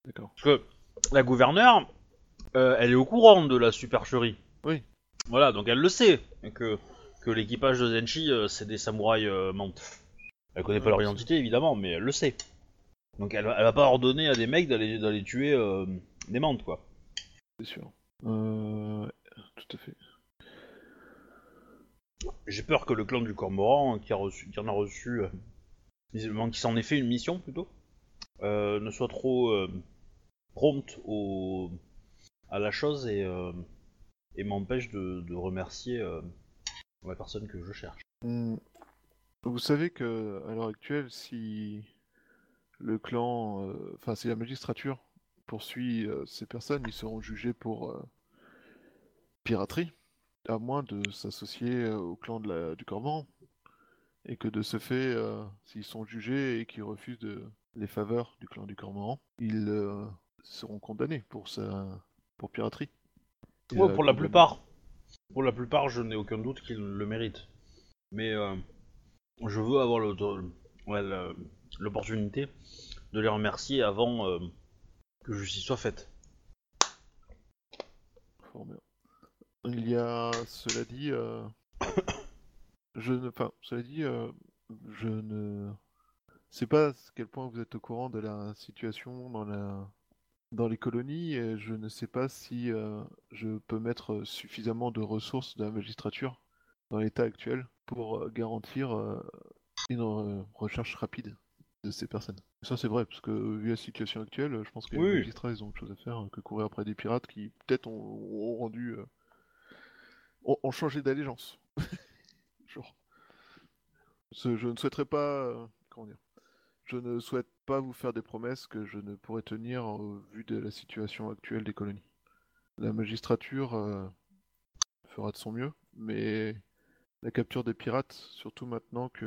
D'accord. Parce que la gouverneure, euh, elle est au courant de la supercherie. Oui. Voilà, donc elle le sait que, que l'équipage de Zenshi, euh, c'est des samouraïs mantes. Elle connaît pas leur identité évidemment, mais elle le sait. Donc elle, va- elle va pas ordonner à des mecs d'aller d'aller tuer euh, des mantes quoi. C'est sûr. Euh, tout à fait. J'ai peur que le clan du Cormoran, qui, a reçu, qui en a reçu, euh, visiblement qui s'en est fait une mission plutôt, euh, ne soit trop euh, prompt au, à la chose et, et m'empêche de, de remercier la personne que je cherche. Hmm. Vous savez que à l'heure actuelle, si le clan, euh, enfin si la magistrature poursuit euh, ces personnes, ils seront jugés pour euh, piraterie, à moins de s'associer au clan de la, du Cormoran. Et que de ce fait, s'ils sont jugés et qu'ils refusent de, les faveurs du clan du Cormoran, ils euh, seront condamnés pour pour piraterie. Et, Ouais, euh, pour la condamnés. plupart, pour la plupart, je n'ai aucun doute qu'ils le méritent. Mais euh, je veux avoir le- ouais, le- l'opportunité de les remercier avant euh, que justice soit faite. Il y a, cela dit, euh, <coughs> je ne, enfin, cela dit, euh, je ne sais pas à quel point vous êtes au courant de la situation dans la, dans les colonies, et je ne sais pas si euh, je peux mettre suffisamment de ressources de la magistrature dans l'état actuel pour garantir une recherche rapide de ces personnes. Ça c'est vrai, parce que vu la situation actuelle, je pense que Oui. les magistrats ils ont autre chose à faire que courir après des pirates qui peut-être ont, ont rendu, euh, ont, ont changé d'allégeance. <laughs> Genre. Ce- je ne souhaiterais pas, euh, comment dire, je ne souhaite pas vous faire des promesses que je ne pourrais tenir au vu de la situation actuelle des colonies. La magistrature euh, fera de son mieux, mais la capture des pirates, surtout maintenant que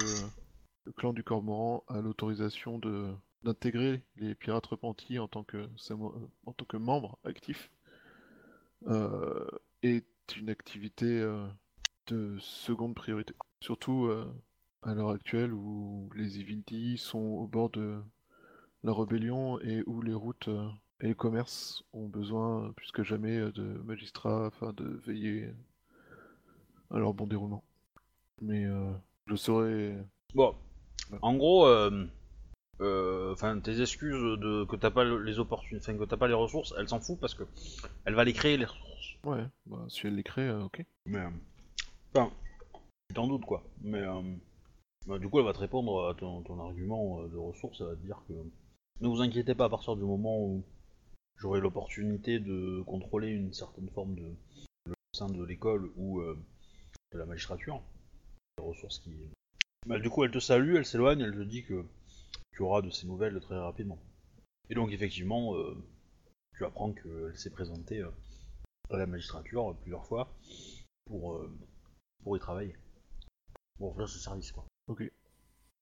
le clan du Cormoran a l'autorisation de d'intégrer les pirates repentis en tant que euh, en tant que membres actifs, euh, est une activité euh, de seconde priorité. Surtout à l'heure actuelle où les Ivinti sont au bord de la rébellion et où les routes et les commerces ont besoin plus que jamais de magistrats afin de veiller à leur bon déroulement. Mais je serai Bon, en gros, euh, euh, enfin, tes excuses de que t'as pas le- les opportunités, que t'as pas les ressources, elle s'en fout parce que elle va les créer les ressources. ouais, bah, si elle les crée, euh, ok. Mais, enfin, t'en doutes quoi. Mais bah, du coup, elle va te répondre à ton, ton argument de ressources. Elle va te dire que ne vous inquiétez pas à partir du moment où j'aurai l'opportunité de contrôler une certaine forme de au sein de l'école ou euh, de la magistrature, les ressources qui. Bah, du coup, elle te salue, elle s'éloigne, elle te dit que tu auras de ses nouvelles très rapidement. Et donc, effectivement, euh, tu apprends qu'elle s'est présentée euh, à la magistrature euh, plusieurs fois pour, euh, pour y travailler. Pour faire ce service, quoi. Ok.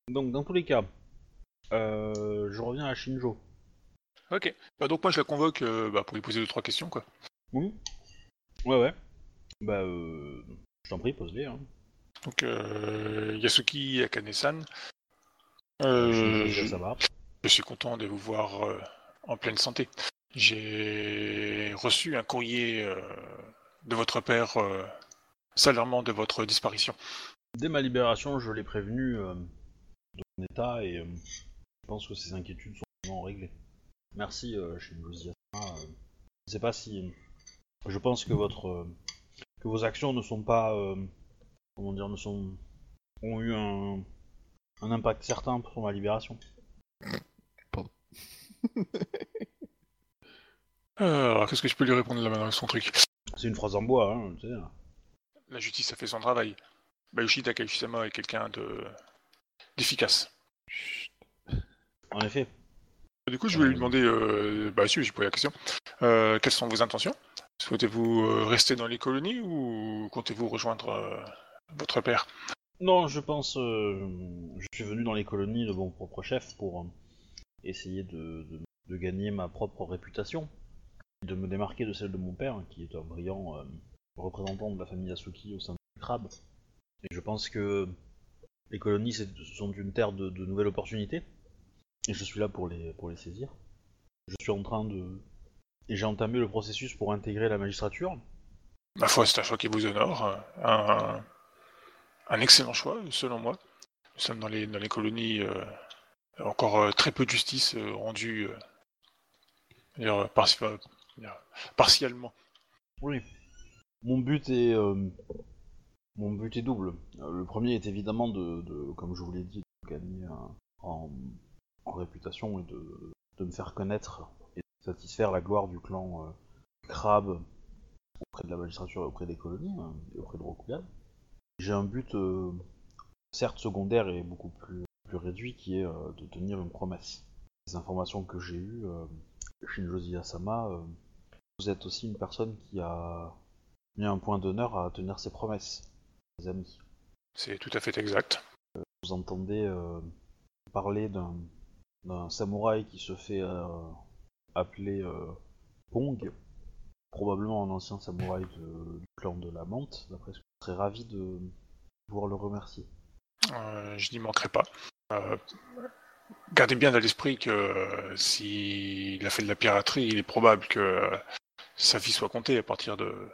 Donc, dans tous les cas, euh, je reviens à Shinjo. Ok. Bah, donc moi je la convoque euh, bah, pour lui poser deux trois questions quoi. Oui Ouais, ouais. Bah, euh, je t'en prie, pose-les. Hein. Donc euh, Yasuki Akane-san. Euh, je, ça va. je suis content de vous voir euh, en pleine santé. J'ai reçu un courrier euh, de votre père euh, s'alarmant de votre disparition. Dès ma libération, je l'ai prévenu euh, de mon état et euh, je pense que ses inquiétudes sont vraiment réglées. Merci, euh. Euh, je sais pas si. Je pense que votre. euh, que vos actions ne sont pas. Comment dire, ne sont. ont eu un. un impact certain sur ma libération. Euh, <laughs> alors qu'est-ce que je peux lui répondre là maintenant avec son truc? C'est une phrase en bois, hein, tu sais. La justice a fait son travail. Bayushi Takayushi-sama est quelqu'un de d'efficace. En effet. Du coup, je voulais lui demander, euh, bah si, j'ai posé la question, Euh, quelles sont vos intentions? Souhaitez-vous euh, rester dans les colonies ou comptez-vous rejoindre euh, votre père Non, je pense. euh, je suis venu dans les colonies de mon propre chef pour euh, essayer de, de- de gagner ma propre réputation, et de me démarquer de celle de mon père, qui est un brillant euh, représentant de la famille Asuki au sein du crabe. Et je pense que les colonies sont une terre de, de nouvelles opportunités, et je suis là pour les, pour les saisir. Je suis en train de. Et j'ai entamé le processus pour intégrer la magistrature. Ma foi, c'est un choix qui vous honore. Un, un excellent choix, selon moi. Nous sommes dans les, dans les colonies. euh, encore euh, très peu de justice euh, rendue. dire, partiellement. Oui. Mon but est mon but est double. Le premier est évidemment de, comme je vous l'ai dit, de gagner en, en réputation et de, de me faire connaître et de satisfaire la gloire du clan Crabe auprès de la magistrature et auprès des colonies hein, et auprès de Rokugan. J'ai un but euh, certes secondaire et beaucoup plus, plus réduit qui est euh, de tenir une promesse. Les informations que j'ai eues, euh, Shinjozi Asama, vous êtes aussi une personne qui a mis un point d'honneur à tenir ses promesses, les amis. C'est tout à fait exact. Vous entendez parler d'un d'un samouraï qui se fait appeler Pong, probablement un ancien samouraï de- du clan de la Mante, d'après ce que serais ravi de pouvoir le remercier. Euh, je n'y manquerai pas. Euh, gardez bien à l'esprit que euh, s'il a fait de la piraterie, il est probable que euh, sa vie soit comptée à partir de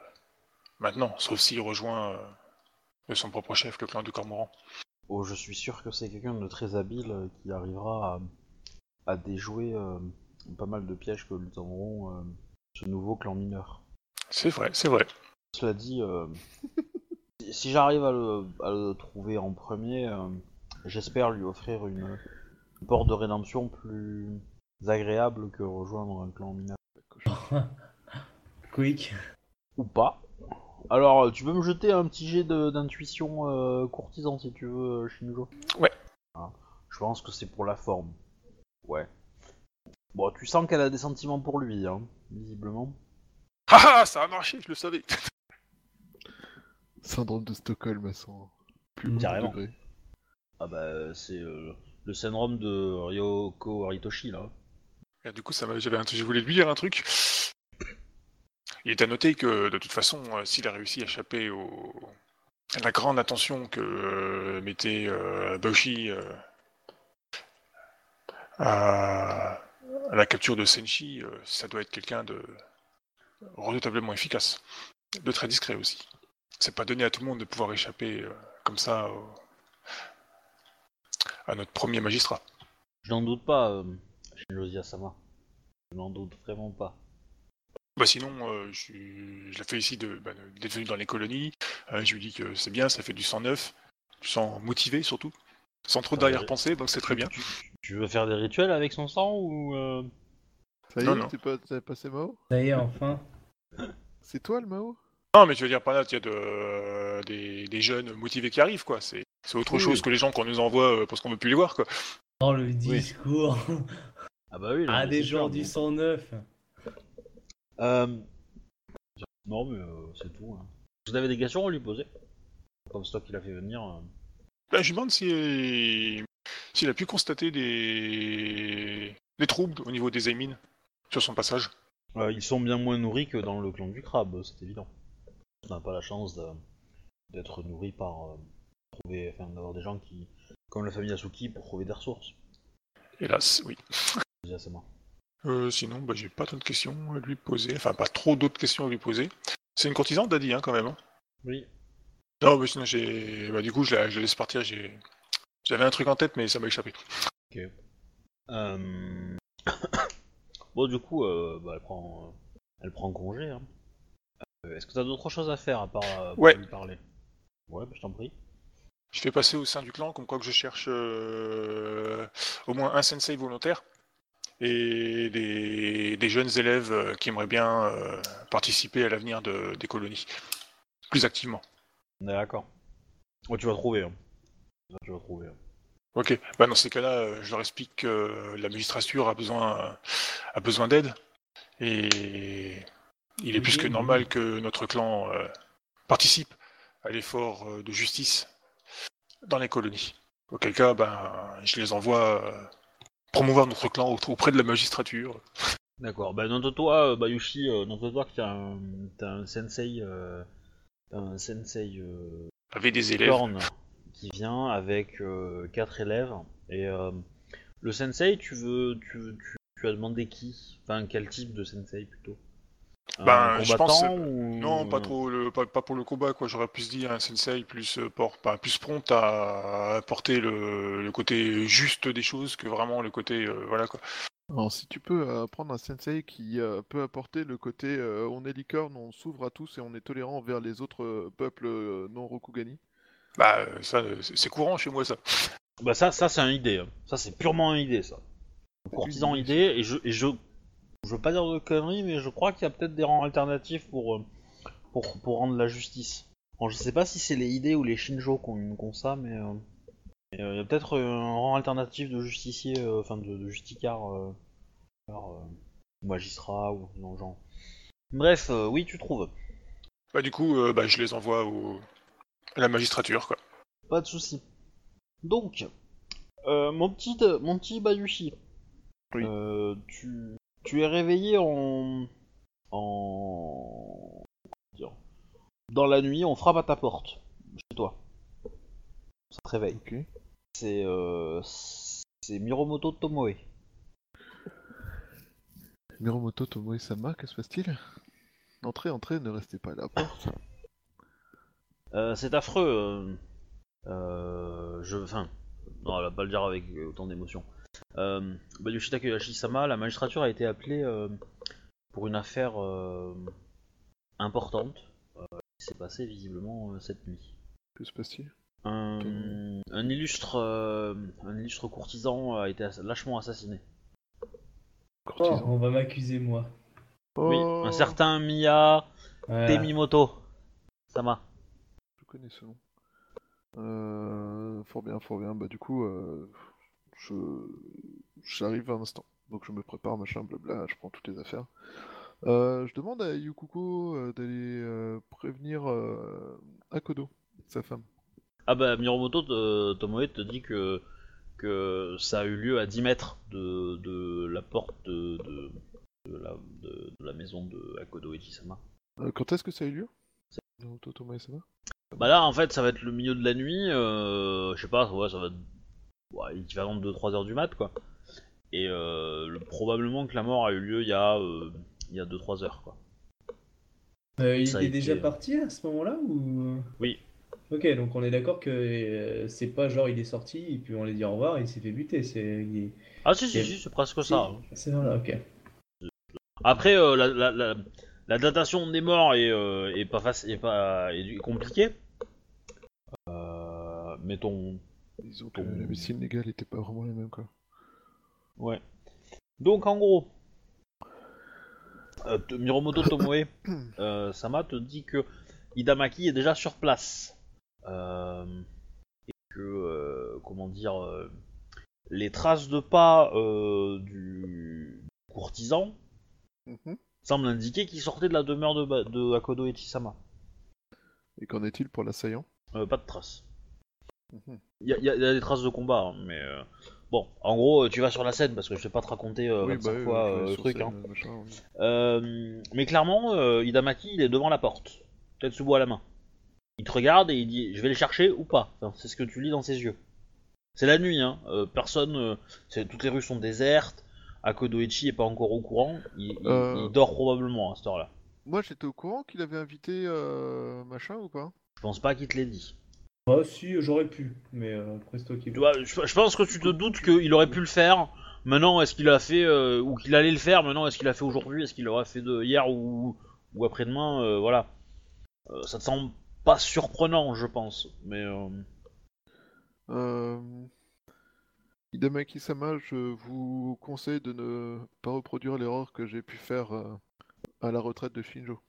maintenant, sauf s'il rejoint euh, de son propre chef, le clan du Cormoran. Oh, je suis sûr que c'est quelqu'un de très habile euh, qui arrivera à, à déjouer euh, pas mal de pièges que lui tendront euh, ce nouveau clan mineur. C'est vrai, c'est vrai. Cela dit, euh, <laughs> si- j'arrive à le, à le trouver en premier, euh, j'espère lui offrir une, une porte de rédemption plus agréable que rejoindre un clan mineur. <laughs> Quick. Ou pas. Alors, euh, tu peux me jeter un petit jet d'intuition euh, courtisan si tu veux, Shinjo? Ouais. Ah, je pense que c'est pour la forme. Ouais. Bon, tu sens qu'elle a des sentiments pour lui, hein, visiblement. Ah ah, ça a marché, je le savais. <laughs> Syndrome de Stockholm à son plus Carrément. degré. Ah bah, c'est euh, le syndrome de Ryoko Haritoshi, là. Et du coup, ça m'a- j'avais un- je voulais lui dire un truc. Il est à noter que, de toute façon, euh, s'il a réussi à échapper au... à la grande attention que euh, mettait euh, Boshi euh, à... à la capture de Senshi, euh, ça doit être quelqu'un de redoutablement efficace, de très discret aussi. C'est pas donné à tout le monde de pouvoir échapper euh, comme ça au- à notre premier magistrat. Je n'en doute pas, euh, Asama. Je n'en doute vraiment pas. Bah sinon, euh, je, suis- je la félicite de- bah, d'être venu dans les colonies. Euh, je lui dis que c'est bien, ça fait du sang neuf, du sang motivé surtout, sans trop d'arrière-pensée, donc c'est très bien. Tu, tu veux faire des rituels avec son sang ou... euh, Ça y Non, est, non. t'es pas, passé Mao? Ça y est, enfin. C'est toi le Mao? Non, mais je veux dire par là, il y a de, des, des jeunes motivés qui arrivent, quoi. C'est c'est autre Oui, chose que les gens qu'on nous envoie euh, parce qu'on veut plus les voir, quoi. Dans le discours. Ah bah oui, ah, des gens du bon. 109. Euh... Non mais euh, c'est tout. hein. Vous avez des questions à lui poser? Comme c'est toi qui l'a fait venir. euh. Bah, je me demande si- s'il a pu constater des... des troubles au niveau des Aimin sur son passage. Euh, ils sont bien moins nourris que dans le clan du crabe, c'est évident. On n'a pas la chance d'être nourri par euh, trouver, enfin, d'avoir des gens qui, comme la famille Asuki, pour trouver des ressources. Hélas, oui. Euh, sinon, bah, j'ai pas tant de questions à lui poser. Enfin, pas trop d'autres questions à lui poser. C'est une courtisane, Daddy, hein, quand même. hein? Oui. Non, mais sinon, j'ai. Bah, du coup, je la, je la laisse partir. J'ai... J'avais un truc en tête, mais ça m'a échappé. Euh... <coughs> bon, du coup, euh, bah, elle prend, elle prend congé. Hein. Euh, Est-ce que t'as d'autres choses à faire à part euh, pour Ouais. lui parler? Ouais, bah, je t'en prie. Je fais passer au sein du clan comme quoi que je cherche euh, au moins un sensei volontaire et des, des jeunes élèves euh, qui aimeraient bien euh, participer à l'avenir de- des colonies plus activement. D'accord. Ouais, tu vas trouver. Hein. Ça, Tu vas trouver. hein. Ok, bah, dans ces cas-là, euh, je leur explique que la magistrature a besoin, a besoin d'aide et il est plus que normal que notre clan euh, participe à l'effort euh, de justice dans les colonies. Auquel cas, ben, je les envoie euh, promouvoir notre clan au- auprès de la magistrature. D'accord. Bah, note-toi, euh, Bayushi, euh, note-toi que t'as un, t'as un sensei, t'as un sensei Avec des élèves. Korn qui vient avec quatre élèves. Et le sensei, tu veux, tu, tu, tu as demandé qui? Enfin, quel type de sensei plutôt? Ben, je pense, ou... Non, pas trop, le, pas, pas pour le combat, quoi. J'aurais plus dit un sensei plus, euh, por- pas, plus prompt à apporter le, le côté juste des choses que vraiment le côté, euh, voilà quoi. Alors, si tu peux euh, prendre un sensei qui euh, peut apporter le côté euh, on est licorne, on s'ouvre à tous et on est tolérant envers les autres euh, peuples euh, non Rokugani. Bah, ça, c'est courant chez moi, ça. Bah ça, ça c'est un idée. hein. Ça c'est purement un idée, ça. Courtisan idée, et je, et je, je veux pas dire de conneries, mais je crois qu'il y a peut-être des rangs alternatifs pour, euh, pour, pour rendre la justice. Bon, je sais pas si c'est les idées ou les Shinjo qui ont, ça, mais euh, euh, il y a peut-être un rang alternatif de justicier, euh, enfin de, de justicard, magistrat ou non genre. Bref, oui, tu trouves. Bah, du coup, bah, je les envoie au... à la magistrature, quoi. Pas de souci. Donc, mon petit, mon petit Bayushi, Oui. euh, tu, tu es réveillé en, en, comment dire, dans la nuit, on frappe à ta porte, chez toi. Ça te réveille. Ok. C'est, euh, c'est Miromoto Tomoe. Miromoto Tomoe-sama, que se passe-t-il? Entrez, entrez, ne restez pas à la porte. Euh, c'est affreux. Euh, euh, je, enfin, non, elle va pas le dire avec autant d'émotion. Euh, Bayushi Takayashi-sama, la magistrature a été appelée euh, pour une affaire euh, importante euh, qui s'est passée visiblement euh, cette nuit. Que se passe-t-il? Un, un illustre, euh, un illustre courtisan a été ass- lâchement assassiné. Oh, Courtisan. on va m'accuser, moi. Oui, Oh, un certain Miya Voilà. Temimoto. Sama. Je connais ce nom. Euh, fort bien, fort bien. Bah du coup, euh, je j'arrive à un instant. Donc je me prépare, machin, blabla, je prends toutes les affaires. Euh, je demande à Yukuko euh, d'aller euh, prévenir Akodo, sa femme. Ah bah Miromoto te- Tomoe te dit que, que ça a eu lieu à 10 mètres de, de la porte de, de, de la, maison de Akodo Ichisama. Euh, quand est-ce que ça a eu lieu? Naruto Tomoe-sama Bah là en fait ça va être le milieu de la nuit, euh, je sais pas, ouais, ça va être ouais, l'équivalent de 2-3 heures du mat quoi. Et euh, le- probablement que la mort a eu lieu il y a, euh, il y a 2-3 heures quoi. Euh, il était été, déjà euh, parti à ce moment-là ou? Oui. Ok, donc on est d'accord que euh, c'est pas genre il est sorti et puis on lui dit au revoir et il s'est fait buter. C'est il est- Ah si si si c'est presque ça. hein. C'est ok. Après, euh, la, la, la, la datation des morts est, euh, est pas facile, est pas est compliquée. Euh, mettons, Disons que Ton- la médecine légale était pas vraiment la même quoi. ouais. Donc en gros, euh, te- Miromoto Tomoe <coughs> euh, Sama te dit que Hidamaki est déjà sur place Euh, et que euh, comment dire, euh, les traces de pas euh, du courtisan Mhm. semblent indiquer qu'il sortait de la demeure de, Ba- de Akodo Ichisama. Et qu'en est-il pour l'assaillant? Euh, pas de traces. Mhm. Il y, a- y a- y a des traces de combat, hein, mais euh, bon, en gros, euh, tu vas sur la scène parce que je vais pas te raconter euh, Oui, 25 bah oui, fois oui, euh, vais le sur truc. scène, Hein. machin. Euh, mais clairement, euh, Hidamaki, il est devant la porte, Tetsubo à la main. Il te regarde et il dit Je vais les chercher ou pas Enfin, C'est ce que tu lis dans ses yeux. C'est la nuit, hein. euh, personne. euh, toutes les rues sont désertes. Akodoichi est pas encore au courant. Il, il- Euh. il dort probablement à cette heure-là. Moi j'étais au courant qu'il avait invité euh, machin ou pas Je pense pas qu'il te l'ait dit. Bah si, j'aurais pu, mais euh, après c'est toi qui je, je pense que tu te doutes qu'il aurait pu le faire. Maintenant, est-ce qu'il a fait euh, ou qu'il allait le faire? Maintenant, est-ce qu'il a fait aujourd'hui? Est-ce qu'il l'aurait fait de hier ou, ou après-demain? Euh, Voilà. Euh, ça te semble pas surprenant, je pense. Mais euh, Euh... Hidamaki-sama, je vous conseille de ne pas reproduire l'erreur que j'ai pu faire euh, à la retraite de Shinjo.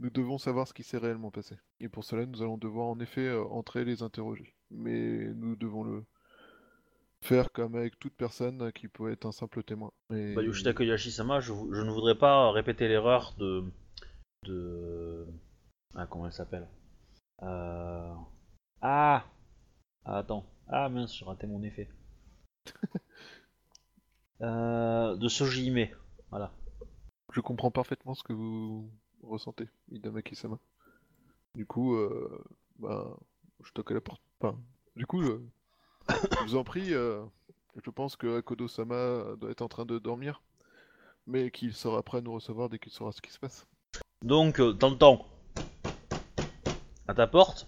Nous devons savoir ce qui s'est réellement passé. Et pour cela, nous allons devoir en effet euh, entrer et les interroger. Mais nous devons le faire comme avec toute personne qui peut être un simple témoin. Et... bah, Yoshida Koyashi-sama, je, ne voudrais pas répéter l'erreur de de ah comment elle s'appelle? Euh, Ah Ah, attends. Ah mince, j'ai raté mon effet. <laughs> Euh, de Sojime. Voilà. Je comprends parfaitement ce que vous ressentez, Idamaki-sama. Du coup, euh, bah, je toque à la porte. Enfin, du coup, je vous en prie, euh, je pense que Akodo-sama doit être en train de dormir, mais qu'il sera prêt à nous recevoir dès qu'il saura ce qui se passe. Donc, euh, t'entends à ta porte?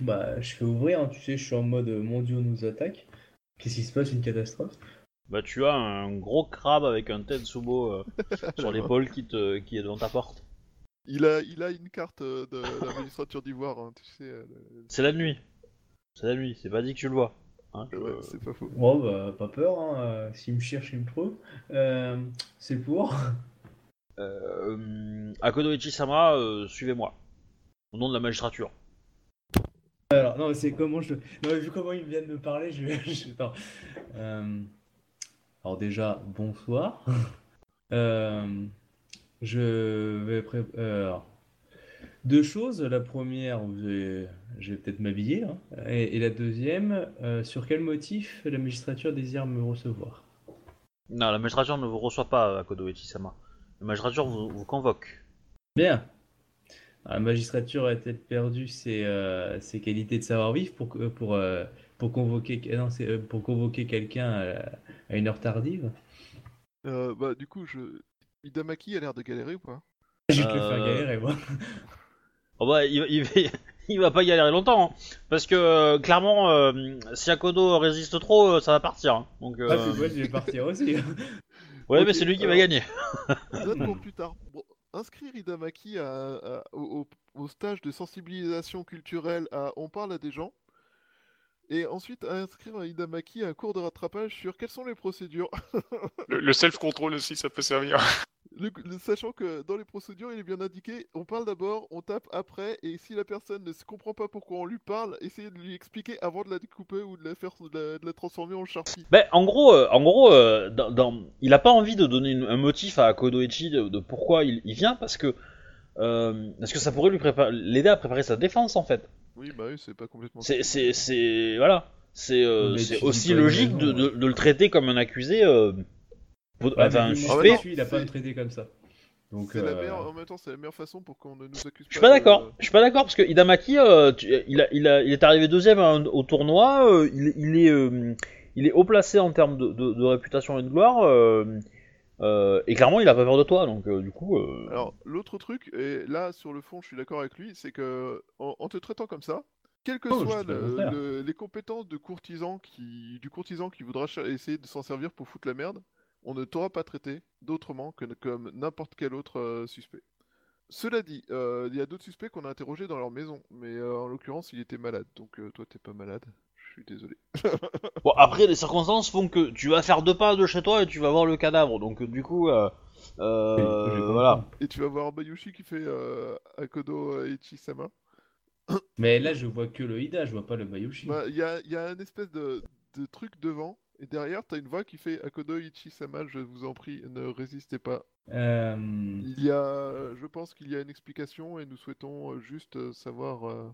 Bah, je fais ouvrir, hein, tu sais, je suis en mode euh, mon dieu nous attaque. Qu'est-ce qui se passe? Une catastrophe? Bah, tu as un gros crabe avec un Tetsubo euh, <laughs> sur l'épaule qui, te, qui est devant ta porte. Il a, il a une carte euh, de la magistrature d'Ivoire, hein, tu sais. euh, C'est la nuit. C'est la nuit, c'est pas dit que tu le vois. Hein, le- ouais, c'est pas faux. Oh, bah, pas peur, hein. euh, S'il me cherche, il me trouve. Euh, c'est pour <laughs> Euh, Akodo Ichi-sama, euh, suivez-moi. Au nom de la magistrature. Alors, non, c'est comment je. Non, mais vu comment il vient de me parler, je vais. <laughs> je- Attends. Euh, Alors, déjà, bonsoir. <laughs> Euh, Je vais. pré- euh, Deux choses. La première, je vais peut-être m'habiller. hein. Et, et la deuxième, euh, sur quel motif la magistrature désire me recevoir? Non, la magistrature ne vous reçoit pas, Akodo Ichi-sama. La magistrature vous, vous convoque. Bien. La magistrature a-t-elle perdu ses, euh, ses qualités de savoir-vivre pour, que- pour, euh, pour convoquer, non, c'est, euh, pour convoquer quelqu'un à, à une heure tardive? Euh, bah, du coup, je... Idamaki a l'air de galérer ou pas? Je vais te le faire Euh, galérer, moi. <laughs> Oh bah, il, va- il, va- <laughs> il va pas galérer longtemps, hein, parce que euh, clairement, euh, si Akodo résiste trop, euh, ça va partir. hein. Donc, euh, Ah, c'est moi, je vais partir aussi. <laughs> ouais, Ok, mais c'est lui qui va gagner. Note pour plus tard. Bon, inscrire Idamaki à- à- au, au- au stage de sensibilisation culturelle à On parle à des gens. Et ensuite inscrire Idamaki à un cours de rattrapage sur quelles sont les procédures. <laughs> Le, le self-control aussi, ça peut servir. <laughs> Le- le- sachant que dans les procédures, il est bien indiqué, on parle d'abord, on tape après, et si la personne ne se comprend pas pourquoi on lui parle, essayez de lui expliquer avant de la découper ou de la faire de la, de la transformer en charpie. Ben, en gros, euh, en gros, euh, dans, dans- il a pas envie de donner une- un motif à Akodo Ichi de, de pourquoi il, il vient, parce que euh, parce que ça pourrait lui préparer, l'aider à préparer sa défense en fait. Oui, bah oui, c'est pas complètement. C'est, c'est, c'est, voilà, c'est, euh, c'est aussi logique de, de- le traiter comme un accusé, euh, pot- Ouais, enfin un mais suspect. il a pas c'est- traiter comme ça. Donc, C'est la euh, meilleure, en même temps, c'est la meilleure façon pour qu'on ne nous accuse pas. Je suis pas de- d'accord. Je suis pas d'accord parce que Idamaki, euh, tu- il, a, il, a, il est arrivé deuxième à un- au tournoi. euh, il, il est, euh, il est haut placé en termes de, de- de réputation et de gloire. euh, euh, et clairement, il a pas peur de toi. Donc, euh, du coup, euh, Alors, l'autre truc, et là, sur le fond, je suis d'accord avec lui, c'est que en, en te traitant comme ça, quelles que Oh, soient le le- les compétences de courtisan qui, du courtisan qui voudra essayer de s'en servir pour foutre la merde, on ne t'aura pas traité d'autrement que comme n'importe quel autre suspect. Cela dit, il y a d'autres suspects qu'on a interrogés dans leur maison, mais en l'occurrence, il était malade, donc toi, t'es pas malade. Je suis désolé. <laughs> bon, après, les circonstances font que tu vas faire deux pas de chez toi et tu vas voir le cadavre. Donc, euh, du coup, euh, euh, compris. voilà. Et tu vas voir Bayushi qui fait euh, Akodo Ichi-sama. <coughs> Mais là, je vois que le Ida, je vois pas le Bayushi. Bah, Il y a, il y a un espèce de, de truc devant, et derrière, t'as une voix qui fait Akodo Ichi-sama, je vous en prie, ne résistez pas. Euh, Il y a, je pense qu'il y a une explication, et nous souhaitons euh, juste euh, savoir, euh,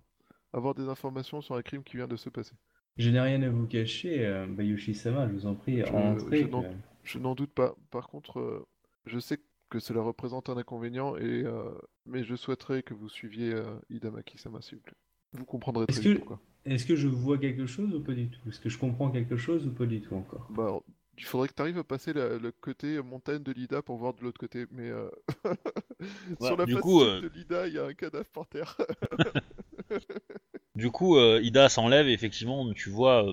avoir des informations sur un crime qui vient de se passer. Je n'ai rien à vous cacher, euh, Bayushi-sama, je vous en prie, Je- entrez. je n'en- que- Je n'en doute pas. Par contre, euh, je sais que cela représente un inconvénient, et, euh, mais je souhaiterais que vous suiviez euh, Idamaki-sama, s'il vous plaît. Vous comprendrez très Est-ce vite que- pourquoi. Est-ce que je vois quelque chose ou pas du tout? Est-ce que je comprends quelque chose ou pas du tout encore? Bah, alors, il faudrait que tu arrives à passer la- le côté montagne de Lida pour voir de l'autre côté, mais euh, <laughs> sur la face coup, euh, de Lida, il y a un cadavre par terre. <laughs> Du coup, euh, Ida s'enlève et effectivement, tu vois euh,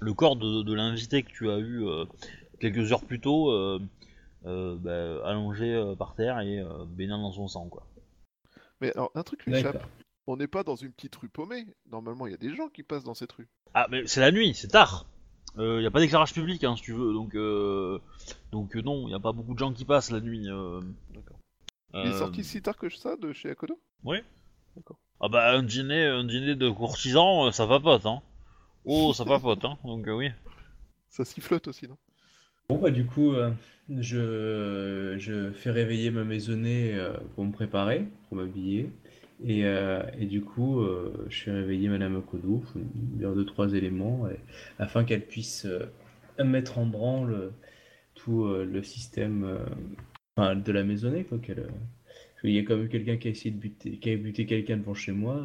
le corps de, de l'invité que tu as eu euh, quelques heures plus tôt, euh, euh, bah, allongé euh, par terre et euh, baignant dans son sang, quoi. Mais alors, un truc m'échappe. On n'est pas dans une petite rue paumée. Normalement, il y a des gens qui passent dans cette rue. Ah, mais c'est la nuit, c'est tard. Il n'y a pas d'éclairage public, hein, si tu veux, donc euh, donc non, il n'y a pas beaucoup de gens qui passent la nuit. euh. D'accord. Il est sorti si tard que ça de chez Akodo? Ah bah un dîner, un dîner de courtisans, euh, ça papote, hein. Oh, ça <laughs> papote, hein. Donc euh, oui. Ça sifflote aussi, non? Bon, bah, du coup, euh, je, je fais réveiller ma maisonnée euh, pour me préparer, pour m'habiller. Et, euh, et du coup, euh, je fais réveiller Madame lui dire deux, trois éléments, et- afin qu'elle puisse euh, mettre en branle tout euh, le système euh, enfin, de la maisonnée. Quoi, qu'elle, euh, qu'il y a quand même quelqu'un qui a essayé de buter, qui a buté quelqu'un devant chez moi.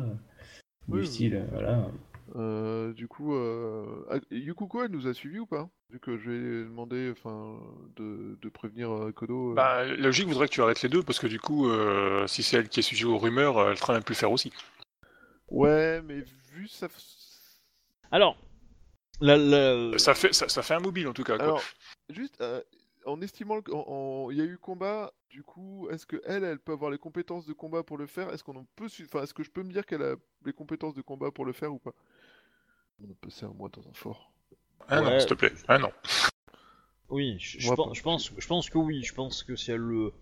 Oui, du oui. style, voilà. Euh, du coup, euh... ah, Yukuko, elle nous a suivis ou pas? Vu que je vais demander enfin, de, de prévenir euh, Kodo. euh, Bah, la logique voudrait que tu arrêtes les deux, parce que du coup, euh, si c'est elle qui est sujet aux rumeurs, elle sera même plus le faire aussi. Ouais, mais vu ça. Alors, la, la- Ça fait, ça, ça fait un mobile en tout cas. Quoi. Alors, juste euh, en estimant qu'il y a eu combat, du coup, est-ce que elle, elle peut avoir les compétences de combat pour le faire? Est-ce qu'on en peut, su- enfin, est-ce que je peux me dire qu'elle a les compétences de combat pour le faire ou pas? On a passé un mois dans un fort. ah non, s'il te plaît. Ah non. oui, je, pense, je pense, je pense que oui. Je pense que si elle le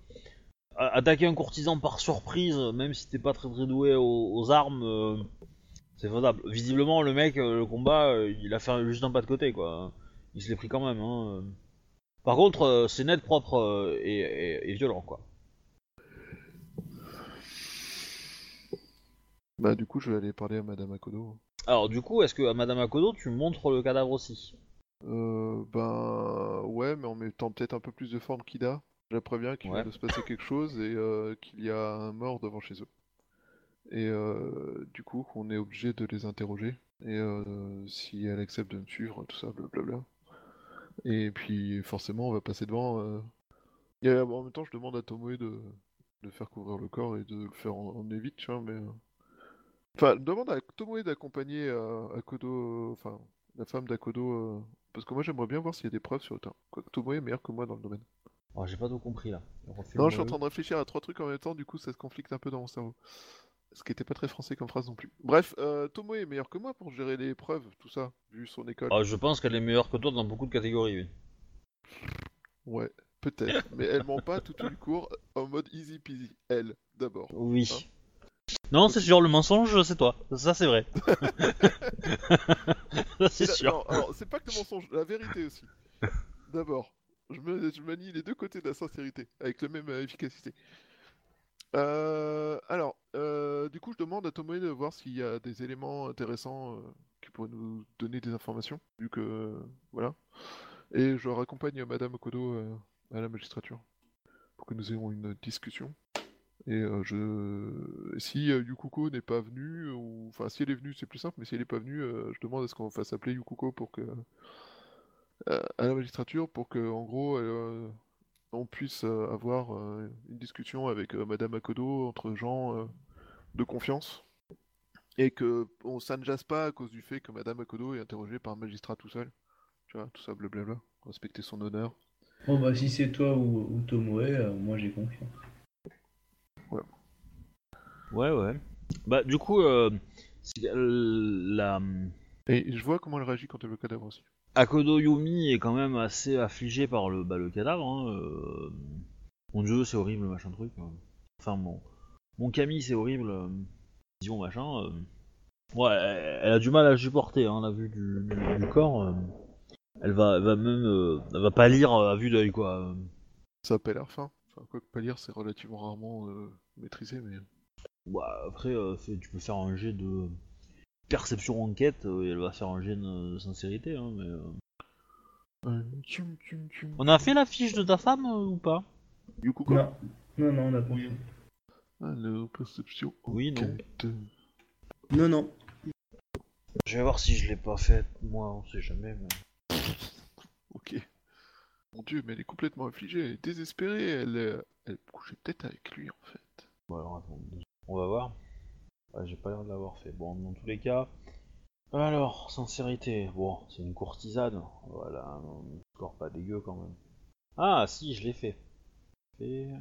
attaquer un courtisan par surprise, même si t'es pas très très doué aux, aux armes, euh, c'est faisable. Visiblement, le mec, euh, le combat, euh, il a fait juste un pas de côté, quoi. Il se l'est pris quand même. Hein. Par contre, euh, c'est net, propre euh, et, et- et violent, quoi. Bah, du coup, je vais aller parler à Madame Akodo. Alors, du coup, est-ce que à Madame Akodo, tu montres le cadavre aussi? Euh, ben, ouais, mais en mettant peut-être un peu plus de forme qu'Ida. Je la préviens qu'il Ouais. vient de se passer quelque chose et euh, qu'il y a un mort devant chez eux. Et euh, du coup, qu'on est obligé de les interroger. Et euh, si elle accepte de me suivre, tout ça, blablabla. Et puis, forcément, on va passer devant. euh. Et euh, en même temps, je demande à Tomoe de, de faire couvrir le corps et de le faire tu vois, mais... euh. Enfin, je demande à Tomoe d'accompagner euh, Akodo, enfin, la femme d'Akodo, euh, parce que moi j'aimerais bien voir s'il y a des preuves sur le terrain. Quoique Tomoe est meilleur que moi dans le domaine. Oh, J'ai pas tout compris là. Non, je suis en train de réfléchir à trois trucs en même temps, du coup ça se conflicte un peu dans mon cerveau. Ce qui était pas très français comme phrase non plus. Bref, euh, Tomoe est meilleur que moi pour gérer les preuves, tout ça, vu son école. Ah, je pense qu'elle est meilleure que toi dans beaucoup de catégories. oui. Ouais, peut-être. mais elle ment pas tout au cours en mode easy peasy. Elle, d'abord. Oui. Hein non, c'est sûr, le mensonge, c'est toi. Ça, c'est vrai. <laughs> ça, c'est sûr. non, alors, c'est pas que le mensonge, la vérité aussi. D'abord, je, me, je manie les deux côtés de la sincérité, avec la même euh, efficacité. Euh, alors, euh, du coup, je demande à Tomoe de voir s'il y a des éléments intéressants euh, qui pourraient nous donner des informations, vu que. voilà. Et je raccompagne Madame Kodo euh, à la magistrature, pour que nous ayons une discussion. Et si Yukuko n'est pas venue, ou... enfin si elle est venue c'est plus simple, mais si elle n'est pas venue, je demande à ce qu'on fasse appeler Yukuko pour que... à la magistrature pour que en gros euh, on puisse euh, avoir euh, une discussion avec euh, Madame Akodo entre gens euh, de confiance et que on, ça ne jase pas à cause du fait que Madame Akodo est interrogée par un magistrat tout seul. Tu vois, tout ça blablabla. Respecter son honneur. Bon, bah, si c'est toi ou, ou Tomoe, euh, moi j'ai confiance. Ouais, ouais. Bah, du coup, euh, c'est- la Et je vois comment elle réagit quand elle veut le cadavre aussi. Akodo Yumi est quand même assez affligée par le, bah, le cadavre. Hein. euh, Mon dieu, c'est horrible, machin truc. hein. Enfin, mon, mon Camille, c'est horrible. euh, Disons, machin. euh. Ouais, elle, a du mal à supporter, hein, la vue du, du- du corps. euh. Elle va, elle va même, euh, elle va pas lire à vue d'œil, quoi. euh. Ça a pas l'air fin. Enfin, quoi que pas lire, c'est relativement rarement euh, maîtrisé, mais. Bah, après, euh, tu peux faire un jet de perception enquête euh, et elle va faire un jet de sincérité. Hein, mais, euh. Euh. On a fait la fiche de ta femme euh, ou pas? Yukuko Non, non, non, on a pas Oui. Alors, perception. Oui, non. enquête. Non, non. Je vais voir si je l'ai pas faite, moi, on sait jamais. Mais... Ok. Mon dieu, mais elle est complètement affligée, elle est désespérée, elle, euh, elle couchait peut-être avec lui en fait. Bon, alors attends, on va voir. Ouais, j'ai pas l'air de l'avoir fait. Bon, dans tous les cas. Alors, sincérité. Bon, c'est une courtisane. Voilà, encore pas dégueu quand même. Ah, si, je l'ai fait. Fait.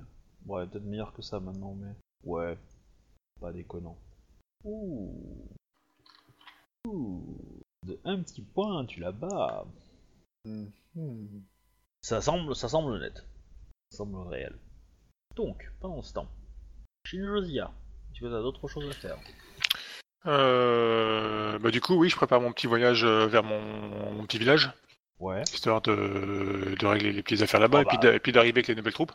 Ouais, peut-être meilleur que ça maintenant, mais. Ouais, pas déconnant. Ouh. Ouh. De un petit point, tu la bats. Hmm. Ça semble, ça semble net. Ça semble réel. Donc, pendant ce temps, Shinjosia, que t'as d'autres choses à faire Euh, bah, du coup, oui, je prépare mon petit voyage euh, vers mon, mon petit village, Ouais. histoire de, de régler les petites affaires là-bas Ah et, puis bah. et puis d'arriver avec les nouvelles troupes.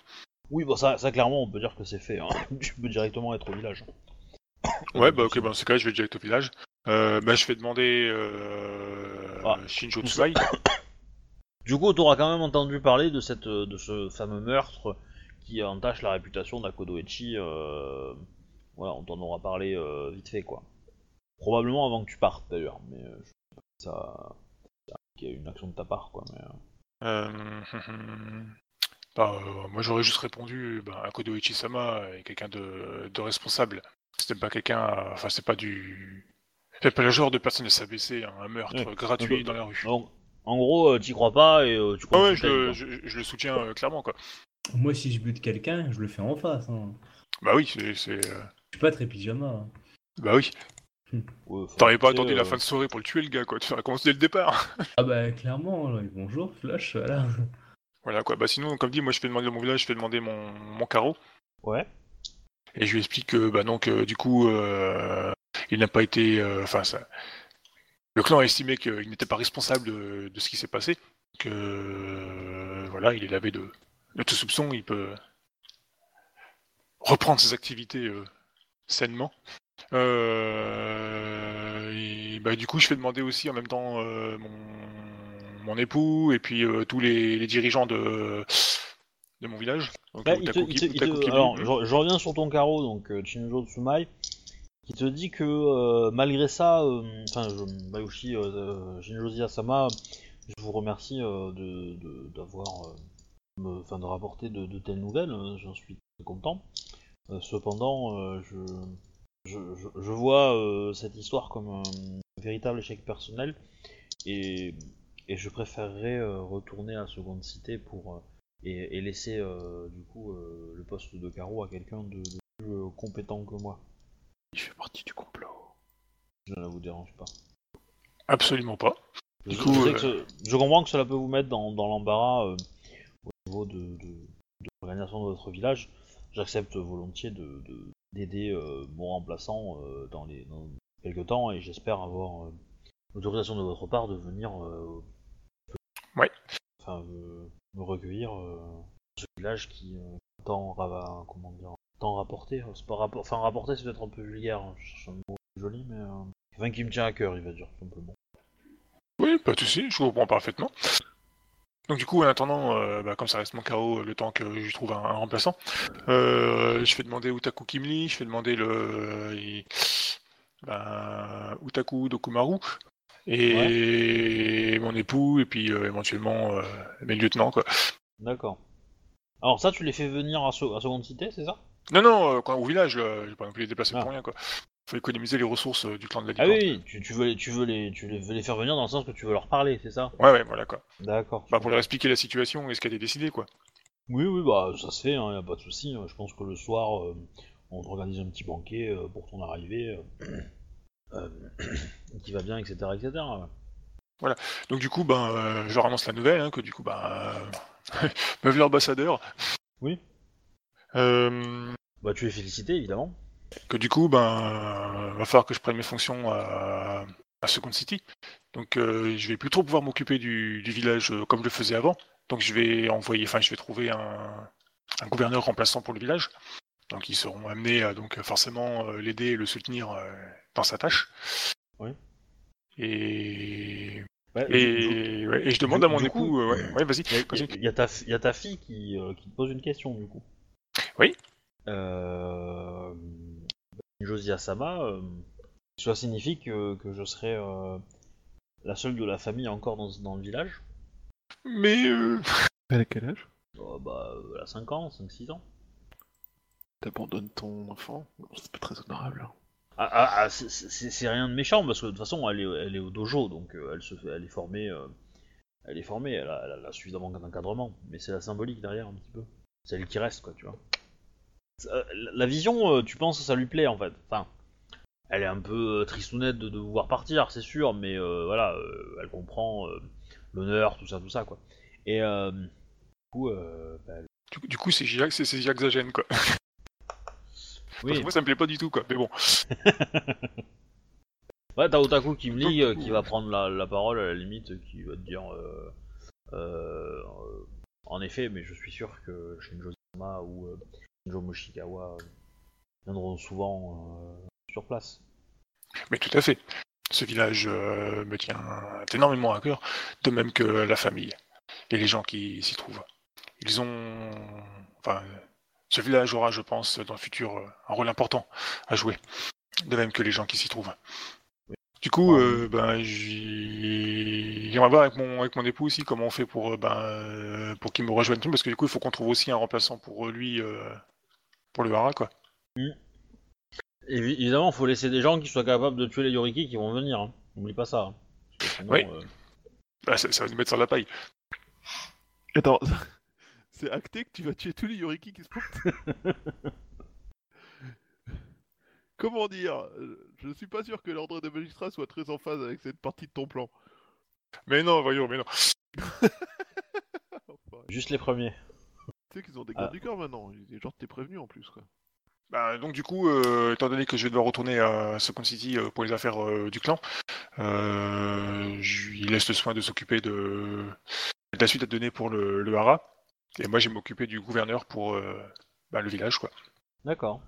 Oui, bon, ça, ça clairement, on peut dire que c'est fait. Hein. <laughs> Tu peux directement être au village. Ouais, bah ok, bah, dans ce cas, je vais direct au village. Euh, bah, je vais demander euh, Ah, Shinjo Tsubai. <coughs> Du coup, t'auras quand même entendu parler de cette, de ce fameux meurtre qui entache la réputation d'Akodoechi. Euh... Voilà, on t'en aura parlé euh, vite fait, quoi. Probablement avant que tu partes, d'ailleurs, mais euh, je sais pas si ça, ça qu'il y a une action de ta part, quoi. Mais, euh, Euh, <laughs> bah, euh, moi, j'aurais juste répondu, bah, Akodo Ichi-sama est quelqu'un de, de responsable. C'était pas quelqu'un, enfin, c'est pas du, c'est pas le genre de personne à s'abaisser, hein, un meurtre Ouais. gratuit Donc, dans la rue. Donc, en gros, euh, t'y crois pas et euh, tu crois Ouais, ouais, que je, le- je, je le soutiens euh, clairement, quoi. Moi, si je bute quelqu'un, je le fais en face. Hein. Bah oui, c'est, c'est, euh, Je suis pas très pyjama. hein. bah oui. Ouais, enfin, T'aurais pas tu sais, attendu la euh, fin de soirée pour le tuer, le gars, quoi. Tu aurais commencé dès le départ. <laughs> Ah bah clairement, là, bonjour, flash, voilà. Voilà, quoi. Bah sinon, comme dit, moi, je fais demander à mon village, je fais demander mon, mon carreau. Ouais. Et je lui explique que, bah donc, euh, du coup, euh, il n'a pas été, euh, enfin, ça, le clan a estimé qu'il n'était pas responsable de, de ce qui s'est passé, que, euh, voilà, il est lavé de, de tout soupçon, il peut reprendre ses activités euh, sainement. Euh, et, bah, du coup, je fais demander aussi en même temps euh, mon, mon époux et puis euh, tous les, les dirigeants de, de mon village. Donc, il te- Utaku il te- Ki- il te- Utaku Kimi. alors, je, je reviens sur ton carreau, donc euh, Shinjo Tsumai, qui te dit que euh, malgré ça, euh, enfin, je- Bayushi euh, euh, Asama, je vous remercie euh, de d'avoir, euh, enfin, de rapporter de, de telles nouvelles, hein, j'en suis très content. Euh, cependant, euh, je, je, je- je vois euh, cette histoire comme un véritable échec personnel, et, et je préférerais retourner à Seconde Cité pour et, et laisser du coup le poste de carreau à quelqu'un de, de plus compétent que moi. Il fait partie du complot. Je ne vous dérange pas. Absolument pas. Je, Du coup, je euh, ce- je comprends que cela peut vous mettre dans, dans l'embarras euh, au niveau de, de, de l'organisation de votre village. J'accepte volontiers de de- d'aider euh, mon remplaçant euh, dans les dans quelques temps et j'espère avoir euh, l'autorisation de votre part de venir Ouais. enfin, me recueillir dans ce village qui tant rava- comment dire tant c'est pas rapport enfin rapporter c'est peut-être un peu vulgaire hein, je cherche un mot plus joli mais enfin qui me tient à cœur il va dire simplement Oui, pas de souci, je vous comprends parfaitement. Donc du coup, en attendant, euh, bah, comme ça reste mon carreau, le temps que je trouve un, un remplaçant, euh, je fais demander Utaku Kimli, je fais demander le bah, Utaku Dokumaru et mon époux et puis euh, éventuellement euh, mes lieutenants quoi. D'accord. Alors ça, tu les fais venir à, Se- à Seconde Cité, c'est ça? Non non, euh, quand au village, j'ai pas non plus les déplacer Ah. pour rien quoi. Faut économiser les ressources euh, du clan de la Ah Licorne. oui, tu, tu veux les, tu veux les, tu les- veux les faire venir dans le sens que tu veux leur parler, c'est ça? Ouais ouais, voilà quoi. D'accord. Bah pour leur expliquer la situation et ce qui a été décidé quoi. Oui, oui, bah ça se fait, hein, y a pas de souci. hein. Je pense que le soir, euh, on organise un petit banquet euh, pour ton arrivée, euh, <coughs> qui va bien, etc., etc. ouais. Donc du coup, ben, je leur annonce la nouvelle, hein, que du coup, ben, euh, <laughs> me voilà ambassadeur. Oui. Bah tu es félicité, évidemment. Que du coup, ben, euh, va falloir que je prenne mes fonctions à, à Second City. Donc, euh, je vais plus trop pouvoir m'occuper du, du village euh, comme je le faisais avant. Donc, je vais envoyer, enfin, je vais trouver un, un gouverneur remplaçant pour le village. Donc, ils seront amenés à donc forcément euh, l'aider et le soutenir dans sa tâche. Oui. Et, Ouais, et, ouais, et je demande du- à mon époux, coup, euh, ouais, ouais, vas-y. Il y a- ta fi- il y a ta fille qui, euh, qui te pose une question du coup. Oui. Euh... Josie Asama, euh, cela signifie que, que je serai euh, la seule de la famille encore dans, dans le village Mais euh, Elle a quel âge? Euh, Bah, elle a 5 ans, 5-6 ans. T'abandonnes ton enfant? C'est pas très honorable. hein. Ah, ah, ah, c'est- rien de méchant parce que de toute façon elle est, elle est au dojo donc euh, elle, se fait, elle est formée, euh, elle est formée, elle a, elle a suffisamment d'encadrement, mais c'est la symbolique derrière un petit peu. C'est elle qui reste quoi, tu vois. Euh, la- vision, euh, tu penses que ça lui plaît en fait. Enfin, elle est un peu euh, tristounette de, de voir partir, c'est sûr, mais euh, voilà, euh, elle comprend euh, l'honneur, tout ça, tout ça quoi. Et euh, du coup, euh, bah, elle- du, du coup, c'est Jacques, c'est c'est Jacques quoi. Parce oui, que moi, ça me plaît pas du tout, quoi. Mais bon. <laughs> Ouais, t'as Otaku qui me lit, qui va <laughs> prendre la, la parole à la limite, qui va te dire En effet, mais je suis sûr que Shinjo Sama ou Shinjo Moshikawa euh, viendront souvent euh, sur place. Mais tout à fait. Ce village euh, me tient énormément à cœur, de même que la famille et les gens qui s'y trouvent. Ils ont. Enfin, ce village aura, je pense, dans le futur, un rôle important à jouer, de même que les gens qui s'y trouvent. Du coup, euh, ben, j'y- j'aimerais voir avec mon, avec mon époux aussi comment on fait pour, ben, pour qu'il me rejoigne, parce que du coup, il faut qu'on trouve aussi un remplaçant pour lui, euh, pour le hara, quoi. Évi- évidemment, faut laisser des gens qui soient capables de tuer les Yoriki qui vont venir. Hein. N'oublie pas ça. hein. Sinon, Oui. euh, Bah, ça, ça va nous mettre sur la paille. Attends, <laughs> c'est acté que tu vas tuer tous les Yoriki qui se portent <laughs> Comment dire? Je ne suis pas sûr que l'ordre des magistrats soit très en phase avec cette partie de ton plan. Mais non, voyons, mais non. <laughs> Juste les premiers. Tu sais qu'ils ont des gardes Ah. du corps maintenant. Les gens t'es prévenu en plus quoi. Bah, donc du coup, euh, étant donné que je vais devoir retourner à Second City euh, pour les affaires euh, du clan, euh, je lui laisse le soin de s'occuper de... de la suite à donner pour le, le hara. Et moi, je vais m'occuper du gouverneur pour euh, bah, le village, quoi. D'accord.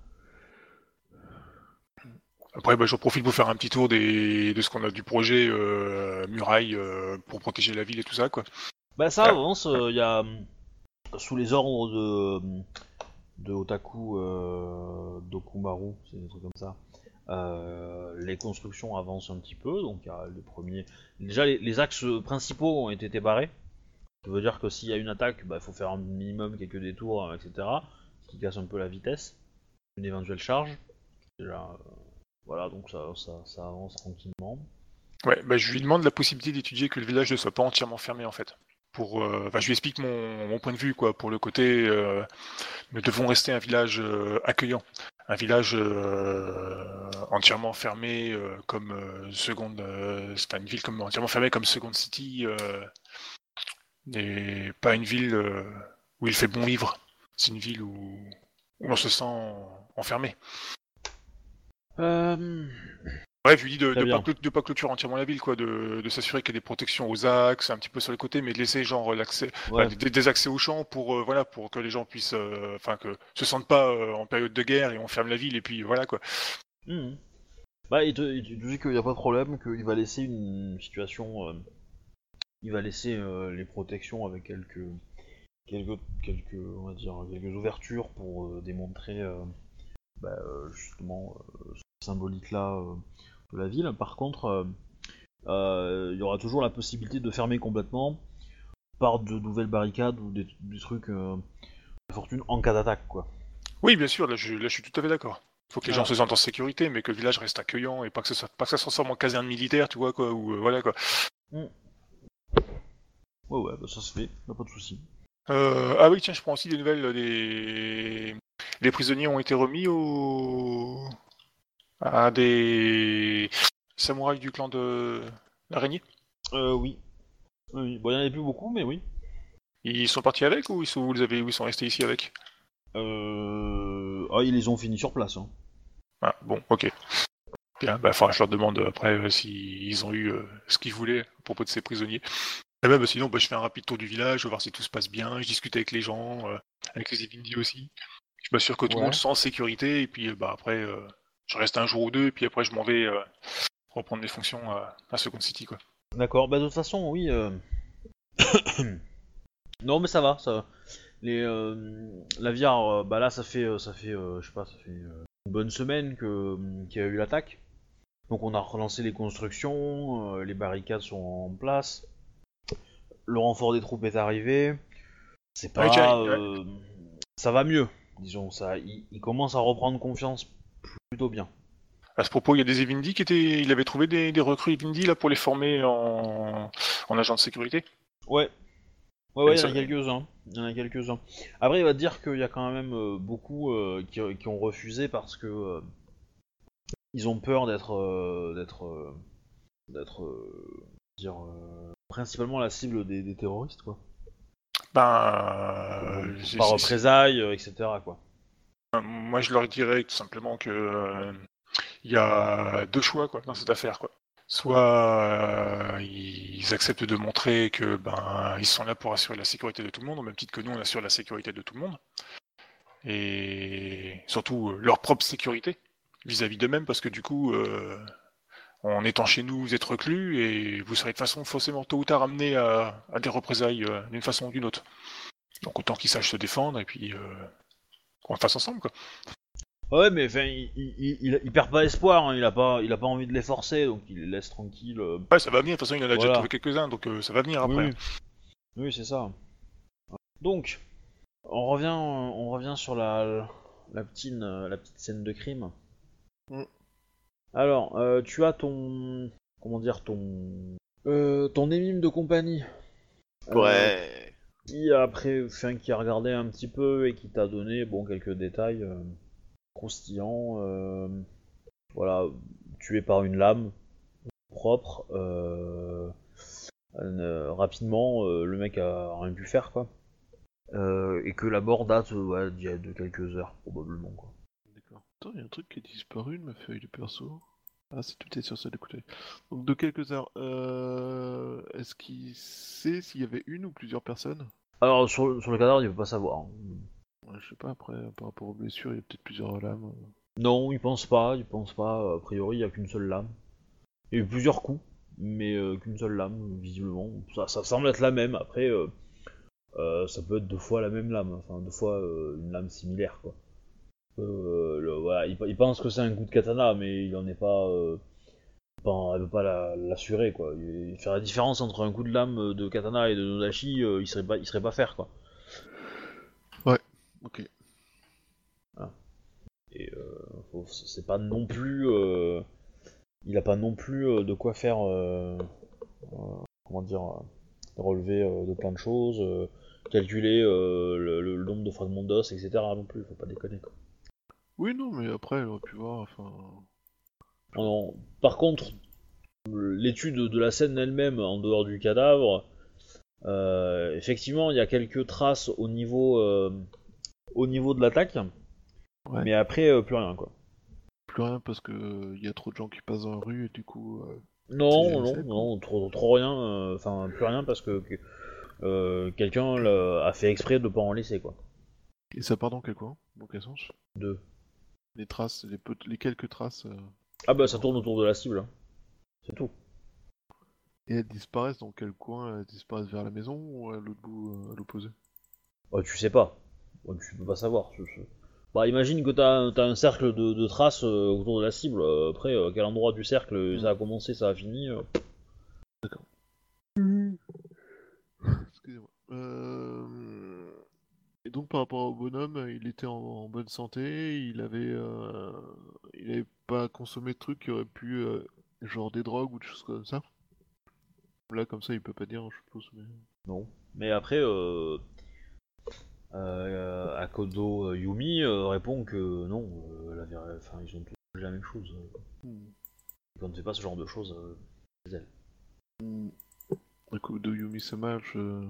Après, bah, j'en profite pour faire un petit tour des... de ce qu'on a du projet euh, muraille euh, pour protéger la ville et tout ça, quoi. Bah ça Ah. avance. Il y a sous les ordres de Otaku euh, Dokumaru, c'est des trucs comme ça. euh, les constructions avancent un petit peu, donc il y a les premiers. Déjà, les, axes principaux ont été barrés. Ça veut dire que s'il y a une attaque, bah, il faut faire un minimum quelques détours, etc. Ce qui casse un peu la vitesse d'une éventuelle charge. Euh, voilà, donc ça, ça, ça avance tranquillement. Ouais, bah, je lui demande la possibilité d'étudier que le village ne soit pas entièrement fermé, en fait. Euh, enfin, je lui explique mon, point de vue, quoi, pour le côté, euh, nous devons rester un village euh, accueillant, un village entièrement fermé comme seconde, pas une ville comme entièrement fermée comme Second City, et pas une ville où il fait bon vivre. C'est une ville où, où on se sent enfermé. Bref, je lui dis de ne pas, clôt- de pas clôturer entièrement la ville, quoi, de, de s'assurer qu'il y a des protections aux axes, un petit peu sur les côtés, mais de laisser genre l'accès, ouais. enfin, des, des accès aux champs pour, euh, voilà, pour que les gens puissent, euh, enfin, que se sentent pas euh, en période de guerre et on ferme la ville et puis voilà quoi. Mhm. Bah, il te, il te dit qu'il n'y a pas de problème, qu'il va laisser une situation. il va laisser les protections avec quelques, quelques, quelques, on va dire, quelques ouvertures pour démontrer bah, justement ce symbolique-là euh, de la ville. Par contre, euh, euh, il y aura toujours la possibilité de fermer complètement par de nouvelles barricades ou des, des trucs euh, de fortune en cas d'attaque, quoi. Oui, bien sûr, là je, là, je suis tout à fait d'accord. Faut que les Ah. gens se sentent en sécurité, mais que le village reste accueillant et pas que, soit, pas que ça se transforme en caserne militaire, tu vois quoi, ou euh, voilà quoi. Ouais, ouais, bah, ça se fait, pas de souci. Euh, ah oui, tiens, je prends aussi des nouvelles des. Les prisonniers ont été remis au. À des samouraïs du clan de l'araignée? Euh, oui. Oui, bon, il n'y en avait plus beaucoup, mais oui. Ils sont partis avec ou ils sont, vous les avez, ou ils sont restés ici avec? Euh... Ah, ils les ont finis sur place. Hein. Ah, bon, ok. Bien, bah, faudra que je leur demande après euh, s'ils ont eu euh, ce qu'ils voulaient à propos de ces prisonniers. Et même sinon, bah, je fais un rapide tour du village, je vais voir si tout se passe bien, je discute avec les gens, euh, avec les Evindi aussi. Je m'assure que tout le Ouais. monde se sent en sécurité, et puis euh, bah, après, euh, je reste un jour ou deux, et puis après, je m'en vais euh, reprendre mes fonctions à, à Second City. Quoi. D'accord, bah de toute façon, oui. euh, <coughs> non, mais ça va, ça. va. Les euh, la VR, euh, bah là, ça fait, euh, ça fait, euh, je sais pas, ça fait euh, une bonne semaine que qu'il y a eu l'attaque. Donc on a relancé les constructions, euh, les barricades sont en place, le renfort des troupes est arrivé. C'est pas, Ouais, euh, ça va mieux, disons ça. Il, il commence à reprendre confiance plutôt bien. À ce propos, il y a des Evindi qui étaient. Il avait trouvé des, des recrues Evindi là, pour les former en, en agent de sécurité? Ouais. Ouais, il y en a quelques-uns. Il y en a quelques-uns. Après, il va te dire qu'il y a quand même euh, beaucoup euh, qui, qui ont refusé parce que euh, ils ont peur d'être euh, d'être d'être dire principalement la cible des, des terroristes quoi. Ben. Par représailles, etc. quoi. Moi, je leur dirais tout simplement que euh, il y a deux choix dans cette affaire. Soit euh, ils acceptent de montrer que ben ils sont là pour assurer la sécurité de tout le monde, au même titre que nous on assure la sécurité de tout le monde, et surtout euh, leur propre sécurité, vis-à-vis d'eux-mêmes, parce que du coup, en étant chez nous, vous êtes reclus et vous serez de façon forcément tôt ou tard amené à, à des représailles d'une façon ou d'une autre. Donc autant qu'ils sachent se défendre et puis qu'on le fasse ensemble, quoi. Ouais, mais enfin, il, il, il- il perd pas espoir, hein, il a pas, il a pas envie de les forcer, donc il les laisse tranquilles. euh. Ouais, ça va venir, de toute façon, il en a déjà trouvé quelques-uns, donc euh, ça va venir après. Oui, oui. Oui, c'est ça. Donc, on revient, on revient sur la, la petite, la petite scène de crime. Mm. Alors, euh, tu as ton, comment dire, ton, euh, ton émime de compagnie. Euh, Ouais. Qui après, enfin, qui a regardé un petit peu et qui t'a donné, bon, quelques détails euh, croustillants. euh, voilà, tué par une lame propre. euh, euh, rapidement, euh, le mec a rien pu faire, quoi. Et que la mort date ouais, de quelques heures, probablement, quoi. D'accord. Attends, il y a un truc qui a disparu de ma feuille de perso. Ah, c'est tout est sur de côté. Donc, de quelques heures, euh... est-ce qu'il sait s'il y avait une ou plusieurs personnes? Alors, sur, le- sur le cadavre, il peut pas savoir. Ouais, Je sais pas, après, par rapport aux blessures, il y a peut-être plusieurs lames. Non, il pense pas, il pense pas. A priori, il y a qu'une seule lame. Il y a eu plusieurs coups, mais euh, qu'une seule lame, visiblement. Ça, ça semble être la même. Après, euh, euh, ça peut être deux fois la même lame, enfin deux fois euh, une lame similaire, quoi. Euh, le- voilà, il, il pense que c'est un coup de katana, mais il en est pas. Euh, pas- elle peut pas la- l'assurer, quoi. Il, faire la différence entre un coup de lame de katana et de nodashi, euh, il serait pas, il serait pas faire, quoi. Ok. Et euh, c'est pas non plus. euh, il a pas non plus euh, de quoi faire. euh, euh, comment dire. euh, relever euh, de plein de choses, euh, calculer euh, le, le nombre de fragments d'os, etc. non plus, faut pas déconner quoi. Oui, non, mais après, elle aurait pu voir, enfin... Par contre, l'étude de la scène elle-même en dehors du cadavre, euh, effectivement, il y a quelques traces au niveau, euh, au niveau de l'attaque, Ouais. mais après, euh, plus rien quoi. Plus rien parce que il y a trop de gens qui passent dans la rue et du coup... euh, Non, non, non, trop, trop rien, euh, enfin plus rien parce que, que, quelqu'un a fait exprès de pas en laisser quoi. Et ça part dans quel coin? Dans quel sens? Deux. Les traces, les, peu- les quelques traces... euh, Ah bah ça tourne autour de la cible, hein. c'est tout. Et elles disparaissent dans quel coin? Elles disparaissent vers la maison ou à l'autre bout, euh, à l'opposé? Bah, tu sais pas, Bah, tu peux pas savoir. ce- ce- Bah imagine que t'as as un cercle de, de traces euh, autour de la cible, euh, après euh, quel endroit du cercle ça a commencé, ça a fini. euh. <laughs> Excusez-moi. Euh, Et donc par rapport au bonhomme, il était en, en bonne santé, il avait, euh, il avait pas consommé de trucs qui auraient pu, euh, genre des drogues ou des choses comme ça. Là comme ça, il peut pas dire, je suppose. Mais... Non. Mais après, euh, euh, Akodo Yumi répond que non, euh, la enfin, ils ont tous la même chose. Hmm. Quand on ne fait pas ce genre de choses, c'est elle. Hmm. Coup, de Yumi-sama, je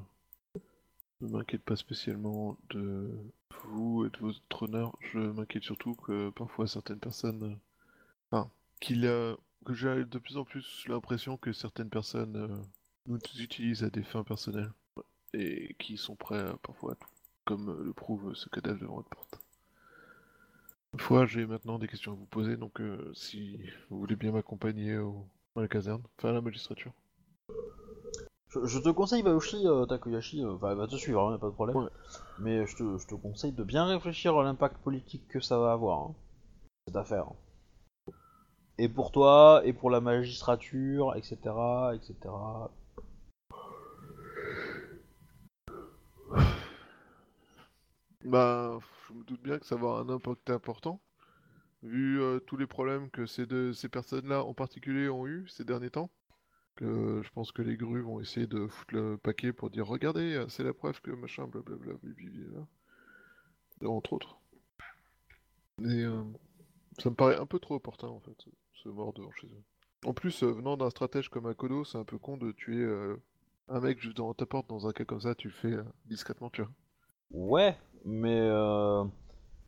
ne m'inquiète pas spécialement de vous et de votre honneur. Je m'inquiète surtout que parfois certaines personnes, enfin, qu'il a, que j'ai de plus en plus l'impression que certaines personnes euh, nous utilisent à des fins personnelles et qui sont prêts parfois à tout, comme le prouve ce cadavre devant votre porte. Fois, j'ai maintenant des questions à vous poser, donc euh, si vous voulez bien m'accompagner à la caserne, enfin à la magistrature. Je, je te conseille, Bayoshi, euh, Takoyashi, euh, enfin, elle va te suivre, hein, y a pas de problème. Ouais. Mais je te, je te conseille de bien réfléchir à l'impact politique que ça va avoir, hein, cette affaire. Et pour toi, et pour la magistrature, etc., etc. Bah, je me doute bien que ça va avoir un impact important, vu euh, tous les problèmes que ces, deux, ces personnes-là en particulier ont eu ces derniers temps. Que je pense que les grues vont essayer de foutre le paquet pour dire regardez, c'est la preuve que machin, blablabla, blablabla. Et Entre autres. Et euh, ça me paraît un peu trop opportun en fait, ce mort devant chez eux. En plus, euh, venant d'un stratège comme Akodo, c'est un peu con de tuer euh, un mec juste devant ta porte dans un cas comme ça, tu le fais euh, discrètement, tu vois. Ouais, mais euh,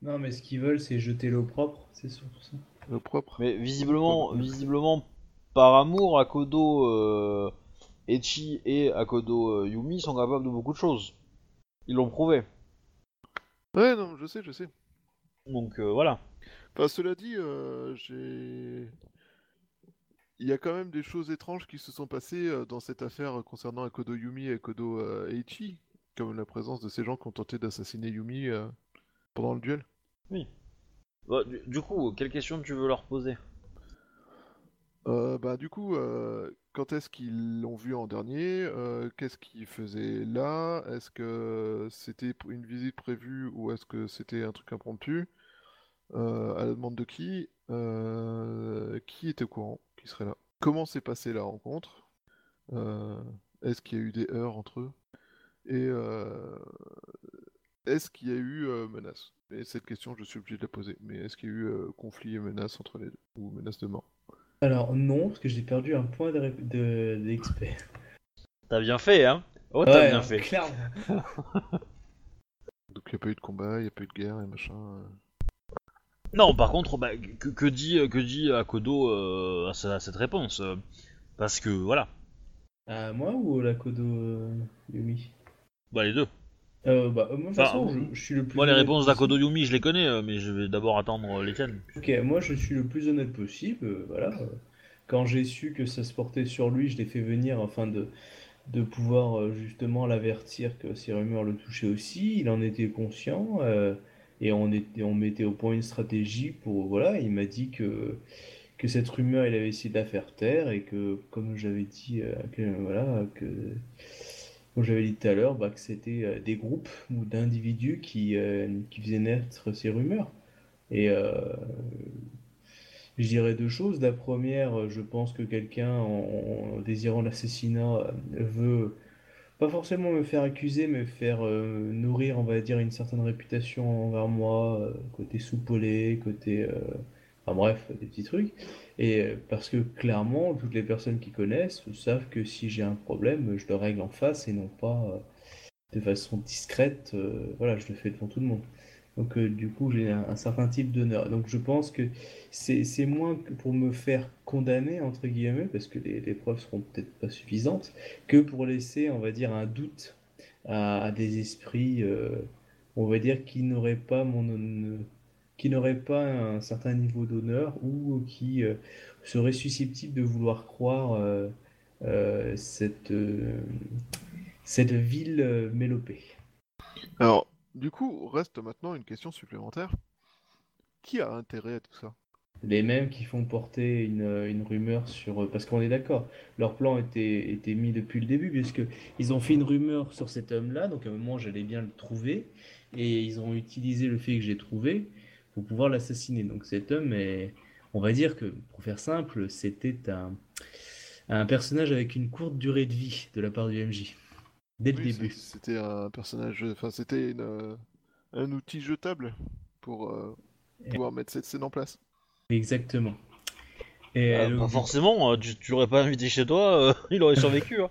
Non, mais ce qu'ils veulent, c'est jeter l'eau propre, c'est surtout ça. Le propre. mais visiblement, visiblement, par amour, Akodo euh, Echi et Akodo euh, Yumi sont capables de beaucoup de choses. Ils l'ont prouvé. Ouais, non, je sais, je sais. Donc euh, voilà. Enfin, cela dit, euh, j'ai. Il y a quand même des choses étranges qui se sont passées dans cette affaire concernant Akodo Yumi et Akodo Eiichi, comme la présence de ces gens qui ont tenté d'assassiner Yumi pendant le duel. Bah, du, du coup, quelle question tu veux leur poser? Euh, bah, du coup, euh, quand est-ce qu'ils l'ont vu en dernier? Euh, Qu'est-ce qu'ils faisaient là? Est-ce que c'était une visite prévue ou est-ce que c'était un truc impromptu? Euh, À la demande de qui? Qui était au courant Qui serait là? Comment s'est passée la rencontre? Est-ce qu'il y a eu des heurts entre eux? Et est-ce qu'il y a eu menace Et cette question, je suis obligé de la poser. Mais est-ce qu'il y a eu conflit et menace entre les deux? Ou menace de mort? Alors non, parce que j'ai perdu un point de, ré- de- d'expert. <laughs> T'as bien fait, hein Oh, t'as Ouais, bien fait. clairement. <laughs> Donc il n'y a pas eu de combat, il n'y a pas eu de guerre et machin. euh. Non, par contre, bah, que, que dit que dit Akodo euh, à, sa- à cette réponse euh, Parce que voilà, À moi ou la Kodo euh, Yumi? Bah les deux. Euh, bah, moi, de toute Enfin, façon, je, je suis le plus Moi, les honnête réponses possible. d'Akodo Yumi, je les connais, euh, mais je vais d'abord attendre euh, les tiennes. Ok, moi je suis le plus honnête possible. euh, voilà. euh, Quand j'ai su que ça se portait sur lui, je l'ai fait venir afin de, de pouvoir euh, justement l'avertir que ces rumeurs le touchaient aussi. Il en était conscient euh, et on, était, on mettait au point une stratégie pour. Voilà, il m'a dit que, que cette rumeur, il avait essayé de la faire taire et que, comme j'avais dit, euh, que, voilà, que. Comme j'avais dit tout à l'heure, bah, que c'était euh, des groupes ou d'individus qui, euh, qui faisaient naître ces rumeurs. Et euh, je dirais deux choses. La première, je pense que quelqu'un, en, désirant l'assassinat, veut pas forcément me faire accuser, mais faire nourrir, on va dire, une certaine réputation envers moi, côté soupolé, côté... enfin bref, des petits trucs. Et euh, parce que clairement, toutes les personnes qui connaissent savent que si j'ai un problème, je le règle en face et non pas euh, de façon discrète. euh, voilà, je le fais devant tout le monde. Donc du coup, j'ai un, certain type d'honneur. Donc je pense que c'est moins pour me faire condamner, entre guillemets, parce que les, les preuves seront peut-être pas suffisantes, que pour laisser, on va dire, un doute à, des esprits, on va dire, qui n'auraient pas mon hon- qui n'auraient pas un certain niveau d'honneur ou qui euh, seraient susceptibles de vouloir croire euh, euh, cette, cette ville mélopée. Alors, du coup, reste maintenant une question supplémentaire. Qui a intérêt à tout ça? Les mêmes qui font porter une, une rumeur sur... Parce qu'on est d'accord, leur plan était, était mis depuis le début, puisque ils ont fait une rumeur sur cet homme-là, donc à un moment j'allais bien le trouver, et ils ont utilisé le fait que j'ai trouvé pour pouvoir l'assassiner. Donc cet homme est... On va dire que, pour faire simple, c'était un, un personnage avec une courte durée de vie de la part du MJ. Dès le Oui, début. C'était un personnage, enfin c'était euh, un outil jetable pour euh, Et- pouvoir mettre cette scène en place. Exactement. Et Euh, forcément, tu, tu l'aurais pas invité chez toi, euh, <laughs> il aurait survécu. Hein.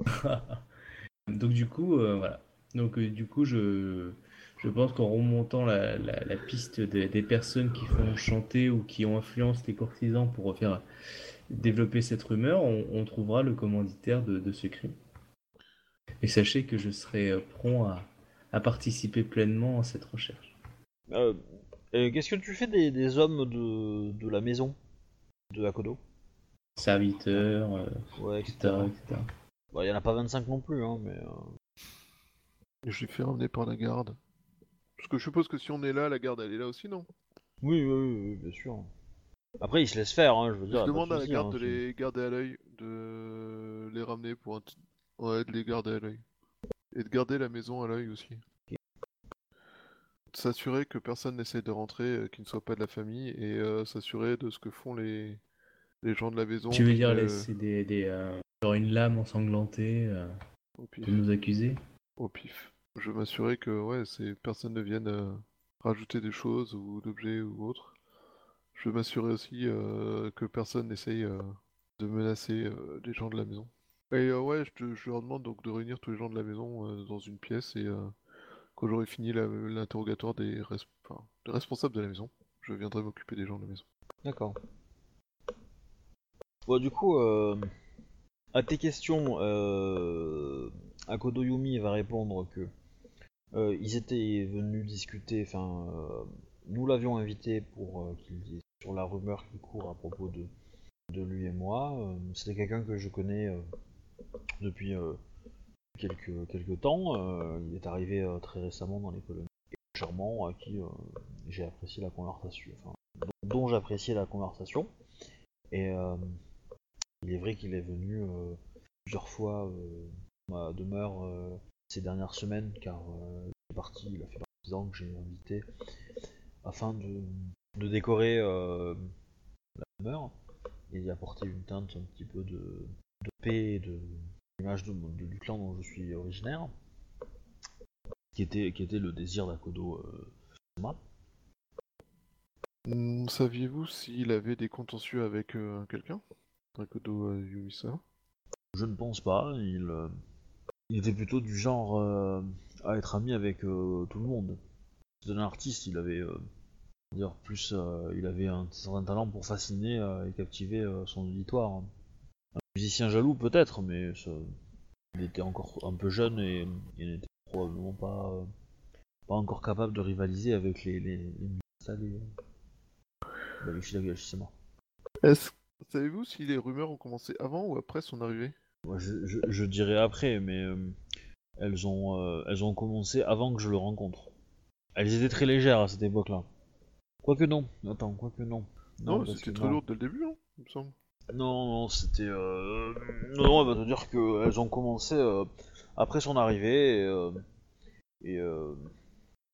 <laughs> Donc du coup, euh, voilà. Donc euh, du coup, je, je pense qu'en remontant la, la, la piste des, des personnes qui font chanter ou qui ont influence les courtisans pour faire développer cette rumeur, on, on trouvera le commanditaire de, de ce crime. Et sachez que je serai euh, prompt à, à participer pleinement à cette recherche. Euh, euh, Qu'est-ce que tu fais des, des hommes de, de la maison? De Akodo Serviteur, euh, Ouais, etc. etc. etc. Bah, il y en a pas 25 non plus, hein, mais. euh, je l'ai fait ramener par la garde. Parce que je suppose que si on est là, la garde elle est là aussi, non? Oui, oui, oui, oui, bien sûr. Après, ils se laissent faire, hein, je veux dire. Je demande de à la garde hein, de les garder à l'œil, de les ramener pour un... t- Ouais, de les garder à l'œil. Et de garder la maison à l'œil aussi. S'assurer que personne n'essaie de rentrer euh, qui ne soit pas de la famille et euh, s'assurer de ce que font les... les gens de la maison. Tu veux dire euh, laisser des, des, euh, genre une lame ensanglantée euh, au pif. de nous accuser? Au pif. Je veux m'assurer que ouais, ces personnes ne viennent euh, rajouter des choses ou d'objets ou autre. Je veux m'assurer aussi euh, que personne n'essaye euh, de menacer les gens de la maison. Et ouais, je, je leur demande donc de réunir tous les gens de la maison dans une pièce et quand j'aurai fini l'interrogatoire des, des responsables de la maison, je viendrai m'occuper des gens de la maison. D'accord. Bon, du coup, à tes questions, Akodo Yumi va répondre que euh, ils étaient venus discuter, enfin, euh, nous l'avions invité pour euh, qu'il sur la rumeur qui court à propos de, de lui et moi. Euh, C'était quelqu'un que je connais depuis quelques, temps. Il est arrivé très récemment dans les colonies. Et charmant, à qui j'ai apprécié la conversation, dont, dont j'appréciais la conversation. Et il est vrai qu'il est venu plusieurs fois euh, ma demeure ces dernières semaines car euh, il est parti, il a fait partie des gens que j'ai invité afin de, de décorer euh, la demeure et d'y apporter une teinte un petit peu de, de paix et de l'image de, de- du clan dont je suis originaire qui était, qui était le désir d'Akodo euh. Hmm, Saviez-vous s'il avait des contentieux avec euh, quelqu'un? Akodo euh, Yumisa Je ne pense pas, il, euh, il était plutôt du genre euh, à être ami avec euh, tout le monde. C'est un artiste, il avait euh, plus, il avait un certain talent pour fasciner et captiver son auditoire. Un musicien jaloux peut-être, mais il était encore un peu jeune et il n'était probablement pas, encore capable de rivaliser avec les, les, les bah, savez-vous si les rumeurs ont commencé avant ou après son arrivée? Je, je- je dirais après, mais euh, elles, ont, euh, elles ont commencé avant que je le rencontre. Elles étaient très légères à cette époque-là. Quoique non, attends, quoique non. Non, parce c'était très non. lourd dès le début, hein, il me semble. Non, non, c'était. Euh... Non, non, elle va te dire qu'elles ont commencé euh, après son arrivée. Et, et,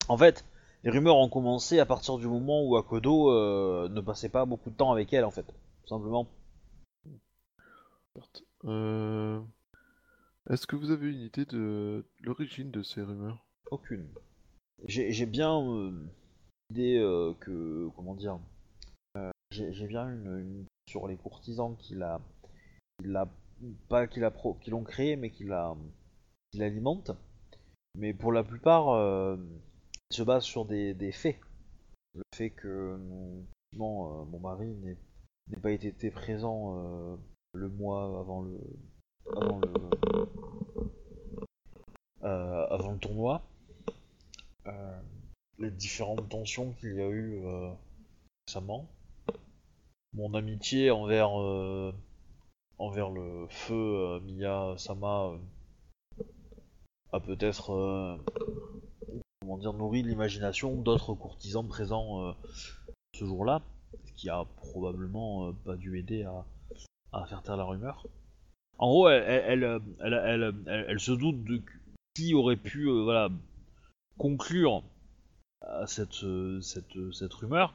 En fait, les rumeurs ont commencé à partir du moment où Akodo ne passait pas beaucoup de temps avec elle, en fait. Tout simplement. Euh, Est-ce que vous avez une idée de l'origine de ces rumeurs? Aucune. J'ai bien euh, l'idée euh, que. Comment dire euh, J'ai bien une, sur les courtisans qui l'ont créé, mais qu'il a. qu'il alimente. Mais pour la plupart, se base sur des, faits. Le fait que mon, mari n'ait pas été, présent le mois avant le. avant le. euh, avant le tournoi. Euh, les différentes tensions qu'il y a eu euh, récemment. Mon amitié envers, envers le feu Miya Sama a peut-être comment dire, nourri l'imagination d'autres courtisans présents ce jour-là, ce qui a probablement pas dû aider à, à faire taire la rumeur. En gros, elle, elle se doute de qui aurait pu euh, conclure euh, cette, euh, cette rumeur,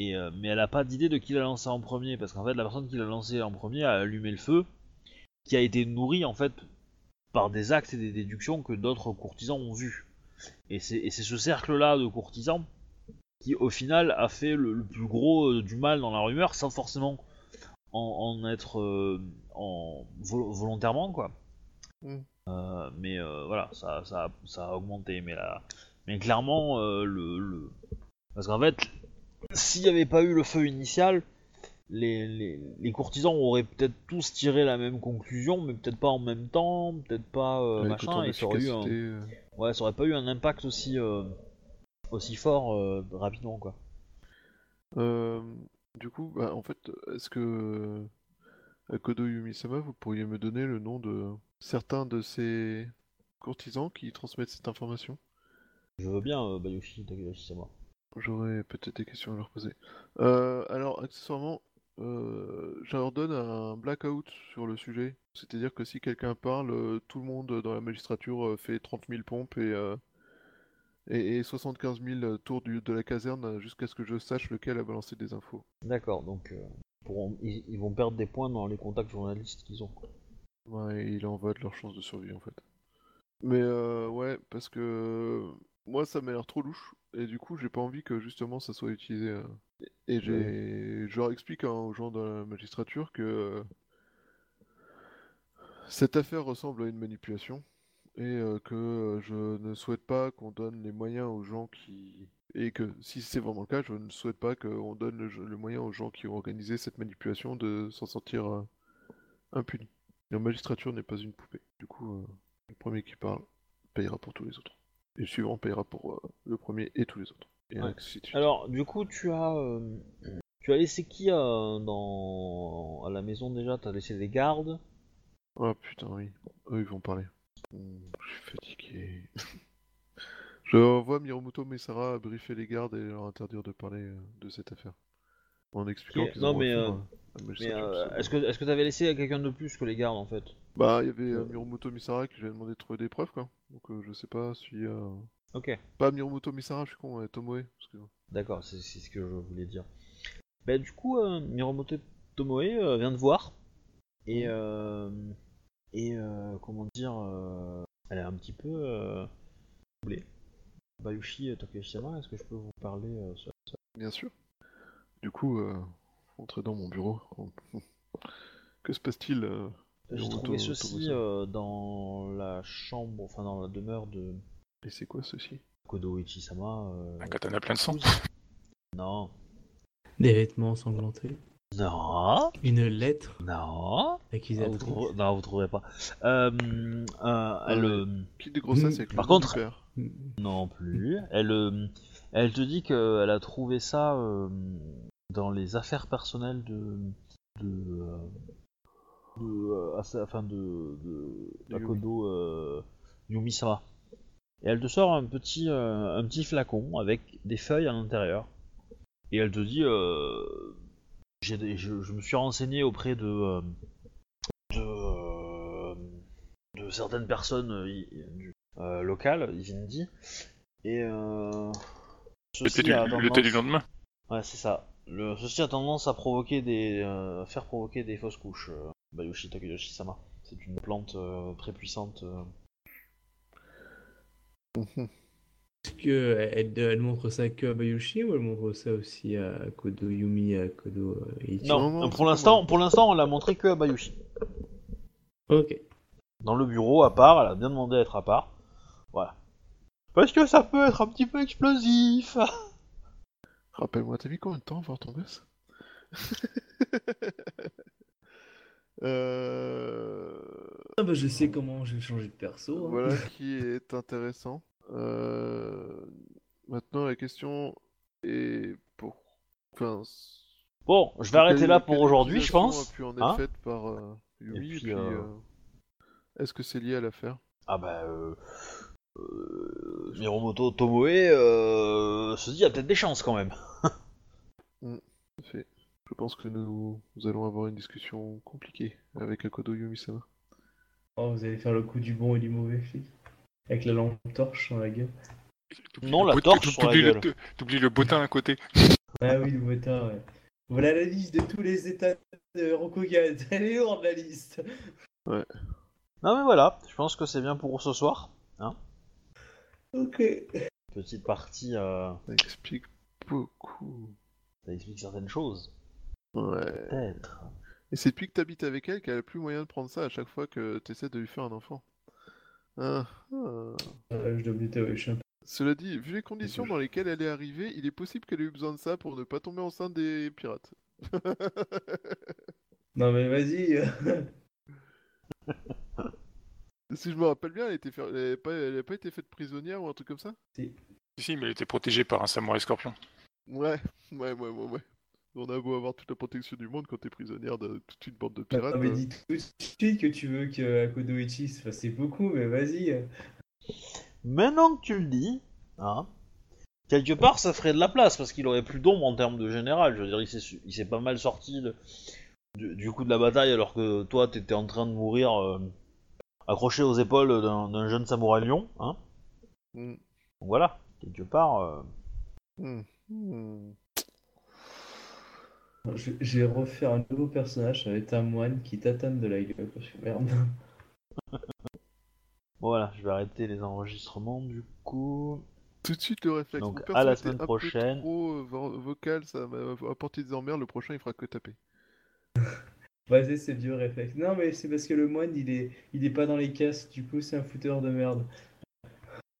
euh, mais elle n'a pas d'idée de qui l'a lancé en premier, parce qu'en fait la personne qui l'a lancé en premier a allumé le feu, qui a été nourri en fait par des actes et des déductions que d'autres courtisans ont vus. Et c'est ce cercle-là de courtisans qui au final a fait le, plus gros euh, du mal dans la rumeur, sans forcément en, en être euh, en, vol- volontairement quoi. Mm. Euh, mais euh, voilà, ça, ça, ça a augmenté. Mais, là, mais clairement, euh, le, le- Parce qu'en fait, s'il n'y avait pas eu le feu initial, les, les, les courtisans auraient peut-être tous tiré la même conclusion, mais peut-être pas en même temps, peut-être pas euh, machin, et ça aurait, eu un... ouais, ça aurait pas eu un impact aussi, euh, aussi fort euh, rapidement. quoi. Euh, du coup, bah, en fait, est-ce que Akodo Yumi-sama, vous pourriez me donner le nom de certains de ces courtisans qui transmettent cette information? Je veux bien, euh, Bayoshi Takahashi-sama. J'aurais peut-être des questions à leur poser. Euh, alors, accessoirement, euh, j'ordonne un blackout sur le sujet. C'est-à-dire que si quelqu'un parle, euh, tout le monde dans la magistrature euh, fait 30 000 pompes et, euh, et, et 75 000 tours du- de la caserne jusqu'à ce que je sache lequel a balancé des infos. D'accord, donc euh, pourront- ils, ils vont perdre des points dans les contacts journalistes qu'ils ont. Ouais, il en va de leur chance de survie en fait. Mais euh, ouais, parce que moi ça m'a l'air trop louche et du coup j'ai pas envie que justement ça soit utilisé. euh. Et j'ai, je leur explique hein, aux gens de la magistrature que euh, cette affaire ressemble à une manipulation et euh, que euh, je ne souhaite pas qu'on donne les moyens aux gens qui et que si c'est vraiment le cas, je ne souhaite pas qu'on donne le, le moyen aux gens qui ont organisé cette manipulation de s'en sortir euh, impunis. La magistrature n'est pas une poupée. Du coup, euh, le premier qui parle payera pour tous les autres. Et le suivant payera pour euh, le premier et tous les autres. Et Ouais. ainsi de suite. Alors, du coup, tu as, tu as laissé qui dans à la maison déjà? T'as laissé des gardes? Oh putain, oui. Eux, ils vont parler. Je suis fatigué. <laughs> je envoie Miromoto Mesara à briefer les gardes et leur interdire de parler euh, de cette affaire. En expliquant qu'ils non, mais, euh, Mais euh, ça. est-ce que est-ce que t'avais laissé quelqu'un de plus que les gardes en fait? Bah, il y avait euh, Miromoto Misara qui lui a demandé de trouver des preuves, quoi. Donc, euh, je sais pas si. euh, Ok. Pas Miromoto Misara, je suis con, ouais, Tomoe. D'accord, c'est c'est ce que je voulais dire. Bah, du coup, euh, Miromoto Tomoe euh, vient de voir. Et, euh, et euh, comment dire, euh, elle est un petit peu euh, troublée. Bayushi Takeshima, est-ce que je peux vous parler euh, sur ça? Bien sûr. Du coup, euh, entrez dans mon bureau. <laughs> que se passe-t-il euh, J'ai trouvé ceci euh, dans la chambre, enfin dans la demeure de Et c'est quoi ceci? Kodo Ichisama. euh, Un katana plein de sang. Non. Des vêtements ensanglantés. Non. Une lettre Non. Ah, vous accusatrice. trouverez... Non, vous trouverez pas. Euh, euh, elle, euh, de grossesse Mm. avec Par contre- non plus. Elle, euh, elle te dit qu'elle a trouvé ça euh, dans les affaires personnelles de, de, euh, de, enfin de, de. Takodo euh, Yumi-sama. Et elle te sort un petit, euh, un petit flacon avec des feuilles à l'intérieur. Et elle te dit, euh, je, je me suis renseigné auprès de, euh, de, euh, de certaines personnes euh, euh, locales, Ivindi, et euh, Le ceci thé du, a tendance- du lendemain. Ouais, c'est ça. Le, ceci a tendance à provoquer des, euh, faire provoquer des fausses couches. Euh, Bayushi Takeyoshi-sama. C'est une plante euh, très puissante. Est-ce que elle, elle montre ça que à Bayushi ou elle montre ça aussi à Kodo Yumi, à Kodo Ichi? Non, Non, non, pour l'instant, pour l'instant, on l'a montré que à Bayushi. Ok. Dans le bureau, à part, elle a bien demandé à être à part. Voilà. Parce que ça peut être un petit peu explosif. <laughs> Rappelle-moi, t'as mis combien de temps à voir ton gosse? <laughs> Euh, Ah bah je sais comment j'ai changé de perso. hein. Voilà <laughs> qui est intéressant. Euh, Maintenant, la question est pour. Enfin, Bon, je vais arrêter là pour aujourd'hui, je pense. a pu en être Hein faite par euh, Yumi, Et et puis, puis, euh, euh, est-ce que c'est lié à l'affaire? Ah bah, euh, euh, Miromoto Tomoe euh, se dit, il y a peut-être des chances quand même. <laughs> Fait. Je pense que nous, nous allons avoir une discussion compliquée avec Akodo Yumi-sama. Oh, vous allez faire le coup du bon et du mauvais flic. Avec la lampe torche dans la gueule. Non, la torche t'oublies sur la le- gueule. T'oublies le bottin à côté. Ah oui, le bâtard, ouais. Voilà la liste de tous les états de Rokugan. <laughs> Elle est lourde la liste. Non mais voilà, je pense que c'est bien pour ce soir. Ok. Petite partie, euh, Ça explique beaucoup. ça explique certaines choses. Ouais. Peut-être. Et c'est depuis que t'habites avec elle qu'elle a plus moyen de prendre ça à chaque fois que t'essaies de lui faire un enfant. Ah, ah. Euh, Cela dit, vu les conditions dans lesquelles elle est arrivée, il est possible qu'elle ait eu besoin de ça pour ne pas tomber enceinte des pirates. <laughs> Non mais vas-y. <laughs> <laughs> si je me rappelle bien, elle, était fait- elle avait pas... elle pas été faite prisonnière ou un truc comme ça? Si, si, mais elle était protégée par un samouraï scorpion. Ouais, ouais, ouais, ouais, ouais. On a beau avoir toute la protection du monde quand t'es prisonnière de toute une bande de pirates. Non mais euh, dis tout de suite que tu veux que Akodoichi se fasse beaucoup, mais vas-y. Maintenant que tu le dis, hein, quelque part ça ferait de la place parce qu'il aurait plus d'ombre en termes de général. Je veux dire, il s'est, il s'est pas mal sorti de- du, du coup de la bataille alors que toi t'étais en train de mourir euh, accroché aux épaules d'un, jeune samouraï lion. Hein. hmm, Donc voilà, quelque part. euh, hmm, hmm. Je, je vais refaire un nouveau personnage, ça va être un moine qui tatane de la gueule. Parce que merde. <laughs> Bon, voilà, je vais arrêter les enregistrements du coup. Tout de suite le réflexe. Donc, Mon à la semaine était un peu prochaine. trop euh, vo- vocal, ça m'a apporté des emmerdes. Le prochain, il fera que taper. Vas-y, c'est vieux réflexe. Non mais c'est parce que le moine il est, il est pas dans les casques, du coup c'est un fouteur de merde.